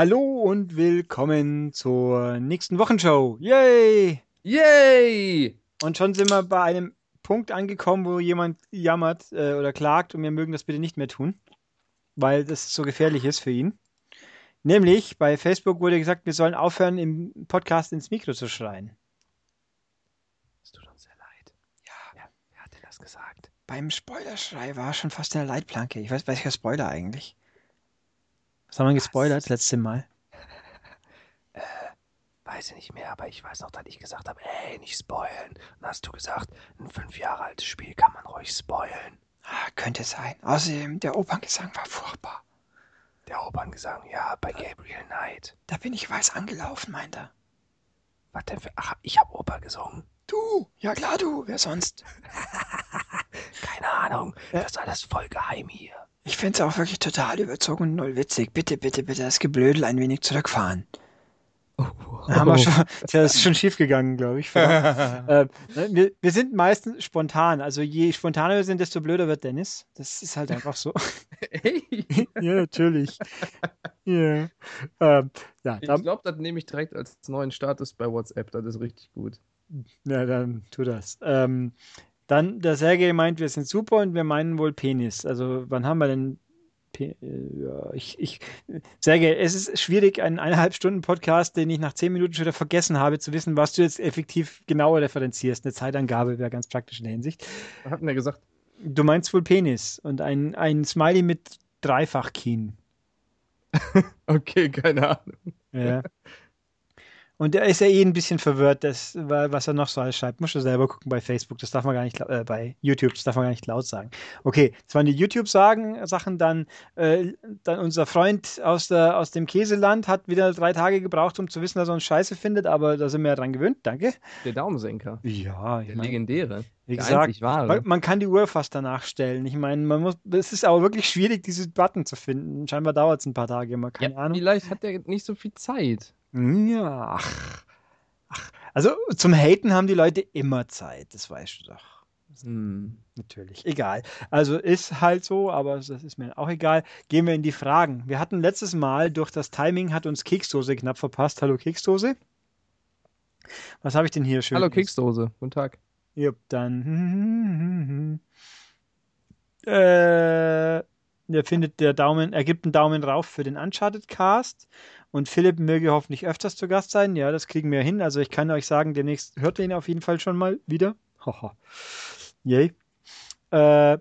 Hallo und willkommen zur nächsten Wochenshow. Yay! Yay! Und schon sind wir bei einem Punkt angekommen, wo jemand jammert äh, oder klagt und wir mögen das bitte nicht mehr tun, weil das so gefährlich ist für ihn. Nämlich bei Facebook wurde gesagt, wir sollen aufhören, im Podcast ins Mikro zu schreien. Es tut uns sehr leid. Ja. Wer, wer hat denn das gesagt? Beim Spoilerschrei war schon fast in der Leitplanke. Ich weiß, welcher Spoiler eigentlich? Was haben wir gespoilert das letzte Mal? äh, weiß ich nicht mehr, aber ich weiß noch, dass ich gesagt habe, ey, nicht spoilen. Und dann hast du gesagt, ein fünf Jahre altes Spiel kann man ruhig spoilen. Ah, könnte sein. Außerdem, der Operngesang war furchtbar. Der Operngesang, ja, bei Gabriel Knight. Da bin ich weiß angelaufen, meint er. Was denn für... Ach, ich hab Oper gesungen. Du? Ja klar, du. Wer sonst? Keine Ahnung. Ja. Das ist alles voll geheim hier. Ich finde es auch wirklich total überzogen und null witzig. Bitte, bitte, bitte das Geblödel ein wenig zurückfahren. Oh, oh. Haben wir schon, das ist schon schief gegangen, glaube ich. äh, wir, wir, sind meistens spontan. Also je spontaner wir sind, desto blöder wird Dennis. Das ist halt einfach so. Hey. ja, natürlich. ja. Ähm, ja, ich glaube, das nehme ich direkt als neuen Status bei WhatsApp. Das ist richtig gut. Ja, dann tu das. Ähm, dann, der Sergej meint, wir sind super und wir meinen wohl Penis. Also, wann haben wir denn äh, ja, ich, ich, Sergej, es ist schwierig, einen eineinhalb Stunden Podcast, den ich nach zehn Minuten schon wieder vergessen habe, zu wissen, was du jetzt effektiv genauer differenzierst. Eine Zeitangabe wäre ganz praktisch in der Hinsicht. Was hat denn der gesagt? Du meinst wohl Penis und ein, ein Smiley mit Dreifach-Kien. okay, keine Ahnung. Ja. Und er ist ja eh ein bisschen verwirrt, das, was er noch so alles schreibt. Muss schon selber gucken bei Facebook, das darf man gar nicht, äh, bei YouTube, das darf man gar nicht laut sagen. Okay, das waren die YouTube-Sachen, dann, äh, dann unser Freund aus, der, aus dem Käseland hat wieder drei Tage gebraucht, um zu wissen, dass er uns scheiße findet, aber da sind wir ja dran gewöhnt, danke. Der Daumensenker. Ja, der mein, legendäre. Wie gesagt, man, man, kann die Uhr fast danach stellen. Ich meine, man muss, es ist aber wirklich schwierig, dieses Button zu finden. Scheinbar dauert es ein paar Tage immer, keine ja, Ahnung. Vielleicht hat er nicht so viel Zeit. Ja, ach, ach. Also zum Haten haben die Leute immer Zeit, das weißt du doch. Hm. Natürlich, egal. Also ist halt so, aber das ist mir auch egal. Gehen wir in die Fragen. Wir hatten letztes Mal durch das Timing hat uns Keksdose knapp verpasst. Hallo Keksdose. Was habe ich denn hier schön? Hallo Keksdose, guten Tag. Jupp, dann. äh, der findet der Daumen, er gibt einen Daumen rauf für den Uncharted Cast. Und Philipp möge hoffentlich öfters zu Gast sein. Ja, das kriegen wir hin. Also ich kann euch sagen, demnächst hört ihr ihn auf jeden Fall schon mal wieder. Haha. Yay. Äh,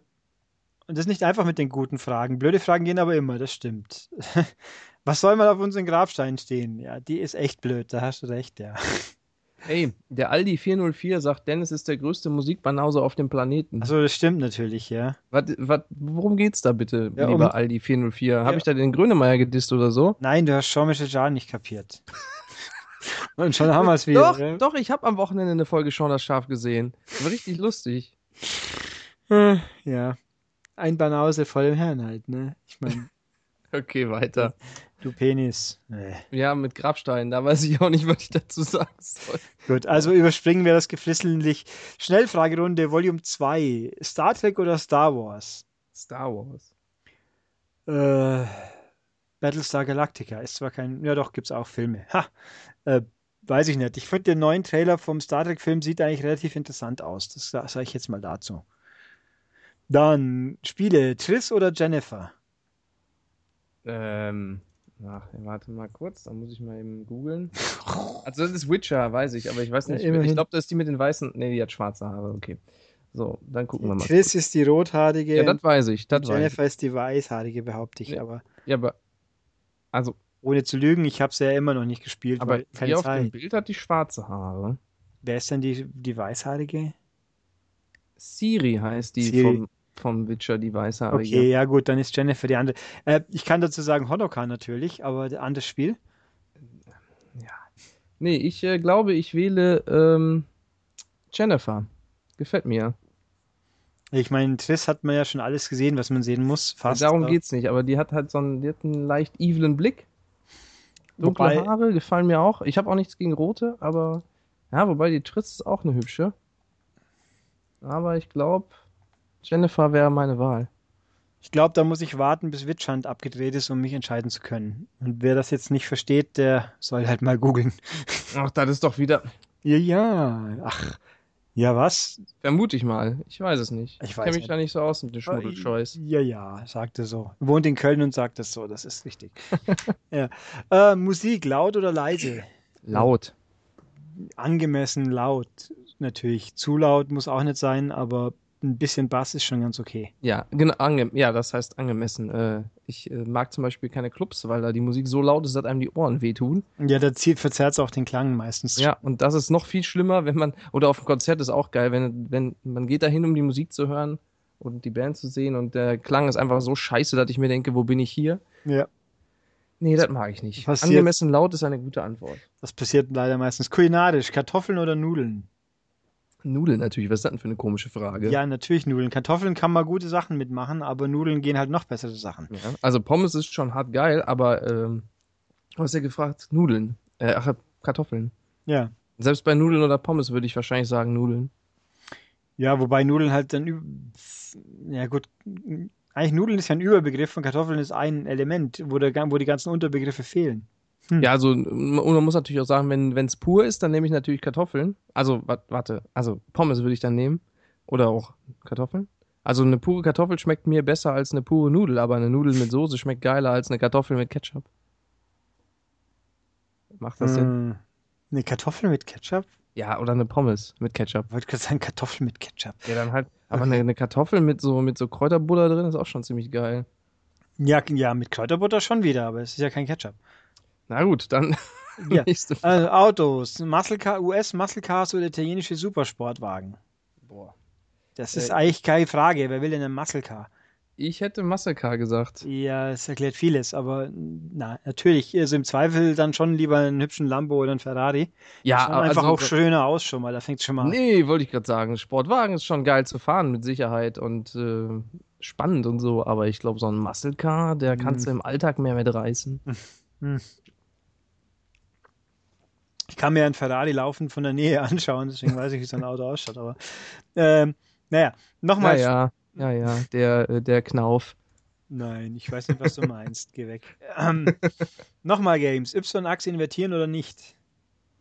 und das ist nicht einfach mit den guten Fragen. Blöde Fragen gehen aber immer, das stimmt. Was soll mal auf unseren Grabstein stehen? Ja, die ist echt blöd, da hast du recht, ja. Hey, der Aldi 404 sagt, Dennis ist der größte Musikbanause auf dem Planeten. Achso, das stimmt natürlich, ja. Was, was, worum geht's da bitte, ja, lieber um, Aldi 404? Ja. Habe ich da den Grönemeyer gedisst oder so? Nein, du hast Jean Michel nicht kapiert. Und schon haben wir es wieder. Doch, ja? doch, ich habe am Wochenende eine Folge Sean das Schaf gesehen. War richtig lustig. Äh, ja. Ein Banause voll im Herrn halt, ne? Ich meine. Okay, weiter. Du Penis. Nee. Ja, mit Grabstein, da weiß ich auch nicht, was ich dazu sagen soll. Gut, also überspringen wir das geflissentlich. Schnellfragerunde Volume 2. Star Trek oder Star Wars? Star Wars. Äh, Battlestar Galactica ist zwar kein. Ja, doch, gibt's auch Filme. Ha! Äh, weiß ich nicht. Ich finde, den neuen Trailer vom Star Trek-Film sieht eigentlich relativ interessant aus. Das sage ich jetzt mal dazu. Dann Spiele, Triss oder Jennifer? Ähm, Ach, warte mal kurz, da muss ich mal eben googeln. Also das ist Witcher, weiß ich, aber ich weiß nicht. Ja, ich glaube, das ist die mit den weißen. Ne, die hat schwarze Haare, okay. So, dann gucken wir mal. Chris ist die rothaarige. Ja, das weiß ich. Das Jennifer weiß ist die weißhaarige, behaupte ich, ja, aber. Ja, aber. Also. Ohne zu lügen, ich habe es ja immer noch nicht gespielt. Aber keine hier Zeit. auf dem Bild hat die schwarze Haare. Wer ist denn die, die weißhaarige? Siri heißt die Siri. vom vom Witcher, die Weißhaarige. Okay, ja gut, dann ist Jennifer die andere. Äh, ich kann dazu sagen Honoka natürlich, aber ein anderes Spiel. Ja. Nee, ich äh, glaube, ich wähle ähm, Jennifer. Gefällt mir. Ich meine, Triss hat man ja schon alles gesehen, was man sehen muss. Fast. Ja, darum aber. geht's nicht, aber die hat halt so einen, die hat einen leicht evilen Blick. Dunkle wobei, Haare gefallen mir auch. Ich habe auch nichts gegen rote, aber ja, wobei die Triss ist auch eine hübsche. Aber ich glaube, Jennifer wäre meine Wahl. Ich glaube, da muss ich warten, bis Witchhunt abgedreht ist, um mich entscheiden zu können. Und wer das jetzt nicht versteht, der soll halt mal googeln. Ach, das ist doch wieder. Ja, ja. Ach. Ja, was? Vermute ich mal. Ich weiß es nicht. Ich kenne mich nicht. da nicht so aus mit den Schmuddelscheiß. Ja, ja, sagte so. Wohnt in Köln und sagt es so, das ist richtig. ja. äh, Musik, laut oder leise? Laut. Angemessen laut. Natürlich. Zu laut muss auch nicht sein, aber ein bisschen Bass ist schon ganz okay. Ja, genau, ja, das heißt angemessen. Äh, ich äh, mag zum Beispiel keine Clubs, weil da die Musik so laut ist, dass einem die Ohren wehtun. Ja, da verzerrt es auch den Klang meistens. Ja, und das ist noch viel schlimmer, wenn man, oder auf dem Konzert ist auch geil, wenn, wenn man geht dahin, um die Musik zu hören und die Band zu sehen und der Klang ist einfach so scheiße, dass ich mir denke, wo bin ich hier? Ja, Nee, das mag ich nicht. Passiert. Angemessen laut ist eine gute Antwort. das passiert leider meistens. Kulinarisch, Kartoffeln oder Nudeln? Nudeln natürlich, was ist das denn für eine komische Frage? Ja, natürlich Nudeln. Kartoffeln kann man gute Sachen mitmachen, aber Nudeln gehen halt noch bessere Sachen. Ja, Also Pommes ist schon hart geil, aber ähm, du hast ja gefragt, Nudeln. Äh, ach, Kartoffeln. Ja. Selbst bei Nudeln oder Pommes würde ich wahrscheinlich sagen Nudeln. Ja, wobei Nudeln halt dann. Ja, gut. Eigentlich Nudeln ist ja ein Überbegriff und Kartoffeln ist ein Element, wo, der, wo die ganzen Unterbegriffe fehlen. Hm. Ja, also und man muss natürlich auch sagen, wenn es pur ist, dann nehme ich natürlich Kartoffeln. Also, wa- warte, also Pommes würde ich dann nehmen. Oder auch Kartoffeln. Also eine pure Kartoffel schmeckt mir besser als eine pure Nudel, aber eine Nudel mit Soße schmeckt geiler als eine Kartoffel mit Ketchup. Macht das Sinn? Hm. Eine Kartoffel mit Ketchup? Ja, oder eine Pommes mit Ketchup. Ich wollte gerade sagen, Kartoffel mit Ketchup. Ja, dann halt. Aber Okay. eine, eine Kartoffel mit so, mit so Kräuterbutter drin ist auch schon ziemlich geil. Ja, ja, mit Kräuterbutter schon wieder, aber es ist ja kein Ketchup. Na gut, dann Ja. nächste Frage. Also Autos, Muscle Car, US Muscle Cars oder italienische Supersportwagen? Boah. Das ist Äh, eigentlich keine Frage. Wer will denn einen Muscle Car? Ich hätte Muscle Car gesagt. Ja, es erklärt vieles, aber na, natürlich, also im Zweifel dann schon lieber einen hübschen Lambo oder einen Ferrari. Ja, Schaut einfach also- auch schöner aus schon mal, da fängt schon mal an. Nee, wollte ich gerade sagen. Sportwagen ist schon geil zu fahren mit Sicherheit und äh, spannend und so, aber ich glaube, so ein Muscle Car, der kannst du im Alltag mehr mitreißen. Ich kann mir einen Ferrari laufen von der Nähe anschauen, deswegen weiß ich, wie so ein Auto ausschaut. Aber ähm, naja, Ja, nochmal. ja, ja, ja, der, äh, der Knauf. Nein, ich weiß nicht, was du meinst. Geh weg. Ähm, nochmal Games. Y-Achse invertieren oder nicht?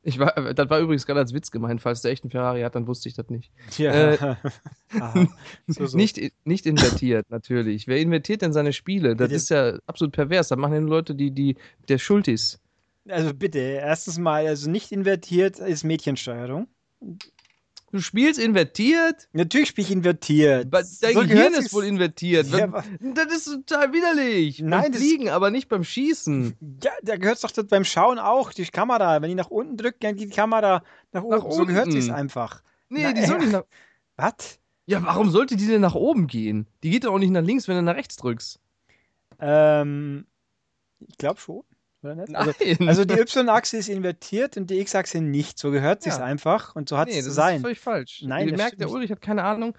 Ich war, äh, das war übrigens gerade als Witz gemeint, falls der echt einen Ferrari hat, dann wusste ich das nicht. Tja. Äh. So, so. Nicht, nicht invertiert, natürlich. Wer invertiert denn seine Spiele? Das Bitte? ist ja absolut pervers. Das machen ja nur Leute, die, die der schuld ist. Also bitte, erstens mal, also nicht invertiert ist Mädchensteuerung. Du spielst invertiert? Natürlich spiele ich invertiert. Ba- Dein So Gehirn ist wohl invertiert. Ja, das ist total widerlich. Nein, beim das- Fliegen, aber nicht beim Schießen. Ja, da gehört doch das beim Schauen auch, die Kamera. Wenn ich nach unten drücke, dann geht die Kamera nach oben. Nach So gehört unten. sich's einfach. Nee, Na, die soll äh, nicht nach. Was? Ja, warum sollte die denn nach oben gehen? Die geht doch auch nicht nach links, wenn du nach rechts drückst. Ähm, ich glaube schon. Oder nicht? Also, Nein. also die Y-Achse ist invertiert und die X-Achse nicht. So gehört Ja. einfach und so hat nee, es das zu sein. ist völlig falsch. Nein, Ihr das merkt, der. Ulrich hat keine Ahnung.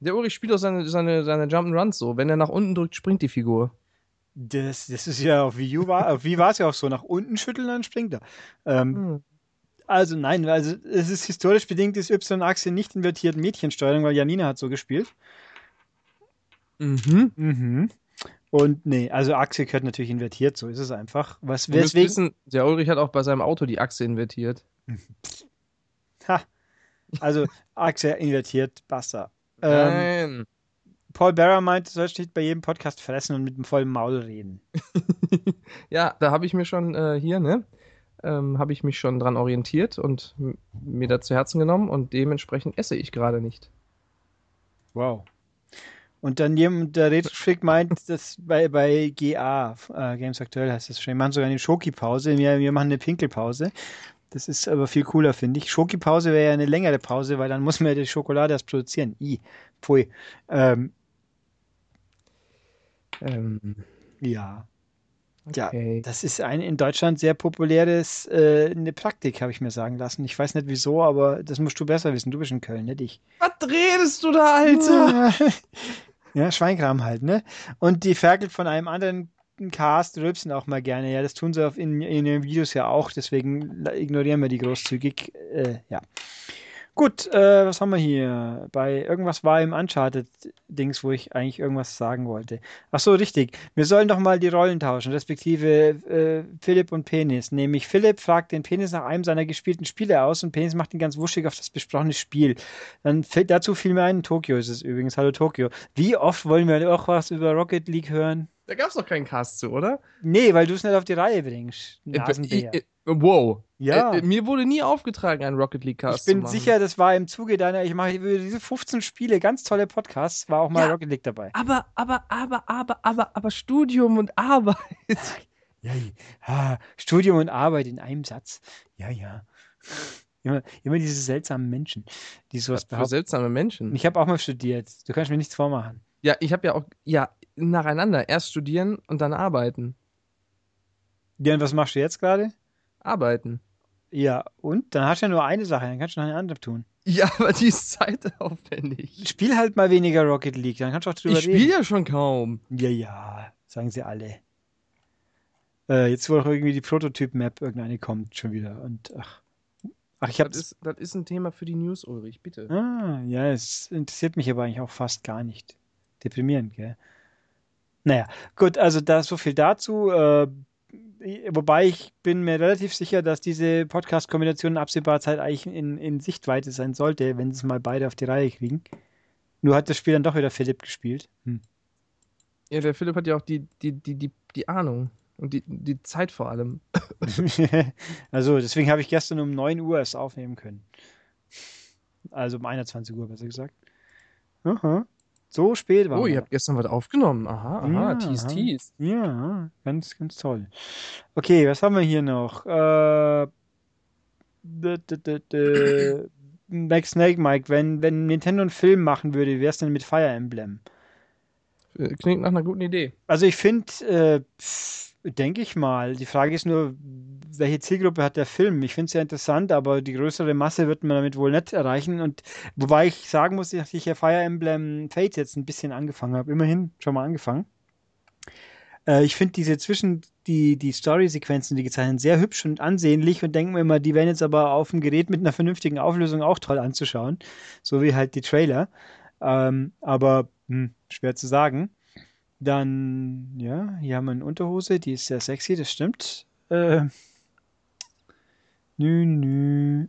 Der Ulrich spielt auch seine, seine, seine Jump'n'Runs so. Wenn er nach unten drückt, springt die Figur. Das, das ist ja auf Wii U war, Wii war es ja auch so. Nach unten schütteln, dann springt er. Ähm, Hm. Also nein, also es ist historisch bedingt, ist Y-Achse nicht invertiert Mädchensteuerung, weil Janina hat so gespielt. Mhm. Mhm. Und nee, also Achse gehört natürlich invertiert, so ist es einfach. Was, Du weswegen, wissen, der Ulrich hat auch bei seinem Auto die Achse invertiert. ha, also Achse invertiert, basta. Ähm, Nein. Paul Bearer meint, du sollst nicht bei jedem Podcast fressen und mit dem vollen Maul reden. Ja, da habe ich mir schon äh, hier, ne? Ähm, habe ich mich schon dran orientiert und mir da zu Herzen genommen und dementsprechend esse ich gerade nicht. Wow. Und dann jemand, der Retro-Freak meint, dass bei, bei GA, äh, Games Aktuell heißt das schon, wir machen sogar eine Schoki-Pause, wir, wir machen eine Pinkelpause. Das ist aber viel cooler, finde ich. Schoki-Pause wäre ja eine längere Pause, weil dann muss man ja die Schokolade erst produzieren. I, pfui. Ähm, Ähm, ja, Ja, okay. das ist ein in Deutschland sehr populäres, äh, eine Praktik, habe ich mir sagen lassen. Ich weiß nicht wieso, aber das musst du besser wissen. Du bist in Köln, nicht ich. Was redest du da, Alter? Ja, Schweinkram halt, ne? Und die Ferkel von einem anderen Cast rülpsen auch mal gerne. Ja, das tun sie in, in den Videos ja auch, deswegen ignorieren wir die großzügig. Äh, ja. Gut, äh, was haben wir hier? Bei irgendwas war im Uncharted-Dings, wo ich eigentlich irgendwas sagen wollte. Ach so, richtig. Wir sollen doch mal die Rollen tauschen, respektive äh, Philipp und Penis. Nämlich Philipp fragt den Penis nach einem seiner gespielten Spiele aus und Penis macht ihn ganz wuschig auf das besprochene Spiel. Dann fällt dazu fiel mir ein, Tokio ist es übrigens. Hallo Tokio. Wie oft wollen wir auch was über Rocket League hören? Da gab es doch keinen Cast zu, oder? Nee, weil du es nicht auf die Reihe bringst. Äh, Nasenbär. ich- äh, Wow. Ja. Äh, äh, mir wurde nie aufgetragen, einen Rocket League Cast Ich bin zu machen. sicher, das war im Zuge deiner, ich mache über diese 15 Spiele, ganz tolle Podcasts, war auch mal Ja. Rocket League dabei. Aber, aber, aber, aber, aber, aber Studium und Arbeit. Ja, ja, Studium und Arbeit in einem Satz. Ja, ja. Immer, immer diese seltsamen Menschen, die sowas behaupten. seltsame Menschen. Ich habe auch mal studiert. Du kannst mir nichts vormachen. Ja, ich habe ja auch, ja, nacheinander. Erst studieren und dann arbeiten. Ja, und was machst du jetzt gerade? Arbeiten. Ja, und? Dann hast du ja nur eine Sache, dann kannst du noch eine andere tun. Ja, aber die ist zeitaufwendig. Spiel halt mal weniger Rocket League, dann kannst du auch drüber Ich spiele reden. ja schon kaum. Ja, ja, sagen sie alle. Äh, jetzt, wo auch irgendwie die Prototyp-Map irgendeine kommt, schon wieder. Und ach. Ach, ich Das hab's. ist, das ist ein Thema für die News, Ulrich, bitte. Ah, ja, es interessiert mich aber eigentlich auch fast gar nicht. Deprimierend, gell? Naja, gut, also da so viel dazu. Äh, wobei ich bin mir relativ sicher, dass diese Podcast-Kombination in absehbarer Zeit eigentlich in, in Sichtweite sein sollte, wenn sie es mal beide auf die Reihe kriegen. Nur hat das Spiel dann doch wieder Philipp gespielt. Hm. Ja, der Philipp hat ja auch die, die, die, die, die Ahnung. Und die, die Zeit vor allem. Also, deswegen habe ich gestern um 9 Uhr es aufnehmen können. Also um 21 Uhr, besser gesagt. Aha. So spät war Oh, ihr habt gestern was aufgenommen. Aha, aha, Ja, tease, tease. Ja, ganz, ganz toll. Okay, was haben wir hier noch? Äh, Max Snake Mike, wenn, wenn Nintendo einen Film machen würde, wie wäre es denn mit Fire Emblem? Äh, Klingt nach einer guten Idee. Also ich finde, äh, denke ich mal, die Frage ist nur, welche Zielgruppe hat der Film? Ich finde es ja interessant, aber die größere Masse wird man damit wohl nicht erreichen. Und wobei ich sagen muss, dass ich ja Fire Emblem Fates jetzt ein bisschen angefangen habe. Immerhin schon mal angefangen. Äh, ich finde diese zwischen die, die Story-Sequenzen, die gezeichnet sind, sehr hübsch und ansehnlich und denke mir immer, die wären jetzt aber auf dem Gerät mit einer vernünftigen Auflösung auch toll anzuschauen. So wie halt die Trailer. Ähm, aber hm, schwer zu sagen. Dann, ja, hier haben wir eine Unterhose, die ist sehr sexy, das stimmt. Äh, nü, nü.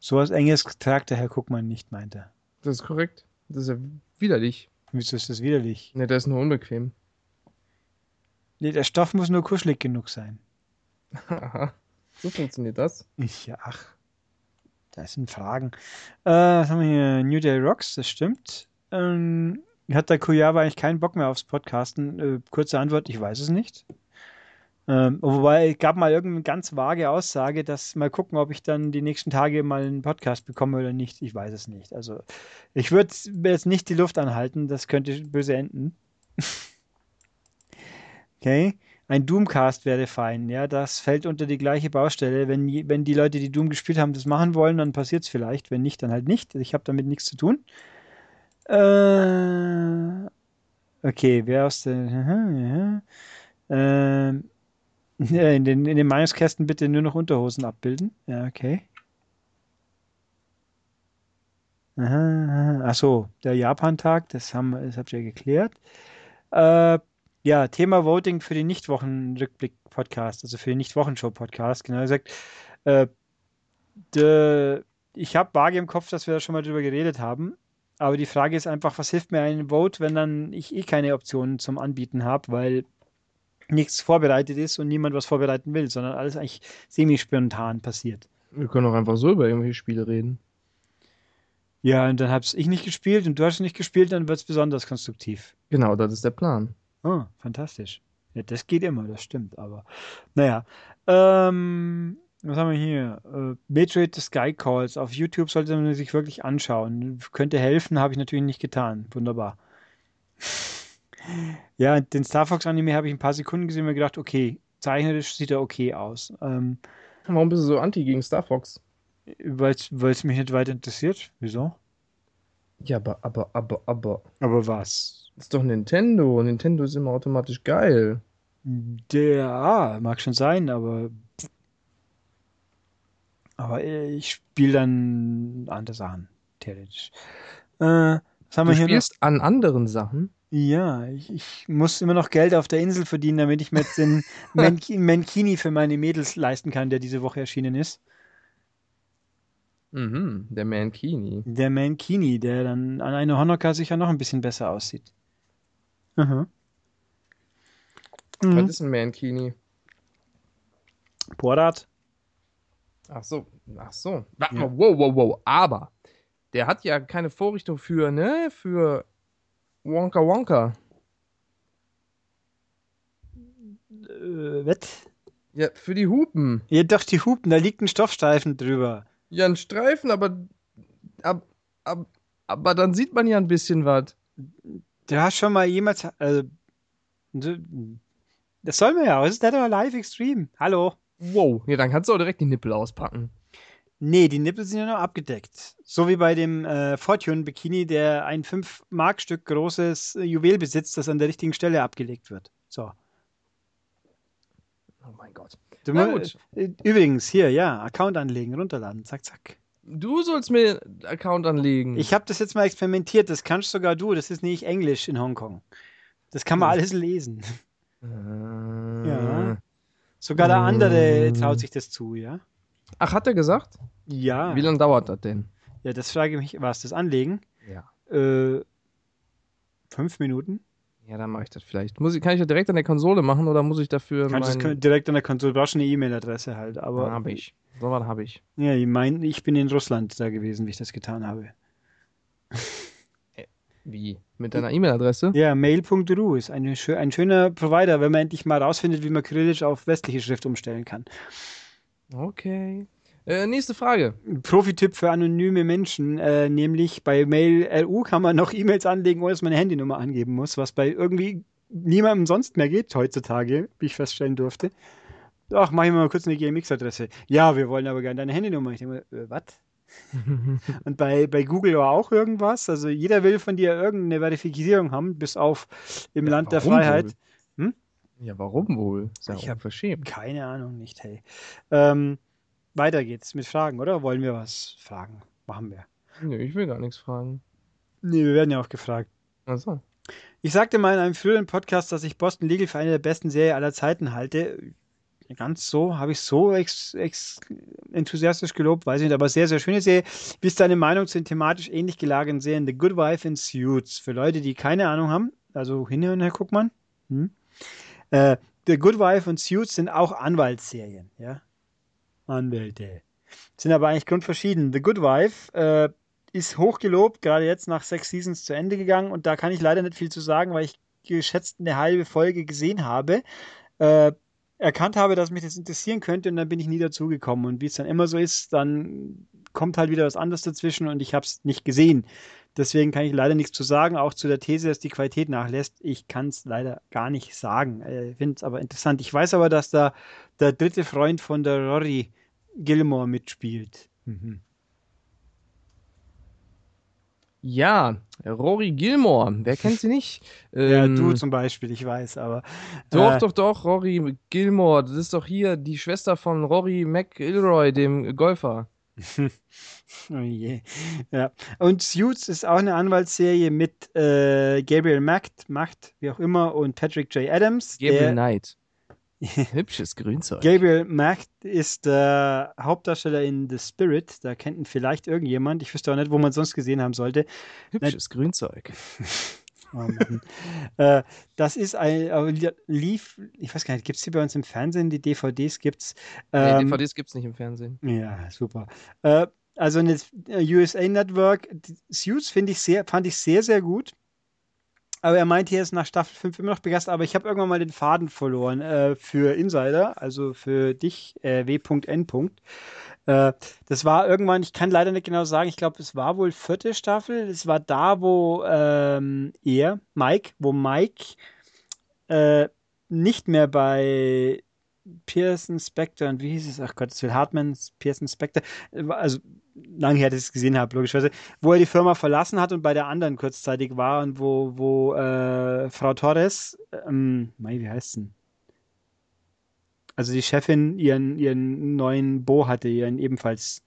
So was Enges tragt der Herr Guckmann nicht, meint er. Das ist korrekt. Das ist ja widerlich. Wieso ist das widerlich? Ne, das ist nur unbequem. Nee, der Stoff muss nur kuschelig genug sein. Aha. So funktioniert das. Ich, ja, ach, das sind Fragen. Äh, was haben wir hier? New Day Rocks, das stimmt. Ähm, hat der Kujava eigentlich keinen Bock mehr aufs Podcasten? Äh, kurze Antwort, ich weiß es nicht. Ähm, wobei, es gab mal irgendeine ganz vage Aussage, dass mal gucken, ob ich dann die nächsten Tage mal einen Podcast bekomme oder nicht. Ich weiß es nicht. Also, ich würde jetzt nicht die Luft anhalten, das könnte böse enden. Okay. Ein Doomcast wäre fein, ja, das fällt unter die gleiche Baustelle. Wenn, wenn die Leute, die Doom gespielt haben, das machen wollen, dann passiert es vielleicht. Wenn nicht, dann halt nicht. Ich habe damit nichts zu tun. Äh, okay, wer aus der. Ähm, ja, in den, in den Meinungskästen bitte nur noch Unterhosen abbilden. Ja, okay. Aha. Ach so, der Japan-Tag, das das habt ihr geklärt. Äh, ja, Thema Voting für den Nicht-Wochen-Rückblick-Podcast, also für den Nicht-Wochenshow-Podcast, genau gesagt. Äh, de, ich habe vage im Kopf, dass wir da schon mal drüber geredet haben. Aber die Frage ist einfach, was hilft mir ein Vote, wenn dann ich eh keine Optionen zum Anbieten habe, weil nichts vorbereitet ist und niemand was vorbereiten will, sondern alles eigentlich semi-spontan passiert. Wir können auch einfach so über irgendwelche Spiele reden. Ja, und dann habe ich nicht gespielt und du hast nicht gespielt, dann wird es besonders konstruktiv. Genau, das ist der Plan. Oh, fantastisch. Ja, das geht immer, das stimmt, aber naja. Ähm, was haben wir hier? Äh, Metroid the Sky Calls. Auf YouTube sollte man sich wirklich anschauen. Könnte helfen, habe ich natürlich nicht getan. Wunderbar. Ja, den Star Fox Anime habe ich ein paar Sekunden gesehen und mir gedacht, okay, zeichnerisch sieht er okay aus. Ähm, Warum bist du so anti gegen Star Fox? weil es mich nicht weiter interessiert. Wieso? Ja, aber, aber, aber, aber. Aber was? Das ist doch Nintendo. Nintendo ist immer automatisch geil. Der, ah, mag schon sein, aber Aber äh, ich spiele dann andere Sachen, theoretisch. Äh, was haben Du wir hier noch? spielst an anderen Sachen. Ja, ich, ich muss immer noch Geld auf der Insel verdienen, damit ich mir jetzt den Manki- Mankini für meine Mädels leisten kann, der diese Woche erschienen ist. Mhm, der Mankini. Der Mankini, der dann an einer Honoka sicher noch ein bisschen besser aussieht. Aha. Was Mhm. ist ein Mankini? Borat. Ach so, ach so. Warte Ja. mal, wow, wow, wow. Aber der hat ja keine Vorrichtung für, ne? Für Wonka Wonka. Äh, was? Ja, für die Hupen. Ja, doch, die Hupen, da liegt ein Stoffstreifen drüber. Ja, ein Streifen, aber. Ab, ab, aber dann sieht man ja ein bisschen was. Du hast schon mal jemals. Also, das soll man ja, das ist Dead or Alive Extreme. Hallo. Wow. Ja, dann kannst du auch direkt die Nippel auspacken. Nee, die Nippel sind ja noch abgedeckt. So wie bei dem äh, Fortune Bikini, der ein 5-Mark-Stück großes äh, Juwel besitzt, das an der richtigen Stelle abgelegt wird. So. Oh mein Gott. Du Na gut. äh, Übrigens, hier, ja, Account anlegen, runterladen, zack, zack. Du sollst mir einen Account anlegen. Ich habe das jetzt mal experimentiert, das kannst sogar du, das ist nicht Englisch in Hongkong. Das kann man Hm. alles lesen. Äh, Ja. Sogar der andere Mm. traut sich das zu, ja? Ach, hat er gesagt? Ja. Wie lange dauert das denn? Ja, das frage ich mich, was das Anlegen? Ja. Äh, fünf Minuten? Ja, dann mache ich das vielleicht. Muss ich, kann ich das direkt an der Konsole machen oder muss ich dafür Kannst mein... es direkt an der Konsole, du brauchst eine E-Mail-Adresse halt, aber. habe ich. So was habe ich. Ja, ich meine, ich bin in Russland da gewesen, wie ich das getan habe. Wie? Mit deiner E-Mail-Adresse? Ja, mail.ru ist eine, ein schöner Provider, wenn man endlich mal rausfindet, wie man Kyrillisch auf westliche Schrift umstellen kann. Okay. Äh, nächste Frage. Profi-Tipp für anonyme Menschen, äh, nämlich bei Mail.ru kann man noch E-Mails anlegen, ohne dass man eine Handynummer angeben muss, was bei irgendwie niemandem sonst mehr geht heutzutage, wie ich feststellen durfte. Ach, mach ich mal kurz eine GMX-Adresse. Ja, wir wollen aber gerne deine Handynummer. Ich denke mir, äh, was? Und bei, bei Google war auch irgendwas. Also jeder will von dir irgendeine Verifizierung haben, bis auf im Ja, Land der Freiheit. wohl? Ja, warum wohl? Ja Ich auch hab- verschämt. Keine Ahnung, nicht, hey. Ähm, weiter geht's mit Fragen, oder? Wollen wir was fragen? Machen wir. Nö, ich will gar nichts fragen. Nee, wir werden ja auch gefragt. Achso. Ich sagte mal in einem früheren Podcast, dass ich Boston Legal für eine der besten Serien aller Zeiten halte. Ganz so, habe ich so ex, ex, enthusiastisch gelobt, weiß ich nicht, aber sehr, sehr schöne Serie. Wie ist deine Meinung zu den thematisch ähnlich gelagerten Serien The Good Wife in Suits? Für Leute, die keine Ahnung haben, also hinhören, Herr Guckmann. Hm? Äh, The Good Wife und Suits sind auch Anwaltsserien, ja. Anwälte. Sind aber eigentlich grundverschieden. The Good Wife äh, ist hochgelobt, gerade jetzt nach sechs Seasons zu Ende gegangen und da kann ich leider nicht viel zu sagen, weil ich geschätzt eine halbe Folge gesehen habe, äh, erkannt habe, dass mich das interessieren könnte und dann bin ich nie dazugekommen. Und wie es dann immer so ist, dann kommt halt wieder was anderes dazwischen und ich habe es nicht gesehen. Deswegen kann ich leider nichts zu sagen, auch zu der These, dass die Qualität nachlässt. Ich kann es leider gar nicht sagen. Ich finde es aber interessant. Ich weiß aber, dass da der dritte Freund von der Rory Gilmore mitspielt. Mhm. Ja, Rory Gilmore. Wer kennt sie nicht? Ja, Ähm, du zum Beispiel, ich weiß, aber. Doch, äh, doch, doch, Rory Gilmore. Das ist doch hier die Schwester von Rory McIlroy, dem Golfer. Oh je. Ja. Und Suits ist auch eine Anwaltsserie mit äh, Gabriel Macht, Macht, wie auch immer, und Patrick J. Adams. Gabriel Knight. Hübsches Grünzeug. Gabriel Macht ist der Hauptdarsteller in The Spirit. Da kennt ihn vielleicht irgendjemand. Ich wüsste auch nicht, wo man sonst gesehen haben sollte. Hübsches Grünzeug. Oh äh, das ist ein, lief, ich weiß gar nicht, gibt es die bei uns im Fernsehen? Die DVDs gibt es. Nee, Ähm, DVDs gibt's nicht im Fernsehen. Ja, super. Äh, also eine äh, USA Network, die Suits finde ich sehr, fand ich sehr, sehr gut. Aber er meinte, er ist nach Staffel 5 immer noch begeistert, aber ich habe irgendwann mal den Faden verloren äh, für Insider, also für dich, äh, W.N. Äh, das war irgendwann, ich kann leider nicht genau sagen, ich glaube, es war wohl vierte Staffel. Es war da, wo ähm, er, Mike, wo Mike äh, nicht mehr bei Pearson Spector und wie hieß es? Ach Gott, es will Hartman, Pearson Spector, also lange her, dass ich es gesehen habe, logischerweise, wo er die Firma verlassen hat und bei der anderen kurzzeitig war und wo, wo äh, Frau Torres, ähm, mei, wie heißt denn? also die Chefin ihren, ihren neuen Bo hatte, ihren ebenfalls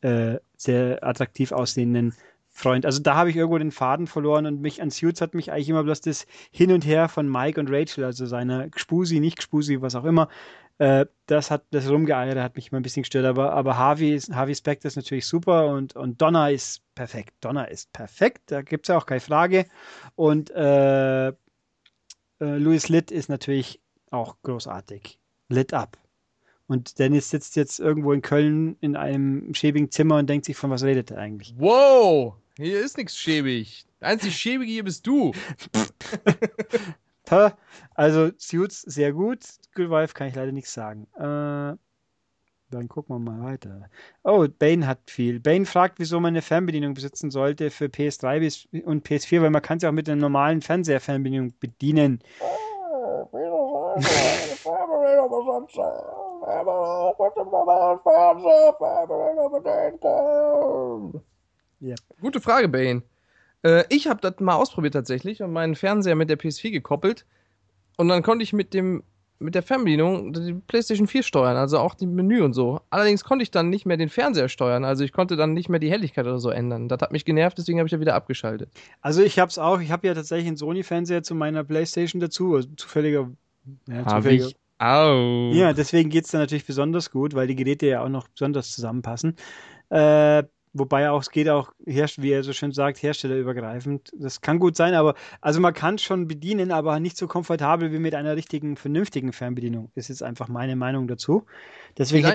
äh, sehr attraktiv aussehenden Freund. Also da habe ich irgendwo den Faden verloren und mich an Suits hat mich eigentlich immer bloß das Hin und Her von Mike und Rachel, also seiner Gspusi, nicht Gspusi, was auch immer, äh, das hat das Rumgeeiere hat mich immer ein bisschen gestört, aber, aber Harvey, ist, Harvey Specter ist natürlich super und, und Donna ist perfekt. Donna ist perfekt, da gibt es ja auch keine Frage. Und äh, äh, Louis Litt ist natürlich auch großartig. Lit up. Und Dennis sitzt jetzt irgendwo in Köln in einem schäbigen Zimmer und denkt sich, von was redet er eigentlich? Wow, hier ist nichts schäbig. Der einzig Schäbige hier bist du. also, Suits sehr gut. Good Wife kann ich leider nichts sagen. Äh, dann gucken wir mal weiter. Oh, Bane hat viel. Bane fragt, wieso man eine Fernbedienung besitzen sollte für PS3 und PS4, weil man kann sie auch mit einer normalen Fernseher-Fernbedienung bedienen. Ja. Gute Frage, Bane. Äh, ich habe das mal ausprobiert tatsächlich und meinen Fernseher mit der PS4 gekoppelt. Und dann konnte ich mit dem mit der Fernbedienung die PlayStation 4 steuern, also auch die Menü und so. Allerdings konnte ich dann nicht mehr den Fernseher steuern, also ich konnte dann nicht mehr die Helligkeit oder so ändern. Das hat mich genervt, deswegen habe ich ja wieder abgeschaltet. Also ich habe es auch, ich habe ja tatsächlich einen Sony-Fernseher zu meiner PlayStation dazu, also zufälliger. Ja, zufälliger. Auch. Ja, deswegen geht es dann natürlich besonders gut, weil die Geräte ja auch noch besonders zusammenpassen. Äh, Wobei auch, es geht auch, wie er so schön sagt, herstellerübergreifend. Das kann gut sein, aber also man kann es schon bedienen, aber nicht so komfortabel wie mit einer richtigen, vernünftigen Fernbedienung. Ist jetzt einfach meine Meinung dazu. Deswegen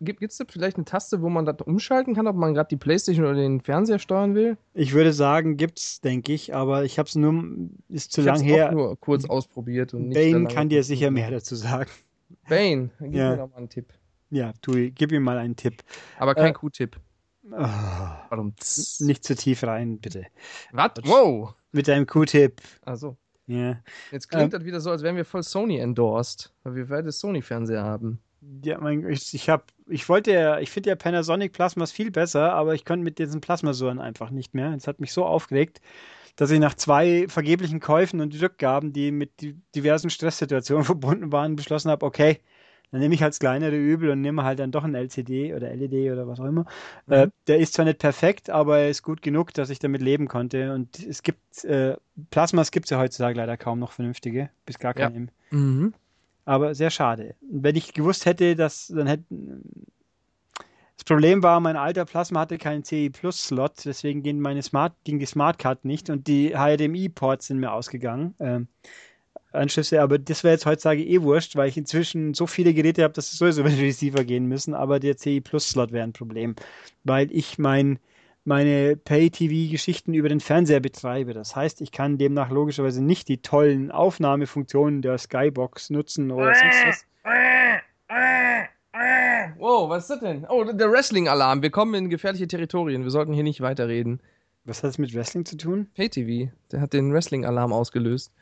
gibt es da vielleicht eine Taste, wo man das umschalten kann, ob man gerade die Playstation oder den Fernseher steuern will? Ich würde sagen, gibt's, denke ich, aber ich habe es nur, ist zu ich lang her. nur kurz ausprobiert. Und Bane kann dir sicher mehr dazu sagen. Bane, gib ja. mir doch mal einen Tipp. Ja, tu, gib ihm mal einen Tipp. Aber kein äh, Q-Tipp. Oh, Warum? Nicht zu tief rein, bitte. Was? Wow! Mit deinem Q-Tip. Also. Ja. Jetzt klingt ähm, das wieder so, als wären wir voll Sony endorsed, weil wir beide Sony-Fernseher haben. Ja, mein, ich, ich habe, ich wollte ja, ich finde ja Panasonic Plasmas viel besser, aber ich konnte mit diesen Plasmasuren einfach nicht mehr. Es hat mich so aufgeregt, dass ich nach zwei vergeblichen Käufen und Rückgaben, die mit diversen Stresssituationen verbunden waren, beschlossen habe, okay, dann nehme ich halt das kleinere Übel und nehme halt dann doch ein LCD oder LED oder was auch immer. Mhm. Äh, der ist zwar nicht perfekt, aber er ist gut genug, dass ich damit leben konnte. Und es gibt, äh, Plasmas gibt es ja heutzutage leider kaum noch vernünftige, bis gar keine. Ja. Mhm. Aber sehr schade. Wenn ich gewusst hätte, dass dann hätten. Das Problem war, mein alter Plasma hatte keinen CI Plus Slot, deswegen ging meine Smart, ging die Smartcard nicht und die HDMI-Ports sind mir ausgegangen. Ähm, Anschlüsse, aber das wäre jetzt heutzutage eh wurscht, weil ich inzwischen so viele Geräte habe, dass es sowieso über den Receiver gehen müssen, aber der CI Plus Slot wäre ein Problem, weil ich mein, meine Pay-TV-Geschichten über den Fernseher betreibe. Das heißt, ich kann demnach logischerweise nicht die tollen Aufnahmefunktionen der Skybox nutzen oder sonst was. Wow, was ist das denn? Oh, der Wrestling-Alarm. Wir kommen in gefährliche Territorien. Wir sollten hier nicht weiterreden. Was hat es mit Wrestling zu tun? Pay-TV. Der hat den Wrestling-Alarm ausgelöst.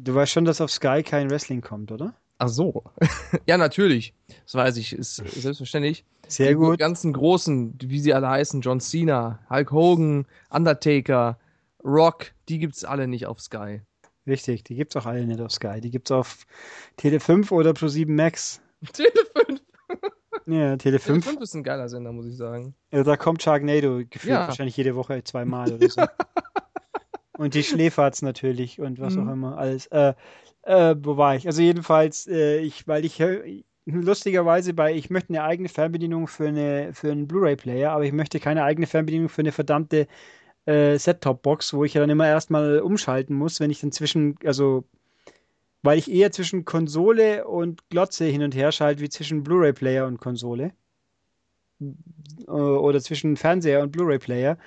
Du weißt schon, dass auf Sky kein Wrestling kommt, oder? Ach so. ja, natürlich. Das weiß ich, ist selbstverständlich. Sehr gut. Die ganzen großen, wie sie alle heißen, John Cena, Hulk Hogan, Undertaker, Rock, die gibt's alle nicht auf Sky. Richtig, die gibt's auch alle nicht auf Sky. Die gibt's auf Tele 5 oder Pro 7 Max. Tele 5? ja, Tele 5. Tele 5 ist ein geiler Sender, muss ich sagen. Ja, da kommt Sharknado gefühlt ja. wahrscheinlich jede Woche zweimal oder so. Und die Schläferz natürlich und was mhm. auch immer alles. Äh, äh, wo war ich? Also jedenfalls, äh, ich, weil ich lustigerweise bei, ich möchte eine eigene Fernbedienung für, eine, für einen Blu-ray-Player, aber ich möchte keine eigene Fernbedienung für eine verdammte äh, Set-Top-Box, wo ich ja dann immer erstmal umschalten muss, wenn ich dann zwischen, also weil ich eher zwischen Konsole und Glotze hin und her schalte, wie zwischen Blu-ray-Player und Konsole. Äh, oder zwischen Fernseher und Blu-ray-Player.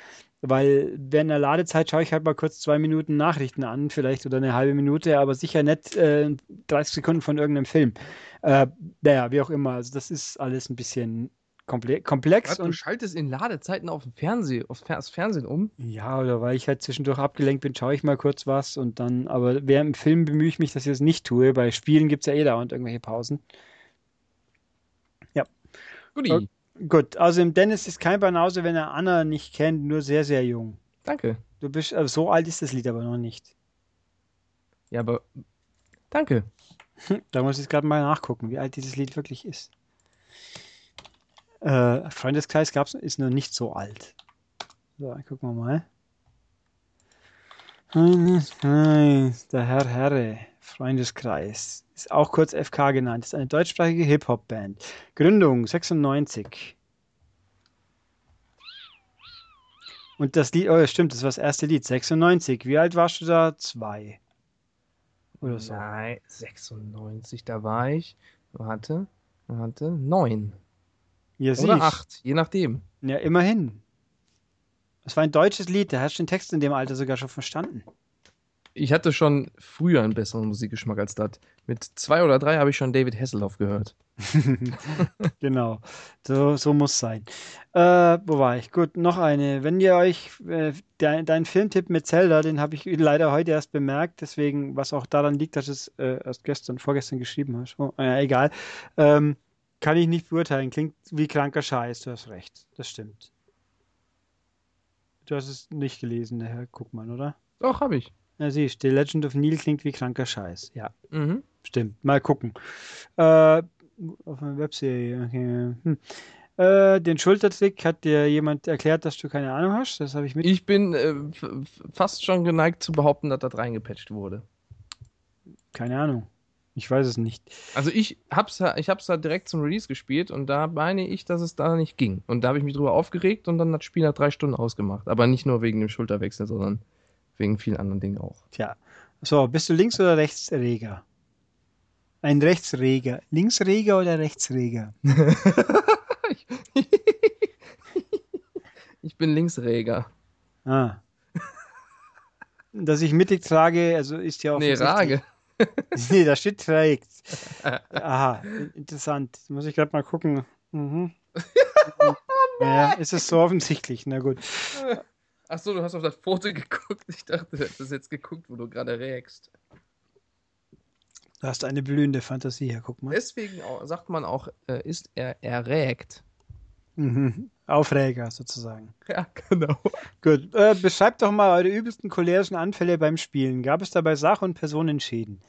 Weil während der Ladezeit schaue ich halt mal kurz zwei Minuten Nachrichten an, vielleicht oder eine halbe Minute, aber sicher nicht äh, 30 Sekunden von irgendeinem Film. Äh, naja, wie auch immer. Also das ist alles ein bisschen komple komplex. Was, du schaltest in Ladezeiten auf dem Fernsehen, aufs Fernsehen um? Ja, oder weil ich halt zwischendurch abgelenkt bin, schaue ich mal kurz was und dann, aber während dem Film bemühe ich mich, dass ich das nicht tue. Bei Spielen gibt es ja eh dauernd irgendwelche Pausen. Ja. Guti. Gut, also im Dennis ist kein Banause, wenn er Anna nicht kennt, nur sehr, sehr jung. Danke. Du bist, also so alt ist das Lied aber noch nicht. Ja, aber danke. Da muss ich gerade mal nachgucken, wie alt dieses Lied wirklich ist. Äh, Freundeskreis gab's, ist noch nicht so alt. So, gucken wir mal. Freundeskreis, der Herr Herre, Freundeskreis. Ist auch kurz FK genannt. Ist eine deutschsprachige Hip-Hop-Band. Gründung 96. Und das Lied, oh ja, stimmt, das war das erste Lied, 96. Wie alt warst du da? Zwei. Oder so. Nein, 96, da war ich. Warte, warte, neun. Ja, Oder siehst. acht, je nachdem. Ja, immerhin. Das war ein deutsches Lied, der hat den Text in dem Alter sogar schon verstanden. Ich hatte schon früher einen besseren Musikgeschmack als das. Mit zwei oder drei habe ich schon David Hasselhoff gehört. genau, so, so muss sein. Äh, wo war ich? Gut, noch eine. Wenn ihr euch äh, de deinen Filmtipp mit Zelda, den habe ich leider heute erst bemerkt, deswegen, was auch daran liegt, dass es äh, erst gestern, vorgestern geschrieben hast. Oh, äh, egal. Ähm, kann ich nicht beurteilen. Klingt wie kranker Scheiß, du hast recht. Das stimmt. Du hast es nicht gelesen, der Herr Guckmann, oder? Doch, habe ich. Ja, siehst, The Legend of Neil klingt wie kranker Scheiß. Ja, Mhm. stimmt. Mal gucken. Äh, auf einer Webserie. Okay. Hm. Äh, den Schultertrick hat dir jemand erklärt, dass du keine Ahnung hast. Das habe ich mit. Ich bin äh, fast schon geneigt zu behaupten, dass das reingepatcht wurde. Keine Ahnung. Ich weiß es nicht. Also ich hab's, ja- ich hab's da direkt zum Release gespielt und da meine ich, dass es da nicht ging. Und da habe ich mich drüber aufgeregt und dann hat das Spiel nach drei Stunden ausgemacht. Aber nicht nur wegen dem Schulterwechsel, sondern wegen vielen anderen Dingen auch. Tja. So, bist du Links- oder Rechtsreger? Ein Rechtsreger. Linksreger oder Rechtsreger? ich bin Linksreger. Ah. Dass ich mittig trage, also ist ja auch. Nee, Rage. Nee, da steht trägt. Aha, interessant. Muss ich gerade mal gucken. Mhm. ja, ist es so offensichtlich? Na gut. Ach so, du hast auf das Foto geguckt. Ich dachte, du hättest jetzt geguckt, wo du gerade rägst. Du hast eine blühende Fantasie, Herr guck mal. Deswegen sagt man auch, äh, ist er erregt. Mhm. Aufreger sozusagen. Ja, genau. Gut. Äh, beschreibt doch mal eure übelsten cholerischen Anfälle beim Spielen. Gab es dabei Sach- und Personenschäden?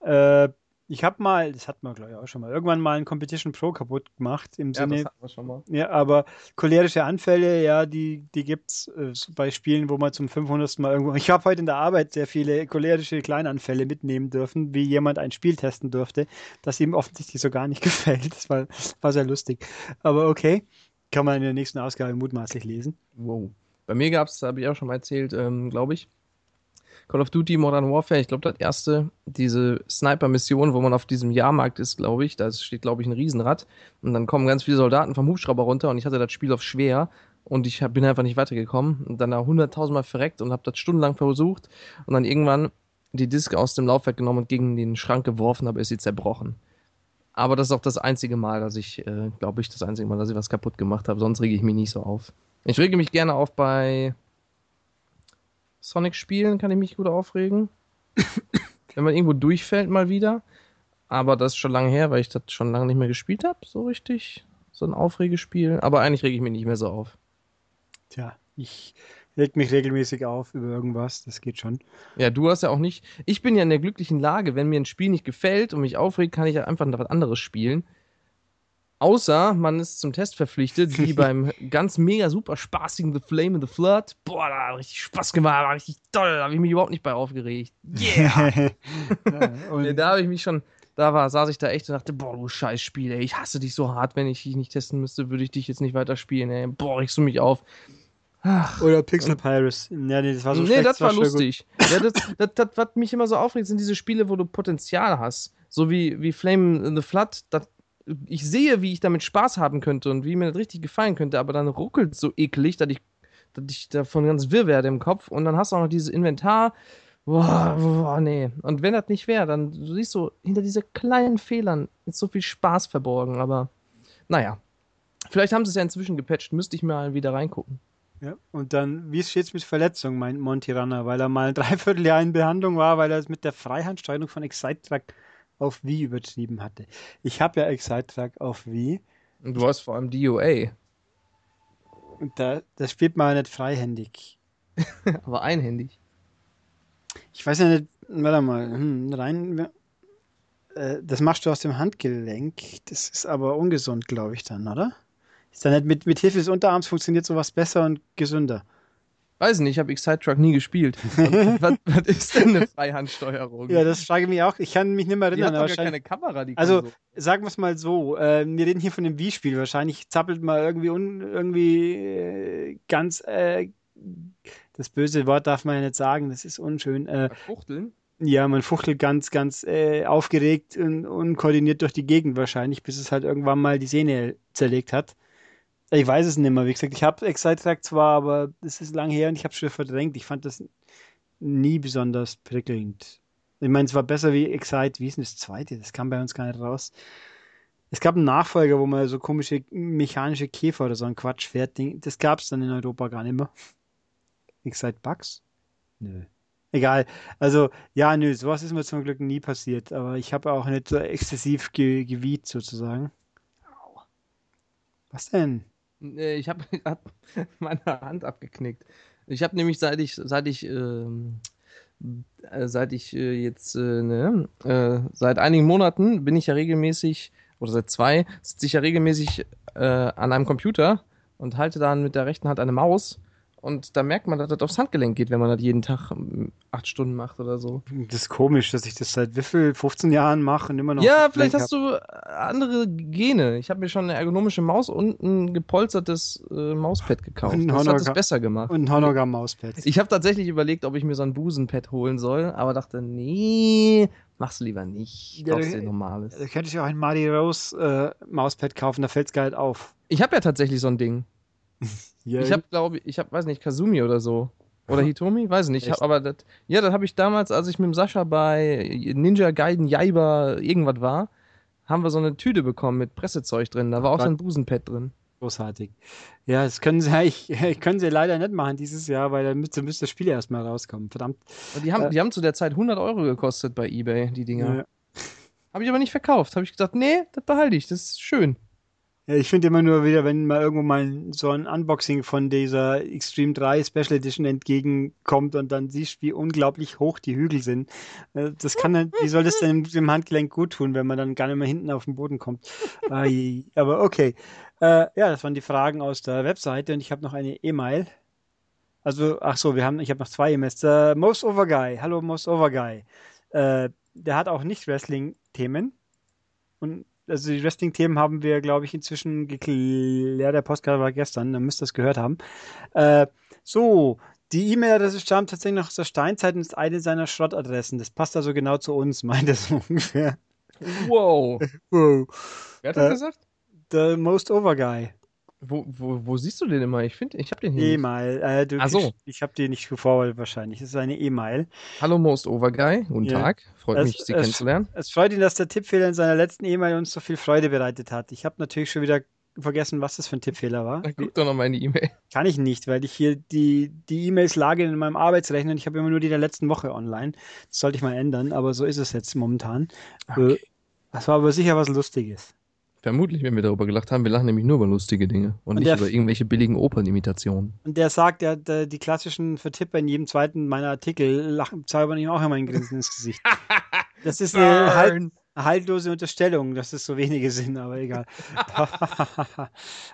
Äh, ich habe mal, das hat man glaube ich auch schon mal, irgendwann mal ein Competition Pro kaputt gemacht im Ja, Sinne, das hatten wir schon mal. Ja, aber cholerische Anfälle, ja, die, die gibt's äh, so bei Spielen, wo man zum 500. Mal irgendwo. Ich habe heute in der Arbeit sehr viele cholerische Kleinanfälle mitnehmen dürfen, wie jemand ein Spiel testen durfte, das ihm offensichtlich so gar nicht gefällt. Das war, war sehr lustig. Aber okay, kann man in der nächsten Ausgabe mutmaßlich lesen. Wow. Bei mir gab es, habe ich auch schon mal erzählt, ähm, glaube ich, Call of Duty Modern Warfare, ich glaube, das erste, diese Sniper-Mission, wo man auf diesem Jahrmarkt ist, glaube ich, da steht, glaube ich, ein Riesenrad und dann kommen ganz viele Soldaten vom Hubschrauber runter und ich hatte das Spiel auf schwer und ich hab, bin einfach nicht weitergekommen und dann da hunderttausendmal verreckt und habe das stundenlang versucht und dann irgendwann die Disk aus dem Laufwerk genommen und gegen den Schrank geworfen, aber ist sie zerbrochen. Aber das ist auch das einzige Mal, dass ich, äh, glaube ich, das einzige Mal, dass ich was kaputt gemacht habe. Sonst rege ich mich nicht so auf. Ich rege mich gerne auf bei Sonic-Spielen, kann ich mich gut aufregen. Wenn man irgendwo durchfällt mal wieder. Aber das ist schon lange her, weil ich das schon lange nicht mehr gespielt habe, so richtig. So ein Aufregespiel. Aber eigentlich rege ich mich nicht mehr so auf. Tja, ich reg mich regelmäßig auf über irgendwas, das geht schon. Ja, du hast ja auch nicht. Ich bin ja in der glücklichen Lage, wenn mir ein Spiel nicht gefällt und mich aufregt, kann ich ja einfach noch was anderes spielen. Außer man ist zum Test verpflichtet, wie beim ganz mega super spaßigen The Flame and the Flood. Boah, da hat richtig Spaß gemacht, war richtig toll, da habe ich mich überhaupt nicht bei aufgeregt. Yeah! ja, da habe ich mich schon, da war, saß ich da echt und dachte, boah, du scheiß Spiel, ey, ich hasse dich so hart, wenn ich dich nicht testen müsste, würde ich dich jetzt nicht weiterspielen, ey. Boah, regst du mich auf. Ach, oder Pixel Pirates. Ja, nee, das war so nee, schlecht, das war schon gut. lustig. Ja, das, das, das, was mich immer so aufregt, sind diese Spiele, wo du Potenzial hast. So wie, wie Flame in the Flood. Das, ich sehe, wie ich damit Spaß haben könnte und wie mir das richtig gefallen könnte, aber dann ruckelt so eklig, dass ich, dass ich davon ganz wirr werde im Kopf. Und dann hast du auch noch dieses Inventar. Boah, boah, nee. Und wenn das nicht wäre, dann du siehst du, hinter diese kleinen Fehlern ist so viel Spaß verborgen, aber naja. Vielleicht haben sie es ja inzwischen gepatcht, müsste ich mal wieder reingucken. Ja, und dann, wie steht's mit Verletzung, meint Monty Runner, weil er mal ein Dreivierteljahr in Behandlung war, weil er es mit der Freihandsteuerung von Excite-Track auf Wii übertrieben hatte. Ich habe ja Excite-Track auf Wii Und du hast vor allem DOA, und da, das spielt man ja nicht freihändig. aber einhändig. Ich weiß ja nicht, warte mal, hm, rein, Äh, das machst du aus dem Handgelenk. Das ist aber ungesund, glaube ich, dann, oder? Ist dann nicht mit, mit Hilfe des Unterarms funktioniert sowas besser und gesünder. Weiß nicht, ich habe Excite Truck nie gespielt. was, was, ist denn eine Freihandsteuerung? Ja, das frage ich mich auch. Ich kann mich nicht mehr erinnern. Die hat doch gar keine Kamera, die Also, so. sagen wir es mal so. Äh, wir reden hier von dem Wii-Spiel. Wahrscheinlich zappelt mal irgendwie, un, irgendwie äh, ganz. Äh, das böse Wort darf man ja nicht sagen. Das ist unschön. Äh, Fuchteln? Ja, man fuchtelt ganz, ganz äh, aufgeregt und unkoordiniert durch die Gegend wahrscheinlich, bis es halt irgendwann mal die Sehne zerlegt hat. Ich weiß es nicht mehr. Wie gesagt, ich habe Excite Track zwar, aber es ist lang her und ich habe es schon verdrängt. Ich fand das nie besonders prickelnd. Ich meine, es war besser wie Excite. Wie ist denn das zweite? Das kam bei uns gar nicht raus. Es gab einen Nachfolger, wo man so komische mechanische Käfer oder so ein Quatsch fährt. Das gab es dann in Europa gar nicht mehr. Excite Bugs? Nö. Egal. Also, ja, nö, sowas ist mir zum Glück nie passiert. Aber ich habe auch nicht so exzessiv ge gewiegt, sozusagen. Was denn? Ich habe hab meine Hand abgeknickt. Ich habe nämlich seit ich seit ich ähm, äh, seit ich äh, jetzt äh, ne, äh, seit einigen Monaten bin ich ja regelmäßig oder seit zwei sitze ich ja regelmäßig äh, an einem Computer und halte dann mit der rechten Hand eine Maus und da merkt man, dass das aufs Handgelenk geht, wenn man das jeden Tag ähm, acht Stunden macht oder so. Das ist komisch, dass ich das seit wie viel, 15 Jahren mache und immer noch. Ja, vielleicht hast du äh, andere Gene. Ich habe mir schon eine ergonomische Maus und ein gepolstertes äh, Mauspad gekauft. Und das hat es besser gemacht. Und ein Honogar-Mauspad. Ich habe tatsächlich überlegt, ob ich mir so ein Busenpad holen soll, aber dachte, nee, mach's lieber nicht. Ja, Kaufst dir normales. Da könnte ich auch ein Marty Rose äh, Mauspad kaufen, da fällt's geil auf. Ich habe ja tatsächlich so ein Ding. Ja, ich habe, glaube ich, ich habe, weiß nicht, Kazumi oder so. Oder Hitomi? Weiß nicht. Hab, aber das, ja, das habe ich damals, als ich mit dem Sascha bei Ninja Gaiden Jaiba irgendwas war, haben wir so eine Tüte bekommen mit Pressezeug drin. Da war auch so ein Busenpad drin. Großartig. Ja, das können sie eigentlich, können sie leider nicht machen dieses Jahr, weil dann müsste, müsste das Spiel erstmal rauskommen. Verdammt. Die haben, äh, die haben zu der Zeit 100 Euro gekostet bei eBay, die Dinger. Ja. Habe ich aber nicht verkauft. Habe ich gesagt, nee, das behalte ich. Das ist schön. Ja, ich finde immer nur wieder, wenn mal irgendwo mal so ein Unboxing von dieser Extreme 3 Special Edition entgegenkommt und dann siehst, wie unglaublich hoch die Hügel sind. Äh, das kann dann, wie soll das denn dem Handgelenk gut tun, wenn man dann gar nicht mehr hinten auf den Boden kommt? Aber okay. Äh, ja, das waren die Fragen aus der Webseite und ich habe noch eine E-Mail. Also, ach so, wir haben, ich habe noch zwei E-Mails. Uh, Most Over Guy. Hallo, Most Over Guy. Äh, der hat auch nicht Wrestling-Themen. Und also die Wrestling-Themen haben wir, glaube ich, inzwischen geklärt. Der Postcard war gestern, dann müsst ihr es gehört haben. Äh, so, die E-Mail-Adresse stammt tatsächlich noch aus der Steinzeit und ist eine seiner Schrottadressen. Das passt also genau zu uns, meint er so ungefähr. Wow. wow. Wer hat das äh, gesagt? The Most Over Guy. Wo, wo, wo siehst du den immer? Ich finde, ich habe den hier. E-Mail. Äh, Ach so. Ich habe den nicht geforwardet wahrscheinlich. Das ist eine E-Mail. Hallo Most Overguy. Guten ja. Tag. Freut es, mich, Sie es, kennenzulernen. Es freut ihn, dass der Tippfehler in seiner letzten E-Mail uns so viel Freude bereitet hat. Ich habe natürlich schon wieder vergessen, was das für ein Tippfehler war. Dann guck doch nochmal in die E-Mail. Kann ich nicht, weil ich hier die die E-Mails lage in meinem Arbeitsrechner und ich habe immer nur die der letzten Woche online. Das sollte ich mal ändern, aber so ist es jetzt momentan. Okay. Äh, das war aber sicher was Lustiges. Vermutlich, wenn wir darüber gelacht haben. Wir lachen nämlich nur über lustige Dinge und, und nicht über irgendwelche billigen Opernimitationen. Und der sagt, der, der, die klassischen Vertipper in jedem zweiten meiner Artikel lachen, zaubern ihm auch immer ein Grinsen ins Gesicht. Das ist eine halt, haltlose Unterstellung, dass es so wenige sind, aber egal.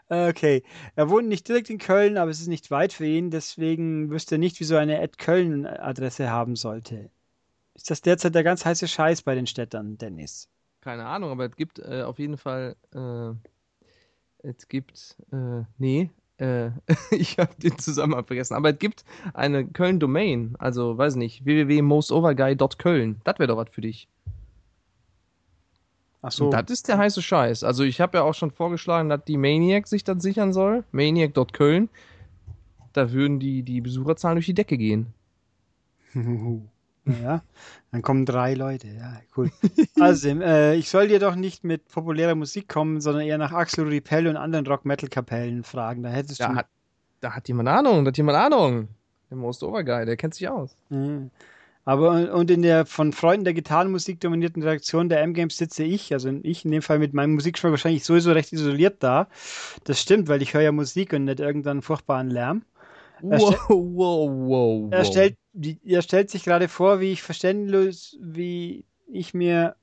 okay. Er wohnt nicht direkt in Köln, aber es ist nicht weit für ihn, deswegen wüsste er nicht, wieso eine Ed Köln-Adresse haben sollte. Ist das derzeit der ganz heiße Scheiß bei den Städtern, Dennis? Keine Ahnung, aber es gibt äh, auf jeden Fall, äh, es gibt, äh, nee, äh, ich habe den Zusammenhang vergessen, aber es gibt eine Köln-Domain, also weiß nicht, www.mostoverguy.köln. Das wäre doch was für dich. Ach so. das ist der heiße Scheiß. Also ich habe ja auch schon vorgeschlagen, dass die Maniac sich das sichern soll. Maniac.köln. Da würden die, die Besucherzahlen durch die Decke gehen. Ja, dann kommen drei Leute. Ja, cool. Also, äh, ich soll dir doch nicht mit populärer Musik kommen, sondern eher nach Axel Ripell und anderen Rock-Metal-Kapellen fragen. Da hättest da du. Hat, da hat jemand Ahnung, da hat jemand Ahnung. Der Most Overguy, der kennt sich aus. Mhm. Aber und in der von Freunden der Gitarrenmusik dominierten Redaktion der M-Games sitze ich, also ich in dem Fall mit meinem Musikgeschmack wahrscheinlich sowieso recht isoliert da. Das stimmt, weil ich höre ja Musik und nicht irgendeinen furchtbaren Lärm. Wow, wow, wow, Er stellt, er stellt sich gerade vor, wie ich verständlos, wie ich mir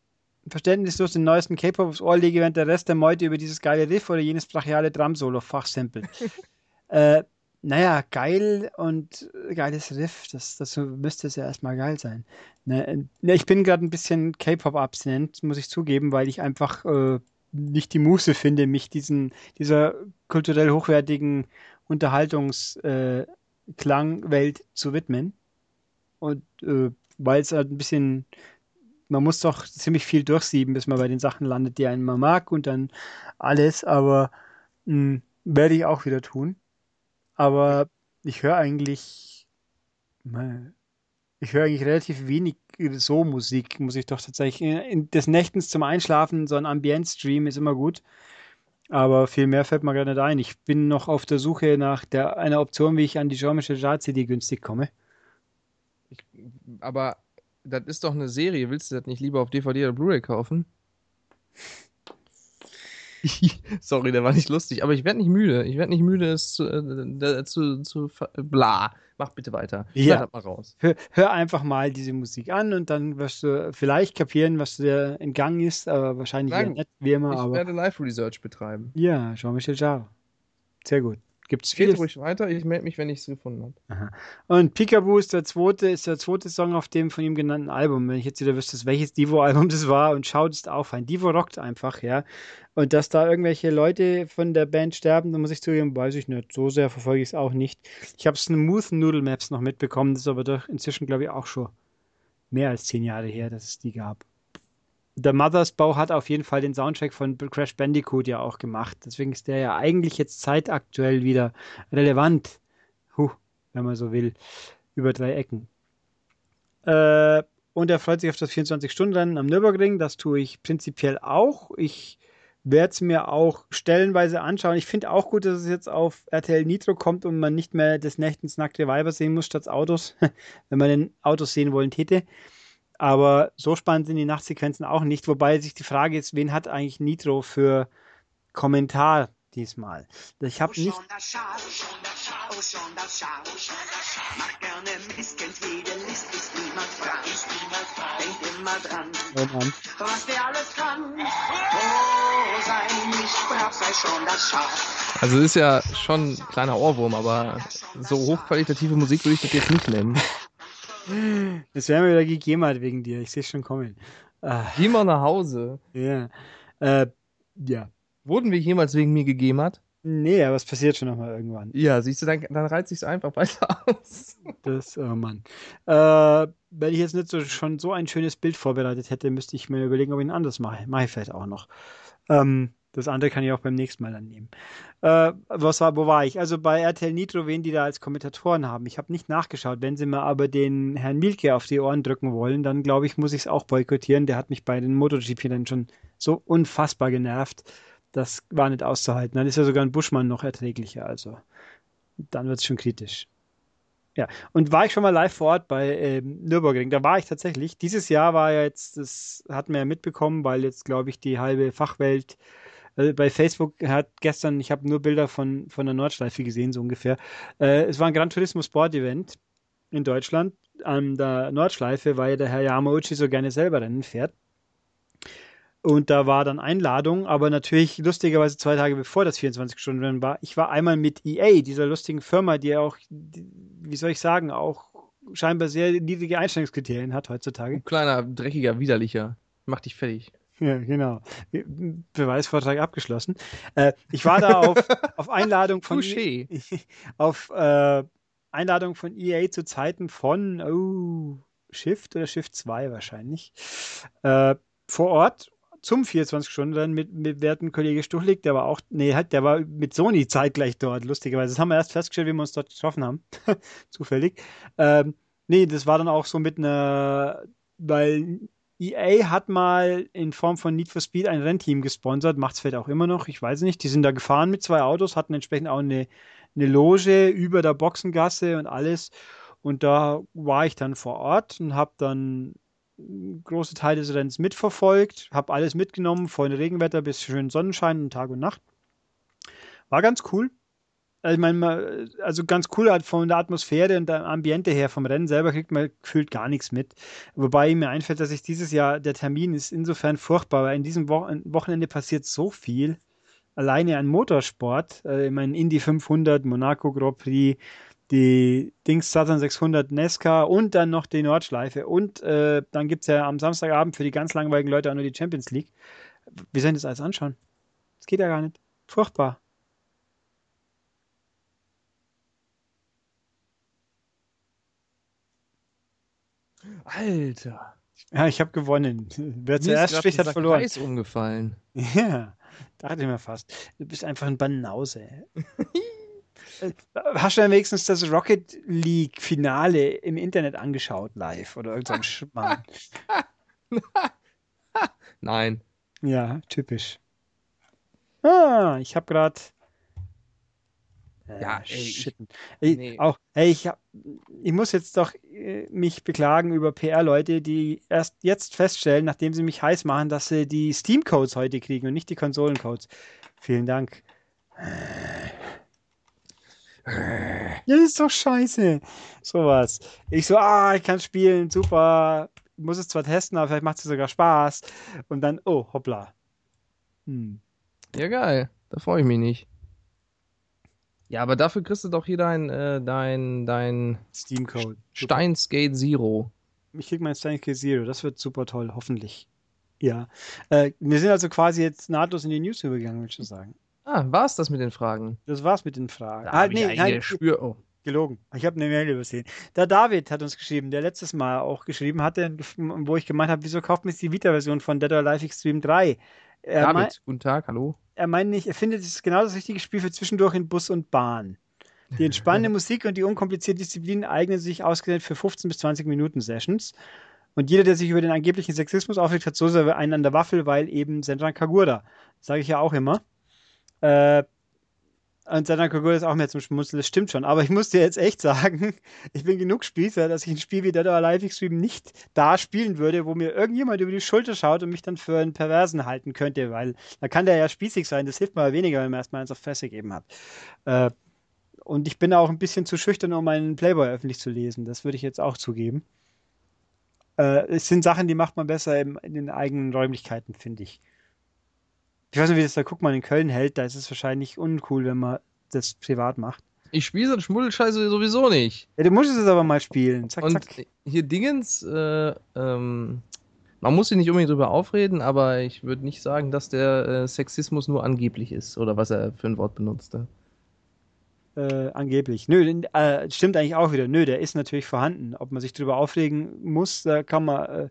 verständnislos den neuesten K-Pop aufs Ohr lege, während der Rest der Meute über dieses geile Riff oder jenes brachiale Drum-Solo fachsimpelt. äh, naja, geil und geiles Riff, das, das müsste es ja erstmal geil sein. Ne, ne ich bin gerade ein bisschen K-Pop-abstinent, muss ich zugeben, weil ich einfach äh, nicht die Muße finde, mich diesen, dieser kulturell hochwertigen Unterhaltungsklangwelt äh, zu widmen. Und äh, weil es halt ein bisschen, man muss doch ziemlich viel durchsieben, bis man bei den Sachen landet, die einen mal mag und dann alles, aber mh, hm, werde ich auch wieder tun. Aber ich höre eigentlich, ich höre eigentlich relativ wenig so Musik, muss ich doch tatsächlich. In, des Nächtens zum Einschlafen, so ein Ambient-Stream ist immer gut. Aber viel mehr fällt mir gerade nicht ein. Ich bin noch auf der Suche nach der, einer Option, wie ich an die Jean-Michel CD günstig komme. Ich, aber das ist doch eine Serie. Willst du das nicht lieber auf DVD oder Blu-ray kaufen? Sorry, der war nicht lustig, aber ich werde nicht müde. Ich werde nicht müde, es zu, äh, zu, zu, bla. Mach bitte weiter. Ja. mal raus. Hör, hör, einfach mal diese Musik an und dann wirst du vielleicht kapieren, was dir entgangen ist, aber wahrscheinlich Nein, nicht wie immer. Ich aber... werde Live-Research betreiben. Ja, Jean-Michel Jarre. Sehr gut. Gibt es Geht ruhig weiter, ich melde mich, wenn ich es gefunden habe. Und Peekaboo ist der zweite, ist der zweite Song auf dem von ihm genannten Album. Wenn ich jetzt wieder wüsste, welches Divo-Album das war und schaut es auf ein. Divo rockt einfach, ja. Und dass da irgendwelche Leute von der Band sterben, da muss ich zugeben, weiß ich nicht. So sehr verfolge ich es auch nicht. Ich habe Smooth Noodle Maps noch mitbekommen, das ist aber doch inzwischen, glaube ich, auch schon mehr als zehn Jahre her, dass es die gab der Mothers Bau hat auf jeden Fall den Soundtrack von Crash Bandicoot ja auch gemacht. Deswegen ist der ja eigentlich jetzt zeitaktuell wieder relevant. Huh, wenn man so will. Über drei Ecken. Äh, und er freut sich auf das 24-Stunden-Rennen am Nürburgring. Das tue ich prinzipiell auch. Ich werde es mir auch stellenweise anschauen. Ich finde auch gut, dass es jetzt auf RTL Nitro kommt und man nicht mehr des Nächtens nackte Weiber sehen muss statt Autos, wenn man den Autos sehen wollen täte. Aber so spannend sind die Nachtsequenzen auch nicht, wobei sich die Frage ist, wen hat eigentlich Nitro für Kommentar diesmal? Ich habe nicht. Oh Mann. Also ist ja schon ein kleiner Ohrwurm, aber so hochqualitative Musik würde ich das jetzt nicht nennen. Das wäre mir wieder gegeben halt wegen dir. Ich sehe es schon kommen. Ah. Geh mal nach Hause. Ja. Äh, ja. Wurden wir jemals wegen mir gegeben hat? Nee, aber es passiert schon nochmal irgendwann. Ja, siehst du, dann, dann reizt sich einfach weiter aus. Das, oh Mann. Äh, wenn ich jetzt nicht so, schon so ein schönes Bild vorbereitet hätte, müsste ich mir überlegen, ob ich ein anderes mache. Mache ich vielleicht auch noch. Ähm, das andere kann ich auch beim nächsten Mal dann nehmen. Äh, was war, wo war ich? Also bei RTL Nitro, wen die da als Kommentatoren haben. Ich habe nicht nachgeschaut. Wenn sie mir aber den Herrn Mielke auf die Ohren drücken wollen, dann glaube ich, muss ich es auch boykottieren. Der hat mich bei den MotoGP dann schon so unfassbar genervt. Das war nicht auszuhalten. Dann ist ja sogar ein Buschmann noch erträglicher. Also dann wird es schon kritisch. Ja, und war ich schon mal live vor Ort bei ähm, Nürburgring? Da war ich tatsächlich. Dieses Jahr war ja jetzt, das hat man ja mitbekommen, weil jetzt, glaube ich, die halbe Fachwelt äh, bei Facebook hat gestern, ich habe nur Bilder von, von der Nordschleife gesehen, so ungefähr. Äh, es war ein Gran Turismo Sport Event in Deutschland an der Nordschleife, weil der Herr Yamauchi so gerne selber Rennen fährt. Und da war dann Einladung, aber natürlich lustigerweise zwei Tage bevor das 24-Stunden-Rennen war. Ich war einmal mit EA, dieser lustigen Firma, die auch, die, wie soll ich sagen, auch scheinbar sehr niedrige Einstellungskriterien hat heutzutage. kleiner, dreckiger, widerlicher. Mach dich fertig. Ja, genau. Beweisvortrag abgeschlossen. Äh, ich war da auf, auf Einladung von e auf äh, Einladung von EA zu Zeiten von oh, Shift oder Shift 2 wahrscheinlich. Äh, vor Ort zum 24 Stunden dann mit, mit werten Kollege Stuchlik, der war auch, nee, halt, der war mit Sony zeitgleich dort, lustigerweise. Das haben wir erst festgestellt, wie wir uns dort getroffen haben. Zufällig. Ähm, nee, das war dann auch so mit einer, weil EA hat mal in Form von Need for Speed ein Rennteam gesponsert, macht es vielleicht auch immer noch, ich weiß nicht. Die sind da gefahren mit zwei Autos, hatten entsprechend auch eine, eine Loge über der Boxengasse und alles. Und da war ich dann vor Ort und habe dann große Teile des Rennens mitverfolgt, habe alles mitgenommen, von Regenwetter bis schön Sonnenschein und Tag und Nacht. War ganz cool. Also, ich meine, also ganz cool halt von der Atmosphäre und der Ambiente her, vom Rennen selber kriegt man gefühlt gar nichts mit. Wobei mir einfällt, dass ich dieses Jahr, der Termin ist insofern furchtbar, weil in diesem Wo Wochenende passiert so viel. Alleine an Motorsport, äh, ich meine, Indy 500, Monaco Grand Prix, die Dings Southern 600 Nesca und dann noch die Nordschleife. Und äh, dann gibt es ja am Samstagabend für die ganz langweiligen Leute auch nur die Champions League. Wir sollen das alles anschauen. Das geht ja gar nicht. Furchtbar. Alter. Ja, ich habe gewonnen. Wer zuerst spricht, hat verloren. Kreis umgefallen. Ja, dachte ich mir fast. Du bist einfach ein Banause. Hast du denn wenigstens das Rocket League Finale im Internet angeschaut, live oder irgend so ein Schmarrn? Nein. Ja, typisch. Ah, ich habe gerade. Ja, ey, ich- shit. Ey, nee. Auch, hey, ich, hab, ich muss jetzt doch äh, mich beklagen über PR-Leute, die erst jetzt feststellen, nachdem sie mich heiß machen, dass sie die Steam-Codes heute kriegen und nicht die Konsolencodes. Vielen Dank. Ja, das ist doch scheiße. Sowas. Ich so, ah, ich kann spielen, super. Ich muss es zwar testen, aber vielleicht macht es sogar Spaß. Und dann, oh, hoppla. Hm. Ja, geil. Da freue ich mich nicht. Ja, aber dafür kriegst du doch hier dein, äh, dein, dein Steam-Code. Steinskate Zero. Ich krieg mein Stein Zero. Das wird super toll, hoffentlich. Ja. Äh, wir sind also quasi jetzt nahtlos in die News übergegangen, würde ich schon sagen. Ah, war's das mit den Fragen? Das war's mit den Fragen. Da Ah, ich nee, ein nein, Gespür. Oh. gelogen. Ich habe eine Mail übersehen. Der David hat uns geschrieben, der letztes Mal auch geschrieben hatte, wo ich gemeint habe, wieso kauft man jetzt die Vita-Version von Dead or Alive Extreme 3? Er, David, guten Tag, hallo. Er meint nicht, er findet, es genau das richtige Spiel für zwischendurch in Bus und Bahn. Die entspannende Musik und die unkomplizierte Disziplin eignen sich ausgewählt für 15 bis 20 Minuten Sessions. Und jeder, der sich über den angeblichen Sexismus aufregt, hat so sehr einen an der Waffel, weil eben Senran Kagura. Sage ich ja auch immer. Äh, und Senran Kagura ist auch mehr zum Schmunzeln, das stimmt schon. Aber ich muss dir jetzt echt sagen, ich bin genug Spießer, dass ich ein Spiel wie Dead or Alive Extreme nicht da spielen würde, wo mir irgendjemand über die Schulter schaut und mich dann für einen Perversen halten könnte, weil da kann der ja spießig sein. Das hilft mir aber weniger, wenn man erstmal eins auf Fresse gegeben hat. Äh, und ich bin auch ein bisschen zu schüchtern, um meinen Playboy öffentlich zu lesen. Das würde ich jetzt auch zugeben. Äh, es sind Sachen, die macht man besser im, in den eigenen Räumlichkeiten, finde ich. Ich weiß nicht, wie das der Guckmann in Köln hält. Da ist es wahrscheinlich uncool, wenn man das privat macht. Ich spiele so einen Schmuddelscheiße sowieso nicht. Ja, du musst es aber mal spielen. Zack, Und zack. hier Dingens, äh, ähm, man muss sich nicht unbedingt drüber aufreden, aber ich würde nicht sagen, dass der äh, Sexismus nur angeblich ist oder was er für ein Wort benutzte. Äh, angeblich. Nö, den- äh, stimmt eigentlich auch wieder. Nö, der ist natürlich vorhanden. Ob man sich drüber aufregen muss, da kann man äh,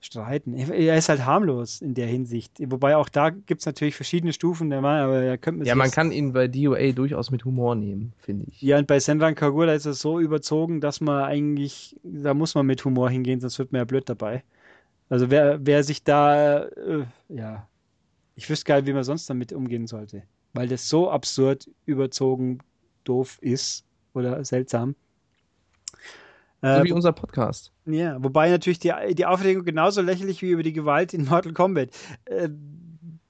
streiten. Er ist halt harmlos in der Hinsicht. Wobei auch da gibt es natürlich verschiedene Stufen der Mann, aber da könnte man Ja, man kann ihn bei DOA durchaus mit Humor nehmen, finde ich. Ja, und bei Senran Kagura ist es so überzogen, dass man eigentlich, da muss man mit Humor hingehen, sonst wird man ja blöd dabei. Also wer, wer sich da, äh, ja, ich wüsste gar nicht, wie man sonst damit umgehen sollte. Weil das so absurd, überzogen, doof ist oder seltsam. So Äh, wie unser Podcast. ja, wobei natürlich die, die Aufregung genauso lächerlich wie über die Gewalt in Mortal Kombat. Äh,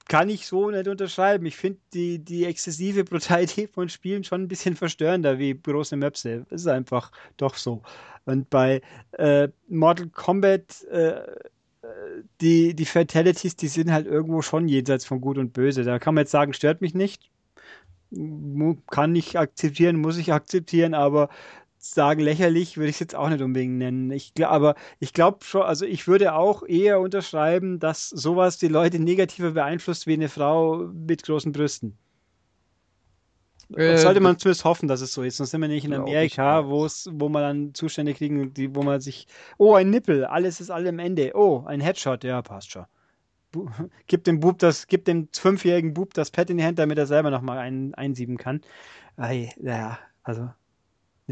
kann ich so nicht unterschreiben. Ich finde die, die exzessive Brutalität von Spielen schon ein bisschen verstörender wie große Möpse. Das ist einfach doch so. Und bei äh, Mortal Kombat, äh, äh, die, die Fatalities, die sind halt irgendwo schon jenseits von Gut und Böse. Da kann man jetzt sagen, stört mich nicht. Kann ich akzeptieren, muss ich akzeptieren, aber sagen lächerlich würde ich es jetzt auch nicht unbedingt nennen. Ich, aber ich glaube schon, also ich würde auch eher unterschreiben, dass sowas die Leute negativer beeinflusst wie eine Frau mit großen Brüsten. Äh, Sollte man zumindest hoffen, dass es so ist. Sonst sind wir nicht in Amerika, wo man dann Zustände kriegen, die, wo man sich, oh, ein Nippel, alles ist allem Ende. Oh, ein Headshot, ja, passt schon. Bu gib dem Bub das, gib dem fünfjährigen Bub das Pad in die Hand, damit er selber nochmal ein, einsieben kann. Ei, ja, also,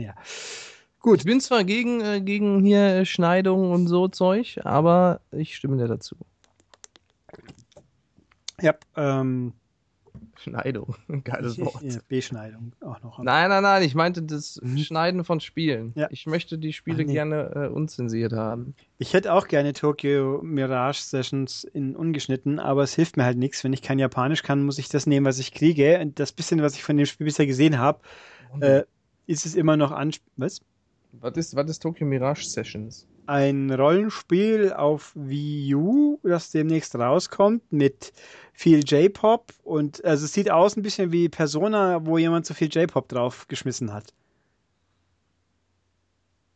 ja. Ich bin zwar gegen, äh, gegen hier Schneidungen und so Zeug, aber ich stimme dir dazu. Ja, ähm, Schneidung. Geiles Wort. Ja, Beschneidung auch noch. Nein, nein, nein, ich meinte das Schneiden von Spielen. Ja. Ich möchte die Spiele Ach, nee. gerne äh, unzensiert haben. Ich hätte auch gerne Tokyo Mirage Sessions in ungeschnitten, aber es hilft mir halt nichts. Wenn ich kein Japanisch kann, muss ich das nehmen, was ich kriege. Und das bisschen, was ich von dem Spiel bisher gesehen habe, äh, ist es immer noch an was? Was ist, was ist Tokyo Mirage Sessions? Ein Rollenspiel auf Wii U, das demnächst rauskommt, mit viel J-Pop und also es sieht aus ein bisschen wie Persona, wo jemand zu viel J-Pop draufgeschmissen hat.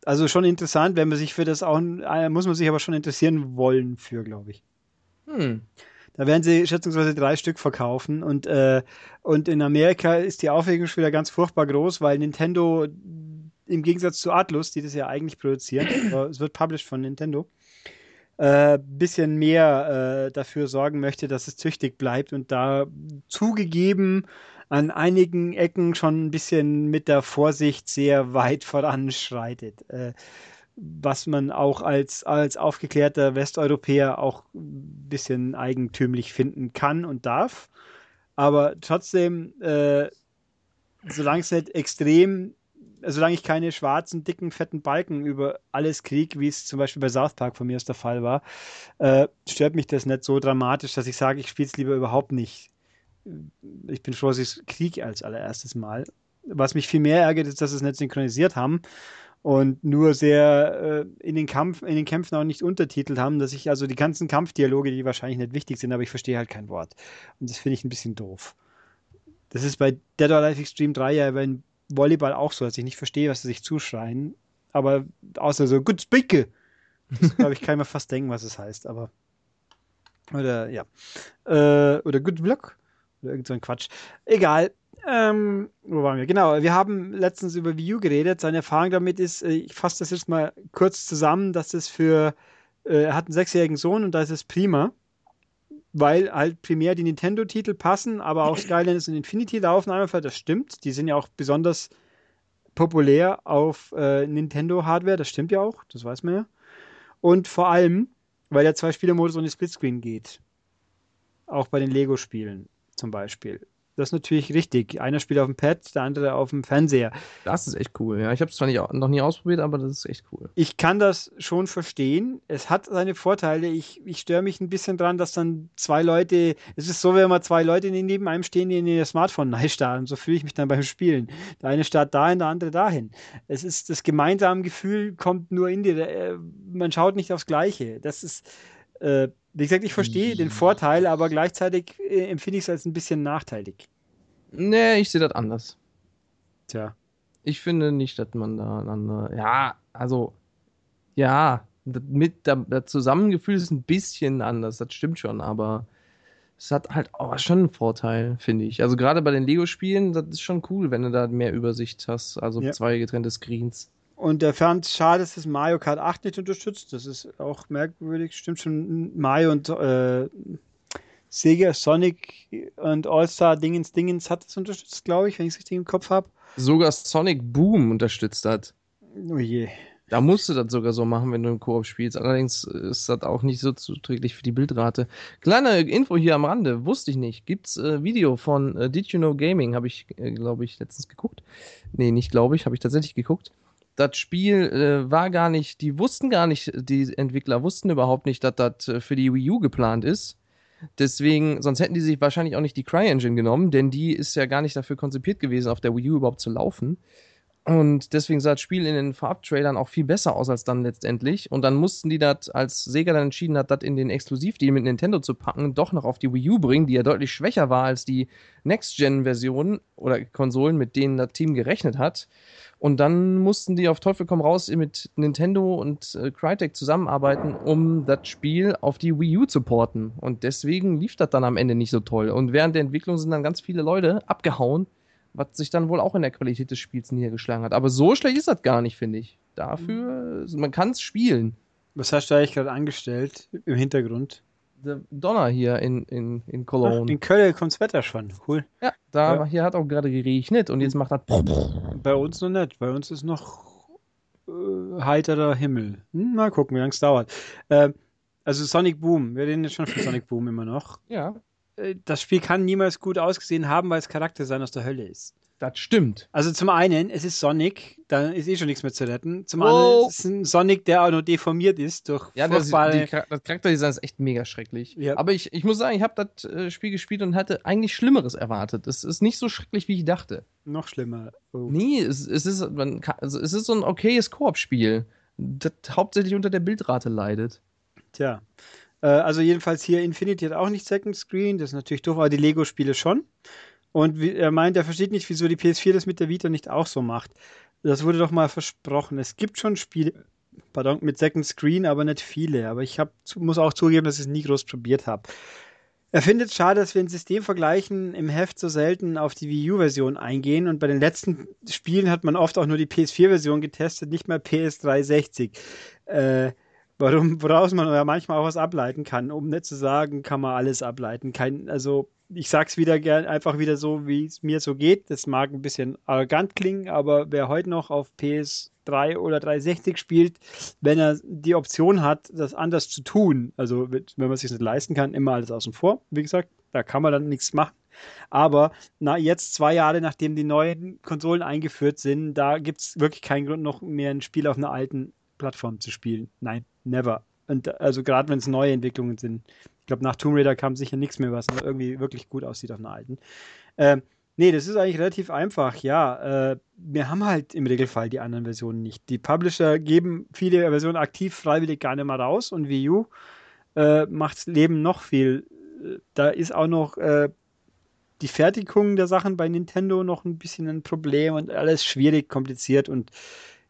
Also schon interessant, wenn man sich für das auch, äh, muss man sich aber schon interessieren wollen für, glaube ich. Hm. Da werden sie schätzungsweise drei Stück verkaufen und, äh, und in Amerika ist die Aufregung schon wieder ganz furchtbar groß, weil Nintendo im Gegensatz zu Atlus, die das ja eigentlich produzieren, aber es wird published von Nintendo, äh, bisschen mehr äh, dafür sorgen möchte, dass es züchtig bleibt und da zugegeben an einigen Ecken schon ein bisschen mit der Vorsicht sehr weit voranschreitet. Äh, was man auch als, als aufgeklärter Westeuropäer auch ein bisschen eigentümlich finden kann und darf. Aber trotzdem, äh, solange es nicht extrem, solange ich keine schwarzen, dicken, fetten Balken über alles kriege, wie es zum Beispiel bei South Park von mir aus der Fall war, äh, stört mich das nicht so dramatisch, dass ich sage, ich spiele es lieber überhaupt nicht. Ich bin froh, dass ich es kriege als allererstes Mal. Was mich viel mehr ärgert, ist, dass sie es nicht synchronisiert haben und nur sehr äh, in den Kampf, in den Kämpfen auch nicht untertitelt haben, dass ich also die ganzen Kampfdialoge, die wahrscheinlich nicht wichtig sind, aber ich verstehe halt kein Wort. Und das finde ich ein bisschen doof. Das ist bei Dead or Alive Extreme 3 ja beim Volleyball auch so, dass ich nicht verstehe, was sie sich zuschreien. Aber außer so, gut Spicke. Das glaube ich, kann man fast denken, was es heißt, aber. Oder, ja. Äh, oder Good Block. Oder irgend so ein Quatsch. Egal. Ähm, wo waren wir? Genau, wir haben letztens über Wii U geredet. Seine Erfahrung damit ist, äh, ich fasse das jetzt mal kurz zusammen, dass es für, äh, er hat einen sechsjährigen Sohn und da ist es prima, weil halt primär die Nintendo-Titel passen, aber auch Skylanders und Infinity laufen einfach, das stimmt. Die sind ja auch besonders populär auf äh, Nintendo-Hardware, das stimmt ja auch, das weiß man ja. Und vor allem, weil der Zwei-Spieler-Modus ohne Splitscreen geht. Auch bei den Lego-Spielen zum Beispiel. Das ist natürlich richtig. Einer spielt auf dem Pad, der andere auf dem Fernseher. Das ist echt cool. Ja, ich habe es zwar nicht, noch nie ausprobiert, aber das ist echt cool. Ich kann das schon verstehen. Es hat seine Vorteile. Ich, ich störe mich ein bisschen dran, dass dann zwei Leute, es ist so, wenn mal zwei Leute neben einem stehen, die in ihr Smartphone neu starten. So fühle ich mich dann beim Spielen. Der eine startet dahin, der andere dahin. Es ist das gemeinsame Gefühl kommt nur in dir. Äh, Man schaut nicht aufs Gleiche. Das ist, äh, wie gesagt, ich verstehe den Vorteil, aber gleichzeitig äh, empfinde ich es als ein bisschen nachteilig. Nee, ich sehe das anders. Tja. Ich finde nicht, dass man da einander. Ja, also. Ja, das mit der, das Zusammengefühl ist ein bisschen anders, das stimmt schon, aber es hat halt auch schon einen Vorteil, finde ich. Also gerade bei den Lego-Spielen, das ist schon cool, wenn du da mehr Übersicht hast, also Ja. zwei getrennte Screens. Und er fand schade, dass das Mario Kart 8 nicht unterstützt. Das ist auch merkwürdig. Stimmt schon, Mario und äh, Sega, Sonic und All-Star Dingens Dingens hat es unterstützt, glaube ich, wenn ich es richtig im Kopf habe. Sogar Sonic Boom unterstützt hat. Oh je. Da musst du das sogar so machen, wenn du im Koop spielst. Allerdings ist das auch nicht so zuträglich für die Bildrate. Kleine Info hier am Rande, wusste ich nicht. Gibt's äh, Video von äh, Did You Know Gaming, habe ich, äh, glaube ich, letztens geguckt. Nee, nicht glaube ich, habe ich tatsächlich geguckt. Das Spiel äh, war gar nicht, die wussten gar nicht, die Entwickler wussten überhaupt nicht, dass das äh, für die Wii U geplant ist. Deswegen, sonst hätten die sich wahrscheinlich auch nicht die CryEngine genommen, denn die ist ja gar nicht dafür konzipiert gewesen, auf der Wii U überhaupt zu laufen. Und deswegen sah das Spiel in den Vorab-Trailern auch viel besser aus als dann letztendlich. Und dann mussten die das, als Sega dann entschieden hat, das in den Exklusivdeal mit Nintendo zu packen, doch noch auf die Wii U bringen, die ja deutlich schwächer war als die Next-Gen-Versionen oder Konsolen, mit denen das Team gerechnet hat. Und dann mussten die auf Teufel komm raus mit Nintendo und äh, Crytek zusammenarbeiten, um das Spiel auf die Wii U zu porten. Und deswegen lief das dann am Ende nicht so toll. Und während der Entwicklung sind dann ganz viele Leute abgehauen, was sich dann wohl auch in der Qualität des Spiels niedergeschlagen hat. Aber so schlecht ist das gar nicht, finde ich. Dafür, man kann es spielen. Was hast du eigentlich gerade angestellt im Hintergrund? Der Donner hier in, in, in Ach, Cologne. in Köln kommt's Wetter schon. Cool. ja, da Ja. hier hat auch gerade geregnet und jetzt macht das. Bei uns noch nicht. Bei uns ist noch äh, heiterer Himmel. Hm, mal gucken, wie lange es dauert. Ähm, also Sonic Boom. Wir reden jetzt schon von Sonic Boom immer noch. Ja. Äh, das Spiel kann niemals gut ausgesehen haben, weil es Charakterdesign aus der Hölle ist. Das stimmt. Also zum einen, es ist Sonic, da ist eh schon nichts mehr zu retten. Zum Wow. anderen, es ist ein Sonic, der auch noch deformiert ist durch Ja, das, die, das Charakterdesign ist echt mega schrecklich. Ja. Aber ich, ich muss sagen, ich habe das äh, Spiel gespielt und hatte eigentlich Schlimmeres erwartet. Es ist nicht so schrecklich, wie ich dachte. noch schlimmer. Oh. Nee, es, es, ist, man kann, also es ist so ein okayes Koop-Spiel, das hauptsächlich unter der Bildrate leidet. Tja. Äh, also jedenfalls hier Infinity hat auch nicht Second Screen, das ist natürlich doof, aber die Lego-Spiele schon. Und wie, er meint, er versteht nicht, wieso die PS4 das mit der Vita nicht auch so macht. Das wurde doch mal versprochen. Es gibt schon Spiele, pardon, mit Second Screen, aber nicht viele. Aber ich hab, muss auch zugeben, dass ich es nie groß probiert habe. Er findet es schade, dass wir in Systemvergleichen im Heft so selten auf die Wii U-Version eingehen und bei den letzten Spielen hat man oft auch nur die PS4-Version getestet, nicht mal PS360. Äh, warum, woraus man ja manchmal auch was ableiten kann. Um nicht zu sagen, kann man alles ableiten. Kein, also ich sag's wieder gern, einfach wieder so, wie es mir so geht. Das mag ein bisschen arrogant klingen, aber wer heute noch auf PS3 oder 360 spielt, wenn er die Option hat, das anders zu tun, also wenn man es sich nicht leisten kann, immer alles außen vor. Wie gesagt, da kann man dann nichts machen. Aber na, jetzt zwei Jahre nachdem die neuen Konsolen eingeführt sind, da gibt es wirklich keinen Grund, noch mehr ein Spiel auf einer alten Plattform zu spielen. Nein, never. Und also gerade wenn es neue Entwicklungen sind. Ich glaube, nach Tomb Raider kam sicher nichts mehr, was irgendwie wirklich gut aussieht auf einer alten. Ähm, nee, das ist eigentlich relativ einfach. Ja, äh, wir haben halt im Regelfall die anderen Versionen nicht. Die Publisher geben viele Versionen aktiv freiwillig gar nicht mehr raus und Wii U äh, macht das Leben noch viel. äh, Da ist auch noch äh, die Fertigung der Sachen bei Nintendo noch ein bisschen ein Problem und alles schwierig, kompliziert und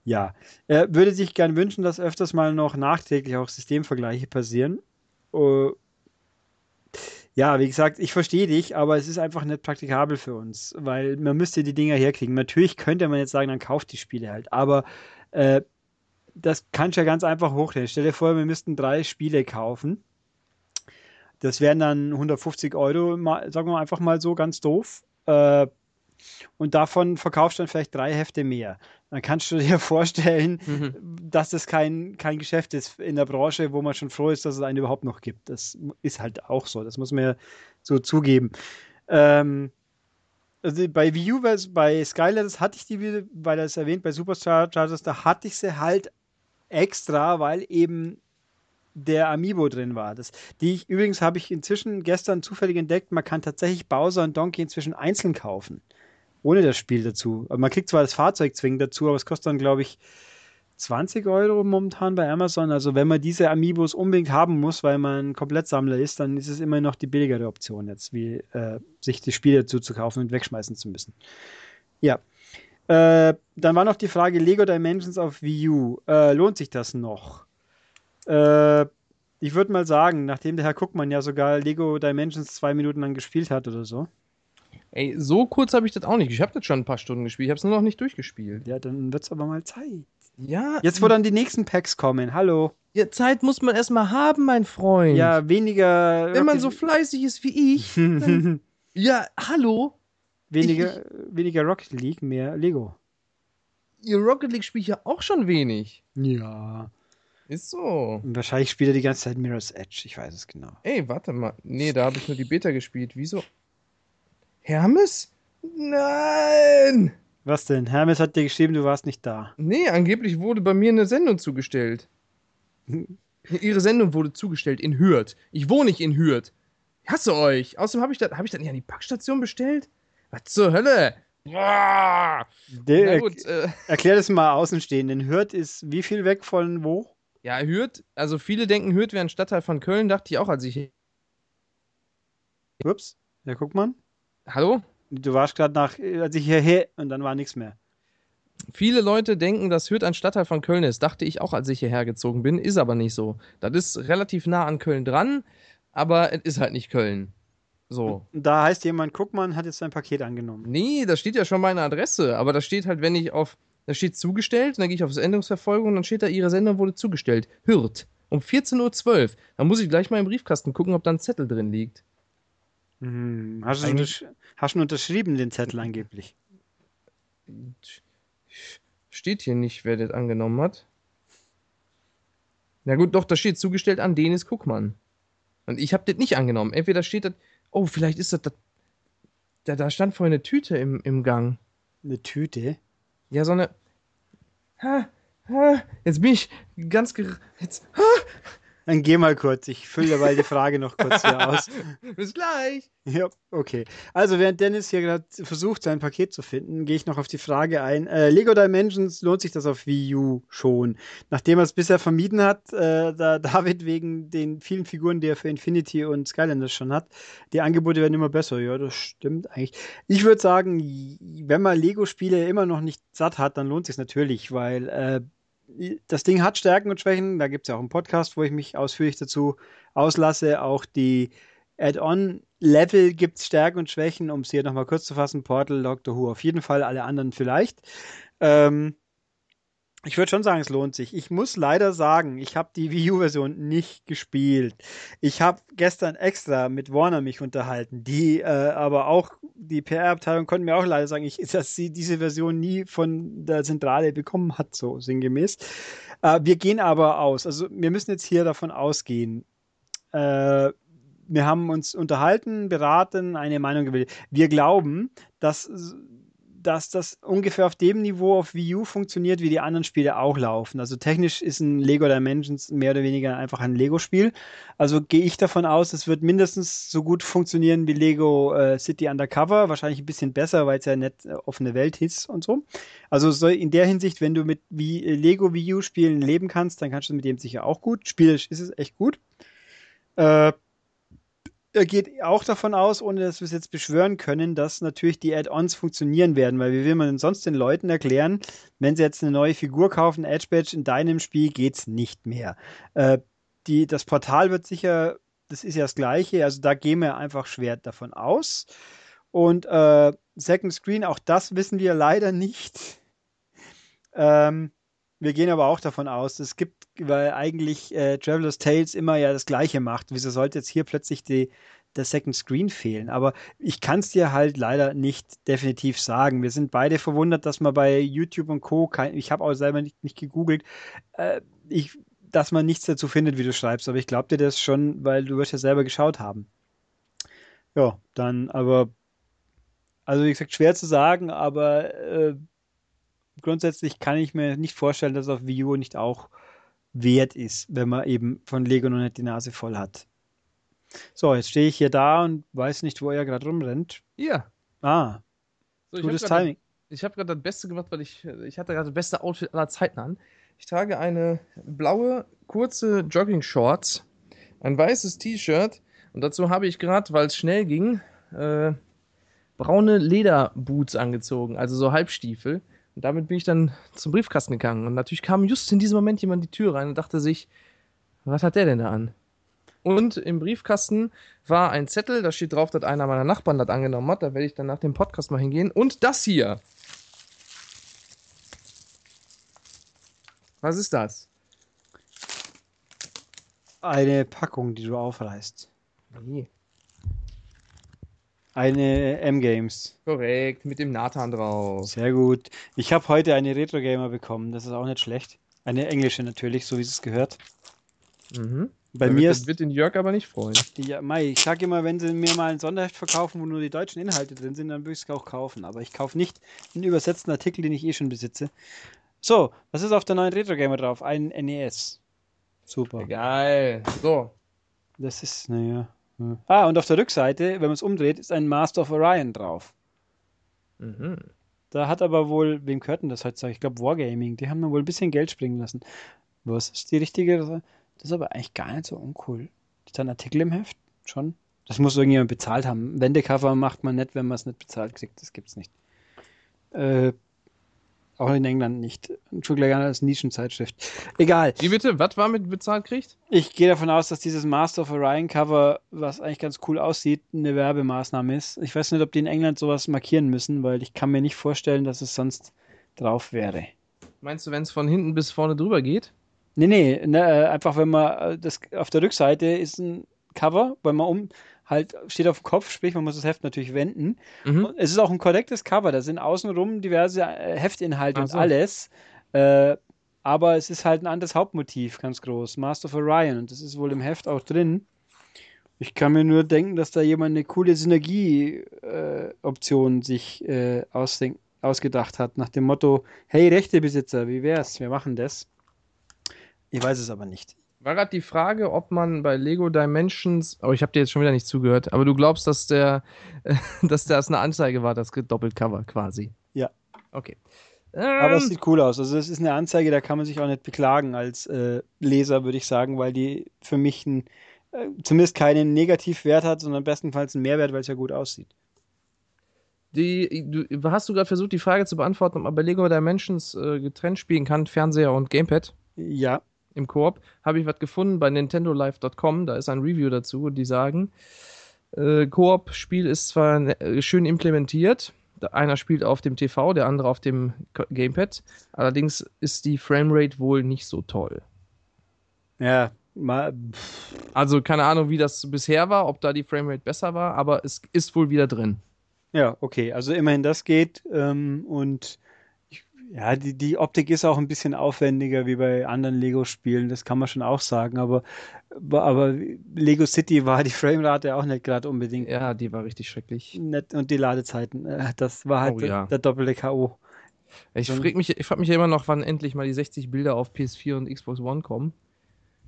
ja, er würde sich gern wünschen, dass öfters mal noch nachträglich auch Systemvergleiche passieren. Äh, ja, wie gesagt, ich verstehe dich, aber es ist einfach nicht praktikabel für uns, weil man müsste die Dinger herkriegen. Natürlich könnte man jetzt sagen, dann kauft die Spiele halt, aber äh, das kannst du ja ganz einfach hochrechnen. Stell dir vor, wir müssten drei Spiele kaufen. Das wären dann 150 Euro, sagen wir einfach mal so ganz doof. Äh, und davon verkaufst du dann vielleicht drei Hefte mehr. Dann kannst du dir vorstellen, Mhm. dass das kein, kein Geschäft ist in der Branche, wo man schon froh ist, dass es einen überhaupt noch gibt. Das ist halt auch so. Das muss man ja so zugeben. Ähm, also bei Wii U, bei Skylanders hatte ich die, weil es erwähnt, bei Superchargers, da hatte ich sie halt extra, weil eben der Amiibo drin war. Das, die ich, übrigens habe ich inzwischen gestern zufällig entdeckt, man kann tatsächlich Bowser und Donkey inzwischen einzeln kaufen. Ohne das Spiel dazu. Man kriegt zwar das Fahrzeug zwingend dazu, aber es kostet dann, glaube ich, 20 Euro momentan bei Amazon. Also wenn man diese Amiibos unbedingt haben muss, weil man Komplettsammler ist, dann ist es immer noch die billigere Option jetzt, wie äh, sich die Spiele dazu zu kaufen und wegschmeißen zu müssen. Ja. Äh, dann war noch die Frage Lego Dimensions auf Wii U. Äh, lohnt sich das noch? Äh, ich würde mal sagen, nachdem der Herr Guckmann ja sogar Lego Dimensions zwei Minuten lang gespielt hat oder so, Ey, so kurz habe ich das auch nicht. Ich habe das schon ein paar Stunden gespielt. Ich habe es nur noch nicht durchgespielt. ja, dann wird es aber mal Zeit. Ja, Jetzt, wo dann die nächsten Packs kommen, hallo. ja, Zeit muss man erstmal haben, mein Freund. Ja, weniger. Wenn man so fleißig ist wie ich. Dann, ja, hallo. weniger, weniger Rocket League, mehr Lego. Ihr Rocket League spielt ja auch schon wenig. Ja. Ist so. Wahrscheinlich spielt er die ganze Zeit Mirror's Edge, ich weiß es genau. Ey, warte mal. Nee, da habe ich nur die Beta gespielt. Wieso? Hermes? Nein! Was denn? Hermes hat dir geschrieben, du warst nicht da. Nee, angeblich wurde bei mir eine Sendung zugestellt. Ihre Sendung wurde zugestellt in Hürth. Ich wohne nicht in Hürth. Ich hasse euch. Außerdem habe ich das hab ich nicht an die Packstation bestellt? Was zur Hölle? Boah. Der, Na gut, äh, Erklär das mal Außenstehenden. Hürth ist wie viel weg von wo? ja, Hürth, also viele denken, Hürth wäre ein Stadtteil von Köln, dachte ich auch, als ich. Ups. Ja, guck mal. Hallo? Du warst gerade nach, als ich hierher und dann war nichts mehr. Viele Leute denken, dass Hürth ein Stadtteil von Köln ist. Dachte ich auch, als ich hierher gezogen bin. Ist aber nicht so. Das ist relativ nah an Köln dran, aber es ist halt nicht Köln. So. Da heißt jemand, guck mal, hat jetzt sein Paket angenommen. Nee, da steht ja schon meine Adresse, aber da steht halt, wenn ich auf, da steht zugestellt, dann gehe ich auf Sendungsverfolgung und dann steht da, Ihre Sendung wurde zugestellt. Hürth. Um 14.12 Uhr. Da muss ich gleich mal im Briefkasten gucken, ob da ein Zettel drin liegt. Hm, hast, du hast du unterschrieben, den Zettel angeblich? Steht hier nicht, wer das angenommen hat. Na gut, doch, da steht zugestellt an Denis Kuckmann. Und ich habe das nicht angenommen. Entweder steht das Oh, vielleicht ist das, das da, da stand vorhin eine Tüte im, im Gang. Eine Tüte? Ja, so eine. Ha, ha, jetzt bin ich ganz ger jetzt. Ha, dann geh mal kurz. Ich fülle dabei die Frage noch kurz hier aus. Bis gleich. Ja, okay. Also während Dennis hier gerade versucht, sein Paket zu finden, gehe ich noch auf die Frage ein. Äh, Lego Dimensions lohnt sich das auf Wii U schon? Nachdem er es bisher vermieden hat, äh, da David wegen den vielen Figuren, die er für Infinity und Skylanders schon hat, die Angebote werden immer besser. Ja, das stimmt eigentlich. Ich würde sagen, wenn man Lego-Spiele immer noch nicht satt hat, dann lohnt es sich natürlich, weil äh, das Ding hat Stärken und Schwächen. Da gibt es ja auch einen Podcast, wo ich mich ausführlich dazu auslasse. Auch die Add-on-Level gibt es Stärken und Schwächen, um es hier nochmal kurz zu fassen. Portal, Doctor Who auf jeden Fall, alle anderen vielleicht. Ähm, ich würde schon sagen, es lohnt sich. Ich muss leider sagen, ich habe die Wii U-Version nicht gespielt. Ich habe gestern extra mit Warner mich unterhalten, die äh, aber auch, die PR-Abteilung konnte mir auch leider sagen, ich, dass sie diese Version nie von der Zentrale bekommen hat, so sinngemäß. Äh, wir gehen aber aus. Also wir müssen jetzt hier davon ausgehen. Äh, wir haben uns unterhalten, beraten, eine Meinung gewählt. Wir glauben, dass dass das ungefähr auf dem Niveau auf Wii U funktioniert, wie die anderen Spiele auch laufen. Also technisch ist ein Lego Dimensions mehr oder weniger einfach ein Lego-Spiel. Also gehe ich davon aus, es wird mindestens so gut funktionieren wie Lego äh, City Undercover. Wahrscheinlich ein bisschen besser, weil es ja nicht äh, offene Welt ist und so. Also so in der Hinsicht, wenn du mit wie, äh, Lego Wii U-Spielen leben kannst, dann kannst du mit dem sicher auch gut. Spielisch ist es echt gut. Äh, geht auch davon aus, ohne dass wir es jetzt beschwören können, dass natürlich die Add-ons funktionieren werden, weil wie will man denn sonst den Leuten erklären, wenn sie jetzt eine neue Figur kaufen, Edge Badge in deinem Spiel geht's nicht mehr. Äh, die, das Portal wird sicher, das ist ja das gleiche, also da gehen wir einfach schwer davon aus. Und äh, Second Screen, auch das wissen wir leider nicht. Ähm, wir gehen aber auch davon aus, es gibt, weil eigentlich äh, Traveler's Tales immer ja das Gleiche macht. Wieso sollte jetzt hier plötzlich die, der Second Screen fehlen? Aber ich kann es dir halt leider nicht definitiv sagen. Wir sind beide verwundert, dass man bei YouTube und Co. Kein, ich habe auch selber nicht, nicht gegoogelt, äh, ich, dass man nichts dazu findet, wie du schreibst. Aber ich glaube dir das schon, weil du wirst ja selber geschaut haben. Ja, dann aber, also wie gesagt, schwer zu sagen, aber äh, grundsätzlich kann ich mir nicht vorstellen, dass es auf Wii U nicht auch wert ist, wenn man eben von Lego noch nicht die Nase voll hat. So, jetzt stehe ich hier da und weiß nicht, wo er gerade rumrennt. Ja. Ah. So, Gutes ich Timing. Ich habe gerade das Beste gemacht, weil ich, ich hatte gerade das beste Outfit aller Zeiten an. Ich trage eine blaue, kurze Jogging-Shorts, ein weißes T-Shirt und dazu habe ich gerade, weil es schnell ging, äh, braune Lederboots angezogen, also so Halbstiefel. Und damit bin ich dann zum Briefkasten gegangen. Und natürlich kam just in diesem Moment jemand in die Tür rein und dachte sich, was hat der denn da an? Und im Briefkasten war ein Zettel, da steht drauf, dass einer meiner Nachbarn das angenommen hat. Da werde ich dann nach dem Podcast mal hingehen. Und das hier. Was ist das? Eine Packung, die du aufreißt. Nee. Eine M-Games. Korrekt, mit dem Nathan drauf. Sehr gut. Ich habe heute eine Retro-Gamer bekommen, das ist auch nicht schlecht. Eine englische natürlich, so wie es gehört. Mhm. Bei mir wird, ist. wird den Jörg aber nicht freuen. Ja, Mai, ich sage immer, wenn sie mir mal ein Sonderheft verkaufen, wo nur die deutschen Inhalte drin sind, dann würde ich es auch kaufen. Aber ich kaufe nicht einen übersetzten Artikel, den ich eh schon besitze. So, was ist auf der neuen Retro-Gamer drauf? Ein NES. Super. Geil. So. Das ist, naja. Hm. Ah, und auf der Rückseite, wenn man es umdreht, ist ein Master of Orion drauf. Mhm. Da hat aber wohl, wem gehört denn das heutzutage? Ich glaube Wargaming, die haben dann wohl ein bisschen Geld springen lassen. Was ist die richtige? Das ist aber eigentlich gar nicht so uncool. Ist da ein Artikel im Heft? Schon? Das muss irgendjemand bezahlt haben. Wendecover macht man nicht, wenn man es nicht bezahlt kriegt. Das gibt's nicht. Äh, auch in England nicht. Schon gleich als Nischenzeitschrift. Egal. Wie bitte? Was war mit bezahlt kriegt? Ich gehe davon aus, dass dieses Master of Orion Cover, was eigentlich ganz cool aussieht, eine Werbemaßnahme ist. Ich weiß nicht, ob die in England sowas markieren müssen, weil ich kann mir nicht vorstellen, dass es sonst drauf wäre. Meinst du, wenn es von hinten bis vorne drüber geht? Nee, nee, ne, äh, einfach wenn man äh, das auf der Rückseite ist ein Cover, wenn man um halt steht auf dem Kopf, sprich, man muss das Heft natürlich wenden. Mhm. Es ist auch ein korrektes Cover, da sind außenrum diverse äh, Heftinhalte so. und alles. Äh, aber es ist halt ein anderes Hauptmotiv, ganz groß. Master of Orion. Und das ist wohl im Heft auch drin. Ich kann mir nur denken, dass da jemand eine coole Synergie-Option sich äh, ausdenk ausgedacht hat, nach dem Motto, hey Rechtebesitzer, wie wär's? Wir machen das. Ich weiß es aber nicht. War gerade die Frage, ob man bei Lego Dimensions, oh, ich habe dir jetzt schon wieder nicht zugehört, aber du glaubst, dass der, dass das eine Anzeige war, das Doppelcover quasi. Ja. Okay. Aber es Ähm, sieht cool aus. Also es ist eine Anzeige, da kann man sich auch nicht beklagen als äh, Leser, würde ich sagen, weil die für mich ein, äh, zumindest keinen Negativwert hat, sondern bestenfalls einen Mehrwert, weil es ja gut aussieht. die, du, hast du gerade versucht, die Frage zu beantworten, ob man bei Lego Dimensions äh, getrennt spielen kann, Fernseher und Gamepad Ja, im Koop? Habe ich was gefunden bei nintendolive.com, da ist ein Review dazu, die sagen, äh, Koop-Spiel ist zwar äh, schön implementiert, einer spielt auf dem TV, der andere auf dem Gamepad, allerdings ist die Framerate wohl nicht so toll. ja, mal, Also keine Ahnung, wie das bisher war, ob da die Framerate besser war, aber es ist wohl wieder drin. ja, okay. Also immerhin das geht. Ähm, und ja, die, die Optik ist auch ein bisschen aufwendiger wie bei anderen Lego-Spielen, das kann man schon auch sagen. Aber, aber Lego City war die Framerate auch nicht gerade unbedingt Ja, die war richtig schrecklich. nett und die Ladezeiten, äh, das war halt Oh der, ja. der doppelte K.O. Ich Dann- frag mich, ich frag mich ja immer noch, wann endlich mal die 60 Bilder auf PS4 und Xbox One kommen.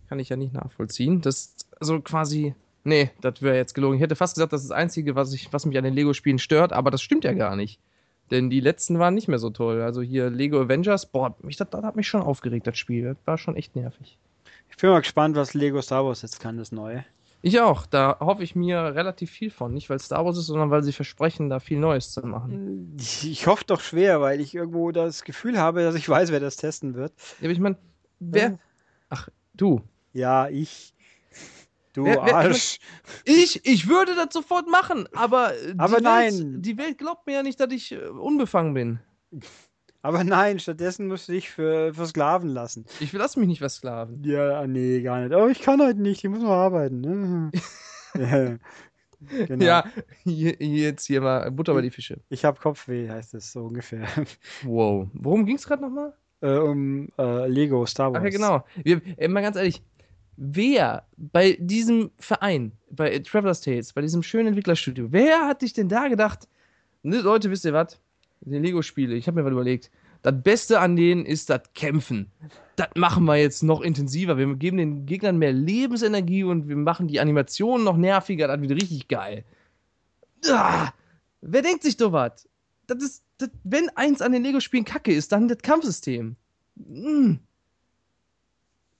Kann ich ja nicht nachvollziehen. Das also quasi. Nee, das wäre jetzt gelogen. Ich hätte fast gesagt, das ist das Einzige, was, ich, was mich an den Lego-Spielen stört, aber das stimmt ja gar nicht. Denn die letzten waren nicht mehr so toll. Also hier Lego Avengers, boah, mich, das, das hat mich schon aufgeregt, das Spiel. Das war schon echt nervig. Ich bin mal gespannt, was Lego Star Wars jetzt kann, das Neue. Ich auch. Da hoffe ich mir relativ viel von. Nicht, weil es Star Wars ist, sondern weil sie versprechen, da viel Neues zu machen. Ich, ich hoffe doch schwer, weil ich irgendwo das Gefühl habe, dass ich weiß, wer das testen wird. Ja, aber ich meine, wer. Ach, du. Ja, ich. Du Wer- wer- Arsch. Ich, ich würde das sofort machen, aber, äh, die Aber Welt, nein. Die Welt glaubt mir ja nicht, dass ich äh, unbefangen bin. Aber nein, stattdessen musst du dich für versklaven lassen. Ich lasse mich nicht versklaven. Ja, nee, gar nicht. Aber ich kann heute nicht, ich muss noch arbeiten. Ne? ja, genau. Ja, hier, jetzt hier mal Butter bei die Fische. Ich habe Kopfweh, heißt es so ungefähr. Wow. Worum ging es gerade nochmal? äh, um äh, Lego Star Wars. Ach ja, genau. Wir, äh, mal ganz ehrlich, wer bei diesem Verein, bei Traveler's Tales, bei diesem schönen Entwicklerstudio, wer hat sich denn da gedacht, ne, Leute, wisst ihr was? Die Lego-Spiele, ich habe mir was überlegt. Das Beste an denen ist das Kämpfen. Das machen wir jetzt noch intensiver. Wir geben den Gegnern mehr Lebensenergie und wir machen die Animationen noch nerviger. Das wird richtig geil. Ah, wer denkt sich doch was? Das ist, das, wenn eins an den Lego-Spielen kacke ist, dann das Kampfsystem. Mm.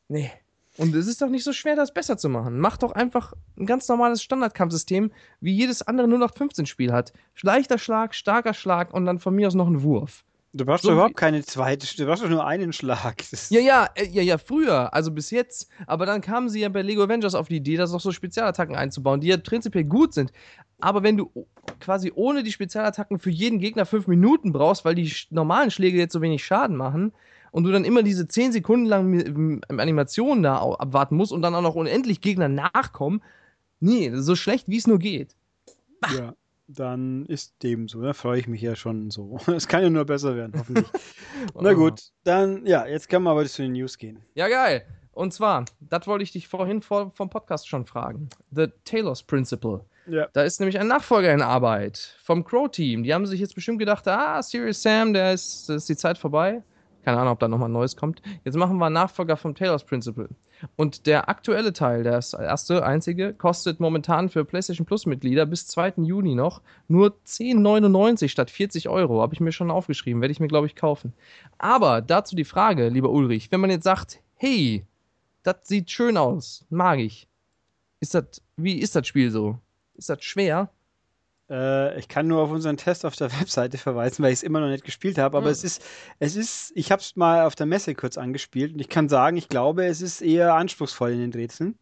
Nee. Und es ist doch nicht so schwer, das besser zu machen. Mach doch einfach ein ganz normales Standardkampfsystem, wie jedes andere 0815-Spiel hat. Leichter Schlag, starker Schlag und dann von mir aus noch ein Wurf. Du brauchst So doch überhaupt keine zweite, du brauchst doch nur einen Schlag. Das Ja, ja, äh, ja, ja, früher, also bis jetzt. Aber dann kamen sie ja bei Lego Avengers auf die Idee, das auch so Spezialattacken einzubauen, die ja prinzipiell gut sind. Aber wenn du quasi ohne die Spezialattacken für jeden Gegner fünf Minuten brauchst, weil die normalen Schläge jetzt so wenig Schaden machen und du dann immer diese zehn Sekunden lang Animationen da abwarten musst und dann auch noch unendlich Gegner nachkommen, nee, so schlecht wie es nur geht. Ja, dann ist dem so. Da freue ich mich ja schon so. Es kann ja nur besser werden, hoffentlich. Na gut, dann, ja, jetzt können wir aber zu den News gehen. Ja, geil. Und zwar, das wollte ich dich vorhin vor, vom Podcast schon fragen. The Taylor's Principle. Ja. Da ist nämlich ein Nachfolger in Arbeit vom Crow-Team. Die haben sich jetzt bestimmt gedacht, ah, Serious Sam, der ist, da ist die Zeit vorbei. Keine Ahnung, ob da nochmal ein neues kommt. Jetzt machen wir Nachfolger vom Taylor's Principle. Und der aktuelle Teil, der erste, einzige, kostet momentan für PlayStation Plus-Mitglieder bis 2. Juni noch nur 10,99 statt 40 Euro. Habe ich mir schon aufgeschrieben. Werde ich mir, glaube ich, kaufen. Aber dazu die Frage, lieber Ulrich, wenn man jetzt sagt, hey, das sieht schön aus, mag ich. Ist das, wie ist das Spiel so? Ist das schwer? Äh, ich kann nur auf unseren Test auf der Webseite verweisen, weil ich es immer noch nicht gespielt habe. Aber Hm. es ist, es ist, ich habe es mal auf der Messe kurz angespielt und ich kann sagen, ich glaube, es ist eher anspruchsvoll in den Rätseln.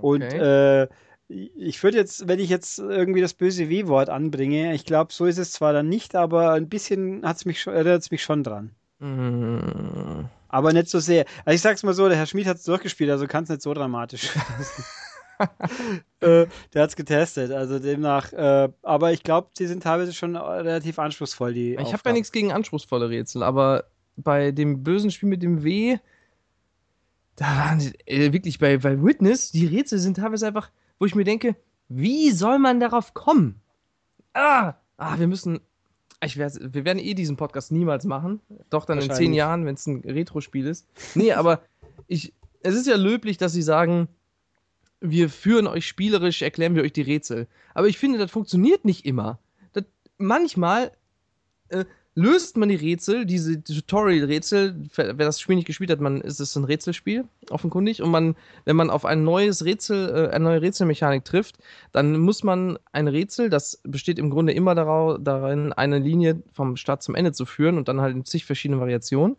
Und äh, ich würde jetzt, wenn ich jetzt irgendwie das böse W-Wort anbringe, ich glaube, so ist es zwar dann nicht, aber ein bisschen hat's mich schon, erinnert es mich schon dran. Mm, Aber nicht so sehr. Also ich sag's mal so, der Herr Schmid hat's durchgespielt, also kann es nicht so dramatisch. äh, der hat's getestet, also demnach. Äh, aber ich glaube, die sind teilweise schon relativ anspruchsvoll, die ich habe ja Aufgaben. nichts gegen anspruchsvolle Rätsel, aber bei dem bösen Spiel mit dem W, da waren die, äh, wirklich bei, bei Witness, die Rätsel sind teilweise einfach wo ich mir denke, wie soll man darauf kommen? Ah, ah wir müssen. Ich weiß, wir werden eh diesen Podcast niemals machen. Doch dann in zehn Jahren, wenn es ein Retro-Spiel ist. Nee, aber ich, es ist ja löblich, dass sie sagen, wir führen euch spielerisch, erklären wir euch die Rätsel. Aber ich finde, das funktioniert nicht immer. Das, manchmal äh, löst man die Rätsel, diese Tutorial-Rätsel, wer das Spiel nicht gespielt hat, man ist es ein Rätselspiel, offenkundig. Und man, wenn man auf ein neues Rätsel, äh, eine neue Rätselmechanik trifft, dann muss man ein Rätsel, das besteht im Grunde immer darauf, darin, eine Linie vom Start zum Ende zu führen und dann halt in zig verschiedene Variationen.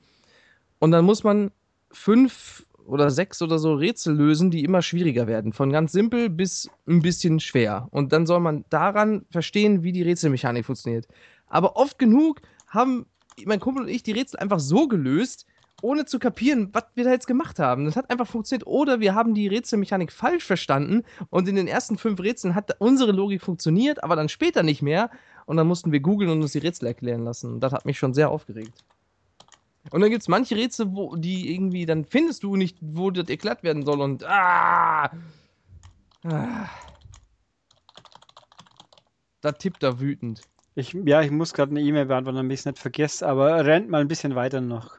Und dann muss man fünf oder sechs oder so Rätsel lösen, die immer schwieriger werden. Von ganz simpel bis ein bisschen schwer. Und dann soll man daran verstehen, wie die Rätselmechanik funktioniert. Aber oft genug haben mein Kumpel und ich die Rätsel einfach so gelöst, ohne zu kapieren, was wir da jetzt gemacht haben. Das hat einfach funktioniert. Oder wir haben die Rätselmechanik falsch verstanden und in den ersten fünf Rätseln hat unsere Logik funktioniert, aber dann später nicht mehr. Und dann mussten wir googeln und uns die Rätsel erklären lassen. Und das hat mich schon sehr aufgeregt. Und dann gibt es manche Rätsel, wo die irgendwie, dann findest du nicht, wo das erklärt werden soll und ah, ah. Da tippt er wütend. Ich, ja, ich muss gerade eine E-Mail beantworten, damit ich es nicht vergesse, aber rennt mal ein bisschen weiter noch.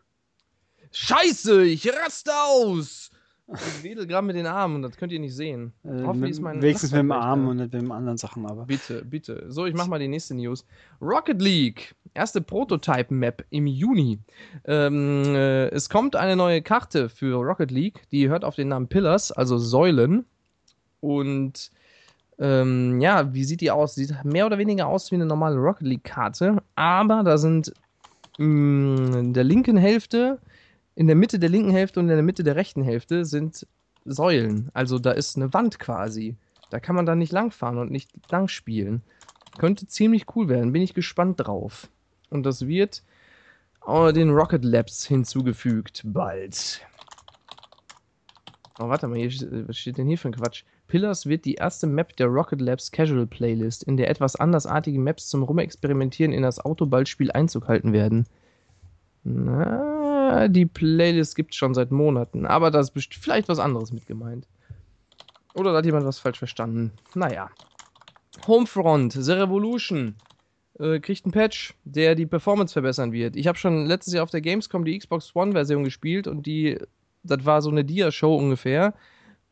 Scheiße, ich raste aus! Ich wedel gerade mit den Armen, das könnt ihr nicht sehen. Äh, mit, wenigstens mit dem Arm und nicht mit den anderen Sachen, aber. Bitte, bitte. So, ich mach mal die nächste News. Rocket League, erste Prototype-Map im Juni. Ähm, äh, es kommt eine neue Karte für Rocket League, die hört auf den Namen Pillars, also Säulen. Und ähm, ja, wie sieht die aus? Sieht mehr oder weniger aus wie eine normale Rocket League-Karte, aber da sind mh, mm, in der linken Hälfte, in der Mitte der linken Hälfte und in der Mitte der rechten Hälfte sind Säulen. Also da ist eine Wand quasi. Da kann man dann nicht langfahren und nicht lang spielen. Könnte ziemlich cool werden, bin ich gespannt drauf. Und das wird den Rocket Labs hinzugefügt bald. Oh, warte mal, hier, was steht denn hier für ein Quatsch? Pillars wird die erste Map der Rocket Labs Casual Playlist, in der etwas andersartige Maps zum Rumexperimentieren in das Autoballspiel Einzug halten werden. Na, die Playlist gibt es schon seit Monaten, aber da ist vielleicht was anderes mit gemeint. Oder da hat jemand was falsch verstanden. Naja. Homefront, The Revolution, äh, kriegt einen Patch, der die Performance verbessern wird. Ich habe schon letztes Jahr auf der Gamescom die Xbox One-Version gespielt und die, das war so eine Dia-Show ungefähr.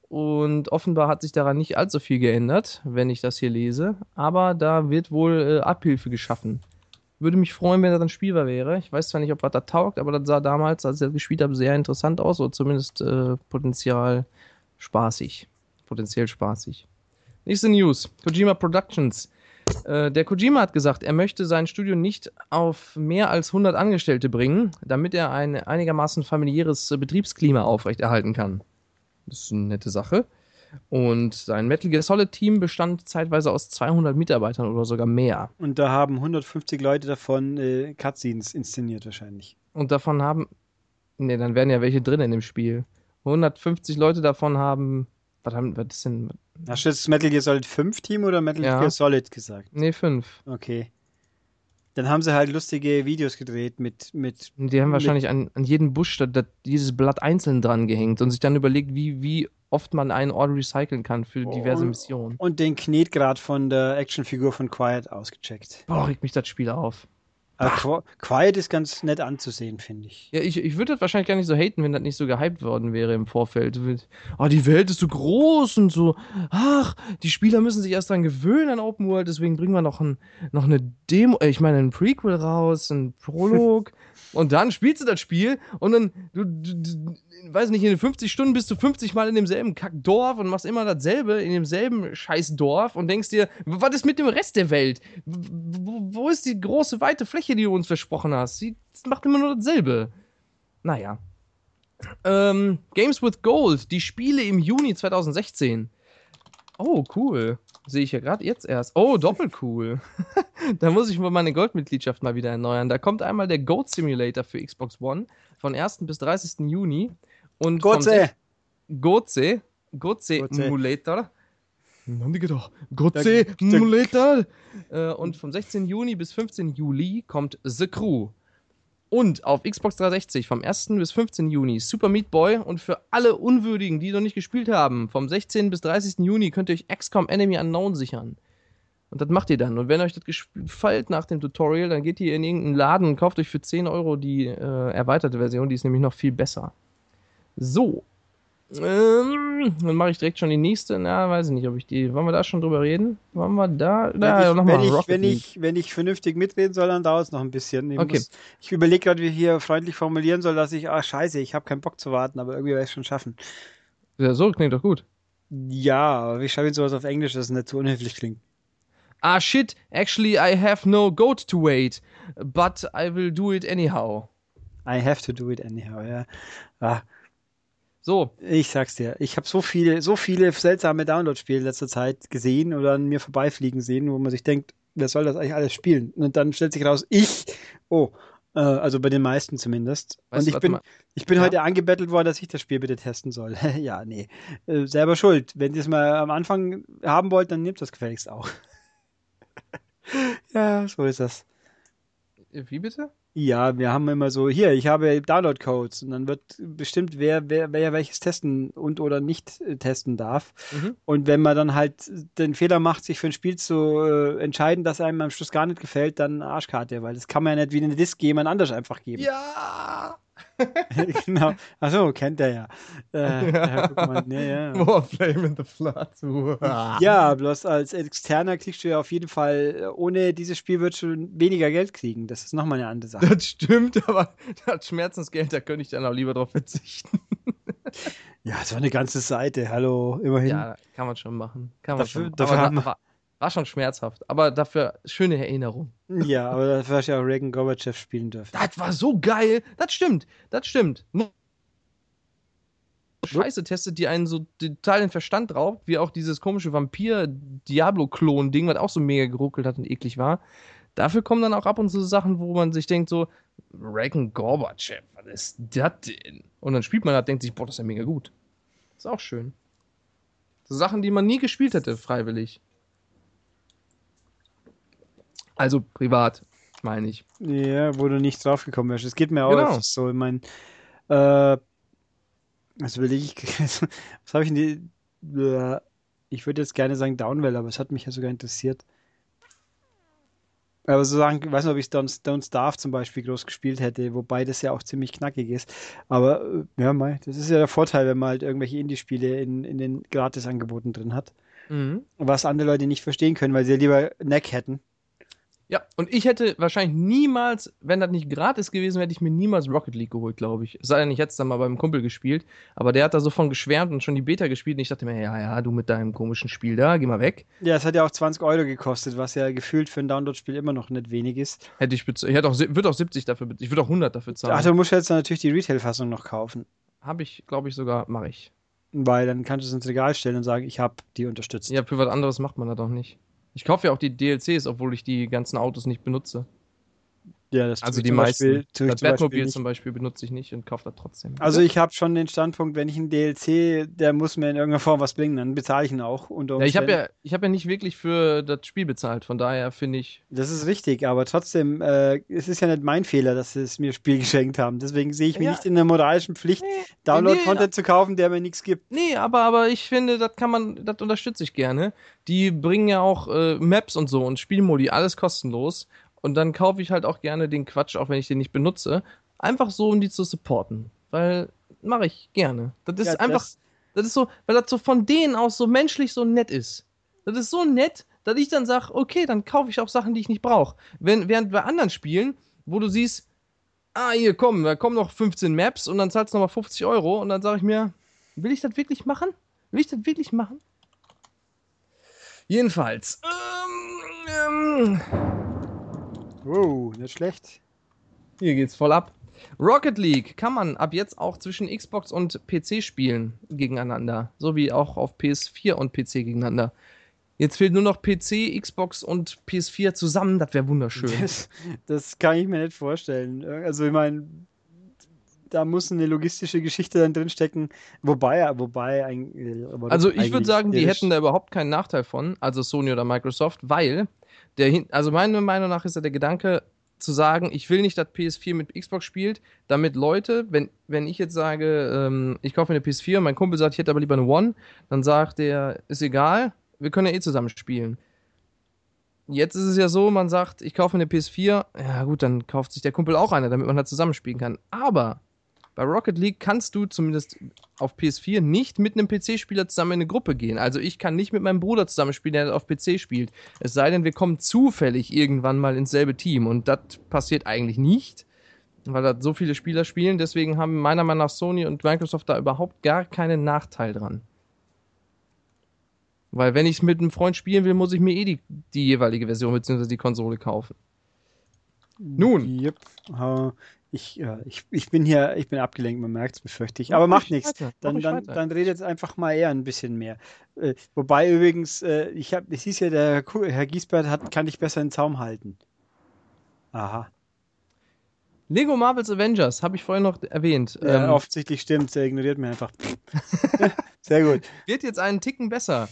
Und offenbar hat sich daran nicht allzu viel geändert, wenn ich das hier lese. Aber da wird wohl äh, Abhilfe geschaffen. Würde mich freuen, wenn das dann spielbar wäre. Ich weiß zwar nicht, ob was da taugt, aber das sah damals, als ich das gespielt habe, sehr interessant aus. Oder zumindest äh, potenziell spaßig. Potenziell spaßig. Nächste News. Kojima Productions. Äh, der Kojima hat gesagt, er möchte sein Studio nicht auf mehr als 100 Angestellte bringen, damit er ein einigermaßen familiäres Betriebsklima aufrechterhalten kann. Das ist eine nette Sache. Und sein Metal Gear Solid Team bestand zeitweise aus 200 Mitarbeitern oder sogar mehr. Und da haben 150 Leute davon äh, Cutscenes inszeniert wahrscheinlich. Und davon haben, ne, dann wären ja welche drin in dem Spiel. 150 Leute davon haben, was haben, was ist denn? Hast du jetzt Metal Gear Solid 5 Team oder Metal ja. Gear Solid gesagt? Nee, 5. Okay. Dann haben sie halt lustige Videos gedreht mit. mit die haben mit wahrscheinlich an, an jeden Busch da, da, dieses Blatt einzeln dran gehängt und sich dann überlegt, wie, wie oft man einen Ort recyceln kann für diverse und, Missionen. Und den Knetgrad von der Actionfigur von Quiet ausgecheckt. Boah, regt mich das Spiel auf. Aber Quiet ist ganz nett anzusehen, finde ich. Ja, ich, ich würde das wahrscheinlich gar nicht so haten, wenn das nicht so gehypt worden wäre im Vorfeld. Oh, die Welt ist so groß und so. Ach, die Spieler müssen sich erst dran gewöhnen an Open World, deswegen bringen wir noch, ein, noch eine Demo, äh, ich meine, ein Prequel raus, ein Prolog. und dann spielst du das Spiel und dann, du, du, du weiß nicht, in den 50 Stunden bist du 50 Mal in demselben Kackdorf und machst immer dasselbe in demselben Scheißdorf und denkst dir, was ist mit dem Rest der Welt? Wo, wo ist die große, weite Fläche, die du uns versprochen hast? Sie macht immer nur dasselbe. Naja. Ähm, Games with Gold, die Spiele im Juni 2016. Oh, cool. Sehe ich ja gerade jetzt erst. Oh, doppelcool. da muss ich mal meine Goldmitgliedschaft mal wieder erneuern. Da kommt einmal der Goat Simulator für Xbox One von 1. bis 30. Juni. Und Gotze. Gotze. Gotze Emulator. Haben die gedacht? Gotze Emulator. Äh, und vom 16. Juni bis 15. Juli kommt The Crew. Und auf Xbox 360 vom 1. bis 15. Juni Super Meat Boy und für alle Unwürdigen, die noch nicht gespielt haben, vom 16. bis 30. Juni könnt ihr euch XCOM Enemy Unknown sichern. Und das macht ihr dann. Und wenn euch das gefällt nach dem Tutorial, dann geht ihr in irgendeinen Laden und kauft euch für 10 Euro die äh, erweiterte Version. Die ist nämlich noch viel besser. So. Ähm, dann mache ich direkt schon die nächste. Na, weiß ich nicht, ob ich die. Wollen wir da schon drüber reden? Wollen wir da? da wenn, ich, wenn, ich, wenn, ich, wenn ich vernünftig mitreden soll, dann dauert es noch ein bisschen. Ich, okay. ich überlege gerade, wie ich hier freundlich formulieren soll, dass ich, ach scheiße, ich habe keinen Bock zu warten, aber irgendwie werde ich es schon schaffen. Ja, so klingt doch gut. Ja, aber wie schreibe ich sowas auf Englisch, dass es nicht zu unhöflich klingt? ah shit, actually I have no goat to wait, but I will do it anyhow. I have to do it anyhow, ja. Ah. So. Ich sag's dir, ich habe so viele, so viele seltsame Download-Spiele in letzter Zeit gesehen oder an mir vorbeifliegen sehen, wo man sich denkt, wer soll das eigentlich alles spielen? Und dann stellt sich raus, ich, oh, äh, also bei den meisten zumindest. Weißt und ich bin, ich bin ja. heute angebettelt worden, dass ich das Spiel bitte testen soll. ja, nee. Äh, selber schuld. Wenn ihr es mal am Anfang haben wollt, dann nehmt das gefälligst auch. ja, so ist das. Wie bitte? Ja, wir haben immer so, hier, ich habe Download-Codes und dann wird bestimmt, wer, wer, wer welches testen und oder nicht äh, testen darf. Mhm. Und wenn man dann halt den Fehler macht, sich für ein Spiel zu äh, entscheiden, das einem am Schluss gar nicht gefällt, dann Arschkarte, weil das kann man ja nicht wie eine Disk jemand anders einfach geben. Ja! genau. Achso, kennt er ja. Äh, ja. Mal, nee, ja. More Flame in the Flood. ja, bloß als Externer kriegst du ja auf jeden Fall, äh, ohne dieses Spiel wird schon weniger Geld kriegen. Das ist nochmal eine andere Sache. Das stimmt, aber das Schmerzensgeld, da könnte ich dann auch lieber drauf verzichten. ja, so eine ganze Seite, hallo, immerhin. Ja, kann man schon machen. Kann man dafür, schon. Dafür aber, haben aber, war schon schmerzhaft, aber dafür schöne Erinnerung. Ja, aber dafür hast du ja auch Reagan Gorbachev spielen dürfen. Das war so geil. Das stimmt. Das stimmt. Scheiße testet, die einen so total den Verstand raubt, wie auch dieses komische Vampir-Diablo-Klon-Ding, was auch so mega geruckelt hat und eklig war. Dafür kommen dann auch ab und zu Sachen, wo man sich denkt, so, Reagan Gorbachev, was ist das denn? Und dann spielt man das, denkt sich, boah, das ist ja mega gut. Ist auch schön. So Sachen, die man nie gespielt hätte, freiwillig. Also privat, meine ich. Ja, wo du nicht drauf gekommen wärst. Es geht mir auch genau. so. Ich meine, äh, was will ich, was habe ich in die, äh, ich würde jetzt gerne sagen Downwell, aber es hat mich ja sogar interessiert. Aber so sagen, ich weiß nicht, ob ich Don't, Don't Starve zum Beispiel groß gespielt hätte, wobei das ja auch ziemlich knackig ist. Aber äh, ja, mal, das ist ja der Vorteil, wenn man halt irgendwelche Indie-Spiele in, in den Gratis-Angeboten drin hat. Mhm. Was andere Leute nicht verstehen können, weil sie ja lieber Neck hätten. Ja, und ich hätte wahrscheinlich niemals, wenn das nicht gratis gewesen wäre, hätte ich mir niemals Rocket League geholt, glaube ich. Es sei denn, ich hätte es dann mal beim Kumpel gespielt. Aber der hat da so von geschwärmt und schon die Beta gespielt. Und ich dachte mir, ja, ja, du mit deinem komischen Spiel da, geh mal weg. Ja, es hat ja auch 20 Euro gekostet, was ja gefühlt für ein Download-Spiel immer noch nicht wenig ist. Hätte ich, ich hätte auch, würde auch 70 dafür, ich würde auch 100 dafür zahlen. Ach, du musst jetzt natürlich die Retail-Fassung noch kaufen. Habe ich, glaube ich, sogar, mache ich. Weil dann kannst du es ins Regal stellen und sagen, ich habe die unterstützt. Ja, für was anderes macht man das doch nicht. Ich kaufe ja auch die DLCs, obwohl ich die ganzen Autos nicht benutze. Ja, das also die meisten. Beispiel, das Batmobil zum Beispiel benutze ich nicht und kaufe das trotzdem. Also ich habe schon den Standpunkt, wenn ich einen DLC, der muss mir in irgendeiner Form was bringen, dann bezahle ich ihn auch. ja, ich habe ja, ich habe ja nicht wirklich für das Spiel bezahlt, von daher finde ich. Das ist richtig, aber trotzdem, äh, es ist ja nicht mein Fehler, dass sie es mir Spiel geschenkt haben. Deswegen sehe ich mich ja. nicht in der moralischen Pflicht, nee, Download-Content nee, zu kaufen, der mir nichts gibt. Nee, aber, aber ich finde, das kann man, das unterstütze ich gerne. Die bringen ja auch äh, Maps und so und Spielmodi, alles kostenlos. Und dann kaufe ich halt auch gerne den Quatsch, auch wenn ich den nicht benutze. Einfach so, um die zu supporten. Weil mache ich gerne. Das ist ja, einfach, das, das ist so, weil das so von denen aus so menschlich so nett ist. Das ist so nett, dass ich dann sage, okay, dann kaufe ich auch Sachen, die ich nicht brauche. Während bei anderen Spielen, wo du siehst, ah, hier komm, da kommen noch 15 Maps und dann zahlst du nochmal 50 Euro und dann sage ich mir, will ich das wirklich machen? Will ich das wirklich machen? Jedenfalls. Ähm, ähm, Wow, nicht schlecht. Hier geht's voll ab. Rocket League kann man ab jetzt auch zwischen Xbox und PC spielen gegeneinander. So wie auch auf PS4 und PC gegeneinander. Jetzt fehlt nur noch PC, Xbox und PS4 zusammen. Das wäre wunderschön. Das, das, kann ich mir nicht vorstellen. Also, ich meine, da muss eine logistische Geschichte dann drinstecken. Wobei, wobei. Also, ich würde sagen, die hätten da überhaupt keinen Nachteil von, also Sony oder Microsoft, weil der, also meiner Meinung nach ist ja der Gedanke, zu sagen, ich will nicht, dass PS4 mit Xbox spielt, damit Leute, wenn, wenn ich jetzt sage, ähm, ich kaufe eine PS4 und mein Kumpel sagt, ich hätte aber lieber eine One, dann sagt der, ist egal, wir können ja eh zusammen spielen. Jetzt ist es ja so, man sagt, ich kaufe eine PS4, ja gut, dann kauft sich der Kumpel auch eine, damit man halt zusammenspielen kann. Aber bei Rocket League kannst du zumindest auf PS4 nicht mit einem PC-Spieler zusammen in eine Gruppe gehen. Also ich kann nicht mit meinem Bruder zusammenspielen, der auf PC spielt. Es sei denn, wir kommen zufällig irgendwann mal ins selbe Team. Und das passiert eigentlich nicht, weil da so viele Spieler spielen. Deswegen haben meiner Meinung nach Sony und Microsoft da überhaupt gar keinen Nachteil dran. Weil wenn ich es mit einem Freund spielen will, muss ich mir eh die, die jeweilige Version bzw. die Konsole kaufen. Nun. Yep. Ich, ja, ich, ich bin hier, ich bin abgelenkt, man merkt es, befürchte ich. Aber macht nichts. Dann, dann, dann redet jetzt einfach mal eher ein bisschen mehr. Äh, wobei übrigens, äh, ich habe, es hieß ja, der Herr Giesbert hat, kann dich besser in den Zaum halten. Aha. Lego Marvels Avengers, habe ich vorhin noch erwähnt. Ja, ähm, offensichtlich stimmt, er ignoriert mir einfach. Sehr gut. Wird jetzt einen Ticken besser.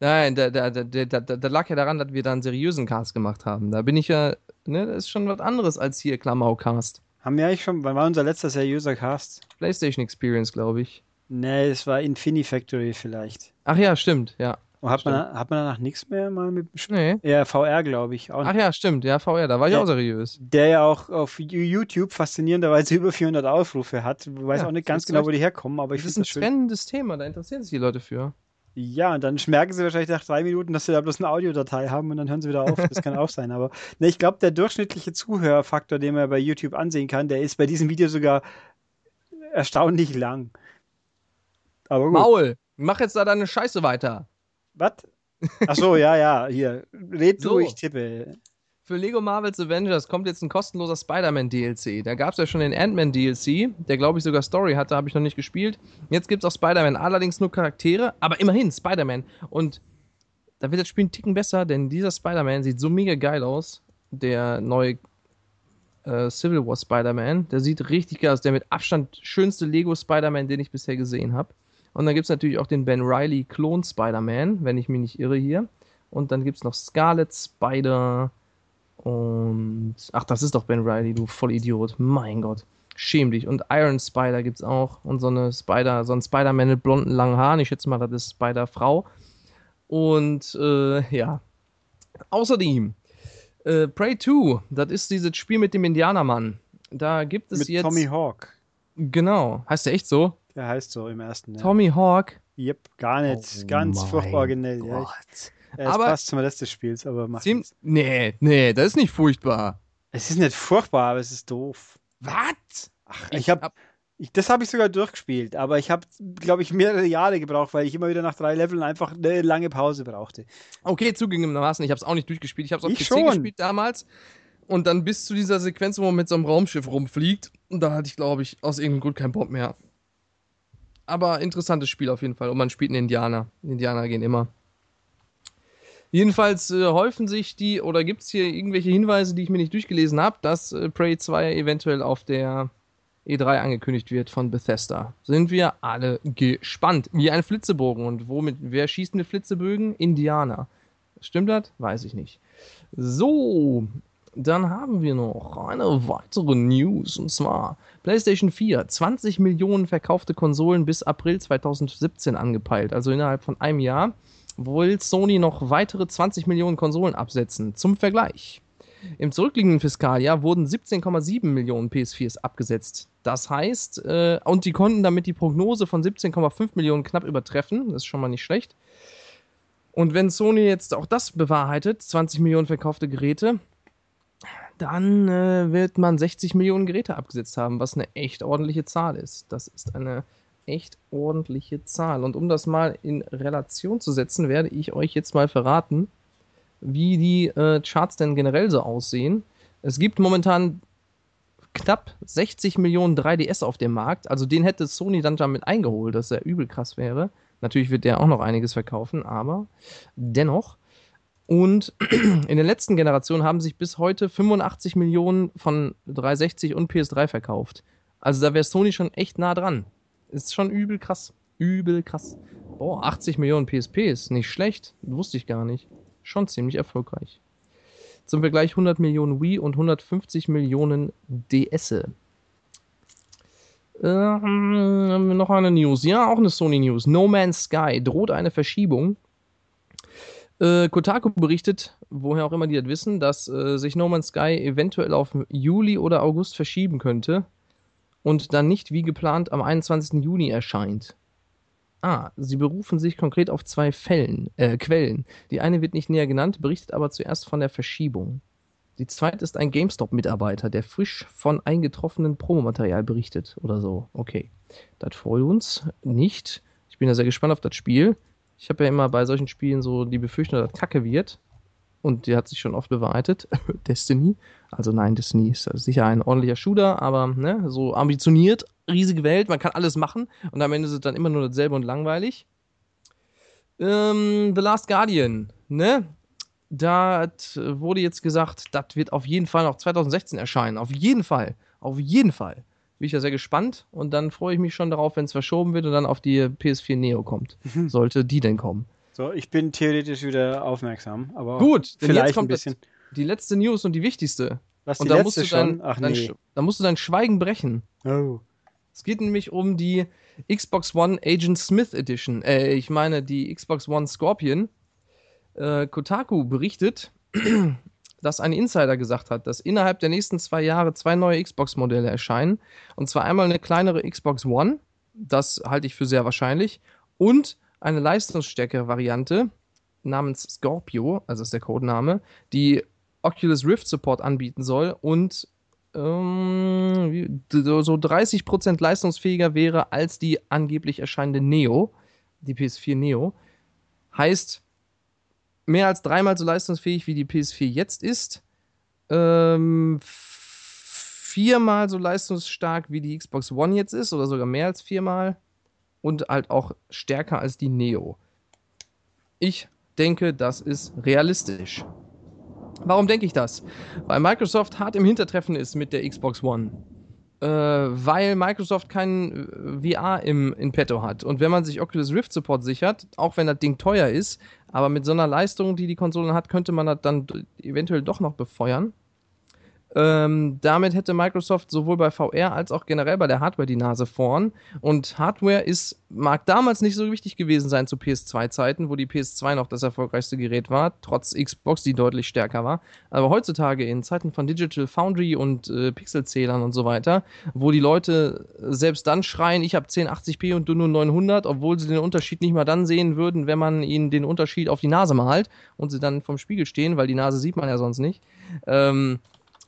Nein, da, da, da, da, da lag ja daran, dass wir da einen seriösen Cast gemacht haben. Da bin ich ja, ne, das ist schon was anderes als hier Klamauk-Cast. Haben wir eigentlich schon, wann war unser letzter seriöser Cast? PlayStation Experience, glaube ich. Nee, es war Infinifactory vielleicht. Ach ja, stimmt, ja. Und hat, stimmt. man, hat man danach nichts mehr mal mit? Nee. Ja, VR, glaube ich. Auch Ach ja, stimmt, ja, VR, da war ich der, auch seriös. Der ja auch auf YouTube faszinierenderweise über 400 Aufrufe hat. Ich weiß ja, auch nicht ganz genau, wo die herkommen, aber ich finde das ist ein trennendes Thema, da interessieren sich die Leute für. Ja, und dann merken sie wahrscheinlich nach drei Minuten, dass sie da bloß eine Audiodatei haben und dann hören sie wieder auf. Das kann auch sein. Aber ne, ich glaube, der durchschnittliche Zuhörfaktor, den man bei YouTube ansehen kann, der ist bei diesem Video sogar erstaunlich lang. Aber gut. Maul, mach jetzt da deine Scheiße weiter. Was? Ach so, ja, ja, hier. Red so. du, ich tippe für Lego Marvel's Avengers kommt jetzt ein kostenloser Spider-Man DLC. Da gab es ja schon den Ant-Man DLC, der glaube ich sogar Story hatte, habe ich noch nicht gespielt. Jetzt gibt es auch Spider-Man, allerdings nur Charaktere, aber immerhin Spider-Man. Und da wird das Spiel einen Ticken besser, denn dieser Spider-Man sieht so mega geil aus. Der neue äh, Civil War Spider-Man, der sieht richtig geil aus. Der mit Abstand schönste Lego Spider-Man, den ich bisher gesehen habe. Und dann gibt es natürlich auch den Ben Riley Klon Spider-Man, wenn ich mich nicht irre hier. Und dann gibt es noch Scarlet Spider, und ach, das ist doch Ben Riley, du Vollidiot. Mein Gott. Schäm dich. Und Iron Spider gibt's auch. Und so eine Spider, so ein Spider-Man mit blonden langen Haaren. Ich schätze mal, das ist Spider-Frau. Und äh, ja. Außerdem, äh, Prey 2, das ist dieses Spiel mit dem Indianermann. Da gibt es mit jetzt. Tommy Hawk. Genau. Heißt der echt so? Der heißt so im ersten. Ja. Tommy Hawk. Yep, gar nicht. Oh ganz furchtbar originell. Ja, ja, aber passt zum Rest des Spiels, aber macht ziemlich, Nee, nee, das ist nicht furchtbar. Es ist nicht furchtbar, aber es ist doof. Was? Ach, ich, ich habe ich, das habe ich sogar durchgespielt, aber ich habe, glaube ich, mehrere Jahre gebraucht, weil ich immer wieder nach drei Leveln einfach eine lange Pause brauchte. Okay, zugegebenermaßen, ich habe es auch nicht durchgespielt. Ich habe es auf ich PC schon. gespielt damals. Und dann bis zu dieser Sequenz, wo man mit so einem Raumschiff rumfliegt. Und da hatte ich, glaube ich, aus irgendeinem Grund keinen Bock mehr. Aber interessantes Spiel auf jeden Fall. Und man spielt einen Indianer. Indianer gehen immer. Jedenfalls äh, häufen sich die, oder gibt es hier irgendwelche Hinweise, die ich mir nicht durchgelesen habe, dass äh, Prey 2 eventuell auf der E3 angekündigt wird von Bethesda. Sind wir alle gespannt. Wie ein Flitzebogen. Und womit, wer schießt mit Flitzebögen? Indianer. Stimmt das? Weiß ich nicht. So, dann haben wir noch eine weitere News und zwar PlayStation 4. 20 Millionen verkaufte Konsolen bis April 2017 angepeilt, also innerhalb von einem Jahr will Sony noch weitere 20 Millionen Konsolen absetzen. Zum Vergleich. Im zurückliegenden Fiskaljahr wurden 17,7 Millionen PS4s abgesetzt. Das heißt, äh, und die konnten damit die Prognose von 17,5 Millionen knapp übertreffen. Das ist schon mal nicht schlecht. Und wenn Sony jetzt auch das bewahrheitet, 20 Millionen verkaufte Geräte, dann äh, wird man 60 Millionen Geräte abgesetzt haben, was eine echt ordentliche Zahl ist. Das ist eine echt ordentliche Zahl. Und um das mal in Relation zu setzen, werde ich euch jetzt mal verraten, wie die äh, Charts denn generell so aussehen. Es gibt momentan knapp 60 Millionen 3DS auf dem Markt. Also den hätte Sony dann damit eingeholt, dass er übel krass wäre. Natürlich wird der auch noch einiges verkaufen, aber dennoch. Und in der letzten Generation haben sich bis heute 85 Millionen von 360 und PS3 verkauft. Also da wäre Sony schon echt nah dran. Ist schon übel krass. Übel krass. Boah, 80 Millionen PSP ist nicht schlecht. Wusste ich gar nicht. Schon ziemlich erfolgreich. Zum Vergleich 100 Millionen Wii und 150 Millionen DS. Ähm, noch eine News. Ja, auch eine Sony News. No Man's Sky droht eine Verschiebung. Äh, Kotaku berichtet, woher auch immer die das wissen, dass äh, sich No Man's Sky eventuell auf Juli oder August verschieben könnte und dann nicht wie geplant am 21. Juni erscheint. Ah, sie berufen sich konkret auf zwei Fällen, äh, Quellen. Die eine wird nicht näher genannt, berichtet aber zuerst von der Verschiebung. Die zweite ist ein GameStop-Mitarbeiter, der frisch von eingetroffenen Promomaterial berichtet oder so. Okay, das freut uns nicht. Ich bin ja sehr gespannt auf das Spiel. Ich habe ja immer bei solchen Spielen so die Befürchtung, dass das Kacke wird. Und die hat sich schon oft bewahrheitet. Destiny. Also nein, Destiny ist sicher ein ordentlicher Shooter, aber ne, so ambitioniert, riesige Welt, man kann alles machen und am Ende ist es dann immer nur dasselbe und langweilig. Ähm, The Last Guardian, ne? Da wurde jetzt gesagt, das wird auf jeden Fall noch 2016 erscheinen. Auf jeden Fall. Auf jeden Fall. Bin ich ja sehr gespannt und dann freue ich mich schon darauf, wenn es verschoben wird und dann auf die PS4 Neo kommt. Mhm. Sollte die denn kommen. So, ich bin theoretisch wieder aufmerksam, aber Gut, denn vielleicht jetzt kommt ein bisschen. Die letzte News und die wichtigste. Was, Und die da letzte musst, du schon? dein, Ach dein, nee. Da musst du dein Schweigen brechen. Oh. Es geht nämlich um die Xbox One Agent Smith Edition. Äh, ich meine die Xbox One Scorpion. Äh, Kotaku berichtet, dass ein Insider gesagt hat, dass innerhalb der nächsten zwei Jahre zwei neue Xbox-Modelle erscheinen. Und zwar einmal eine kleinere Xbox One, das halte ich für sehr wahrscheinlich, und eine leistungsstärkere Variante namens Scorpio, also ist der Codename, die Oculus Rift Support anbieten soll und ähm, so 30% leistungsfähiger wäre als die angeblich erscheinende Neo, die PS4 Neo. Heißt, mehr als dreimal so leistungsfähig wie die PS4 jetzt ist, ähm, viermal so leistungsstark wie die Xbox One jetzt ist, oder sogar mehr als viermal, und halt auch stärker als die Neo. Ich denke, das ist realistisch. Warum denke ich das? Weil Microsoft hart im Hintertreffen ist mit der Xbox One. Äh, weil Microsoft keinen äh, VR im, in petto hat. Und wenn man sich Oculus Rift Support sichert, auch wenn das Ding teuer ist, aber mit so einer Leistung, die die Konsole hat, könnte man das dann eventuell doch noch befeuern. Ähm, damit hätte Microsoft sowohl bei VR als auch generell bei der Hardware die Nase vorn. Und Hardware ist, mag damals nicht so wichtig gewesen sein zu PS2-Zeiten, wo die PS2 noch das erfolgreichste Gerät war, trotz Xbox, die deutlich stärker war. Aber heutzutage in Zeiten von Digital Foundry und äh, Pixelzählern und so weiter, wo die Leute selbst dann schreien, ich habe 1080p und du nur 900, obwohl sie den Unterschied nicht mal dann sehen würden, wenn man ihnen den Unterschied auf die Nase malt und sie dann vom Spiegel stehen, weil die Nase sieht man ja sonst nicht. Ähm,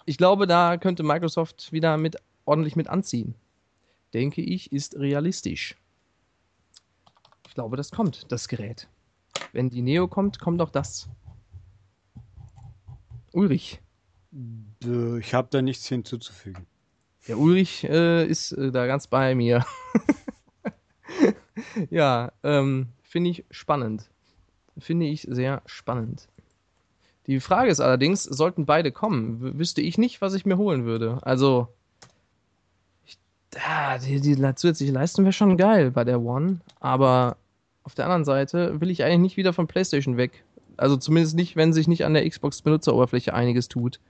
ich glaube, da könnte Microsoft wieder mit ordentlich mit anziehen. Denke ich, ist realistisch. Ich glaube, das kommt, das Gerät. Wenn die Neo kommt, kommt auch das. Ulrich. Äh, Ich habe da nichts hinzuzufügen. Der Ulrich äh, ist äh, da ganz bei mir. ja, ähm, finde ich spannend. Finde ich sehr spannend. Die Frage ist allerdings, sollten beide kommen, wüsste ich nicht, was ich mir holen würde. Also, ich, ja, die, die zusätzliche Leistung wäre schon geil bei der One, aber auf der anderen Seite will ich eigentlich nicht wieder von PlayStation weg. Also zumindest nicht, wenn sich nicht an der Xbox-Benutzeroberfläche einiges tut.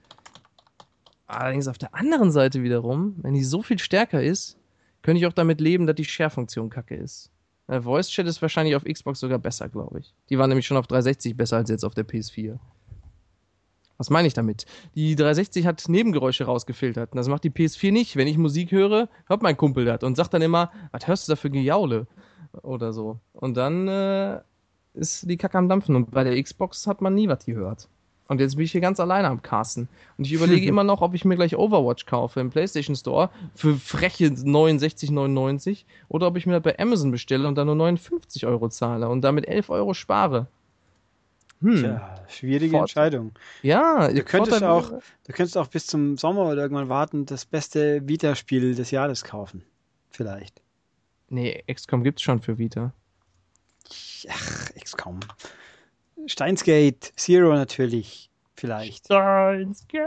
Allerdings auf der anderen Seite wiederum, wenn die so viel stärker ist, könnte ich auch damit leben, dass die Share-Funktion kacke ist. Der Voice Chat ist wahrscheinlich auf Xbox sogar besser, glaube ich. Die war nämlich schon auf 360 besser als jetzt auf der PS4. Was meine ich damit? Die 360 hat Nebengeräusche rausgefiltert. Und das macht die PS4 nicht. Wenn ich Musik höre, hört mein Kumpel das und sagt dann immer, was hörst du da für Gejaule? Oder so. Und dann äh, ist die Kacke am Dampfen. Und bei der Xbox hat man nie was gehört. Und jetzt bin ich hier ganz alleine am Casten. Und ich überlege immer noch, ob ich mir gleich Overwatch kaufe im PlayStation Store für freche 69,99 oder ob ich mir das bei Amazon bestelle und dann nur 59 Euro zahle und damit 11 Euro spare. Hm. Tja, schwierige Fort- Entscheidung. Ja, Du könntest auch, du könntest auch bis zum Sommer oder irgendwann warten, das beste Vita-Spiel des Jahres kaufen. Vielleicht. Nee, XCOM gibt's schon für Vita. Ach, XCOM. Steins Gate, Zero natürlich. Vielleicht. Steins Gate.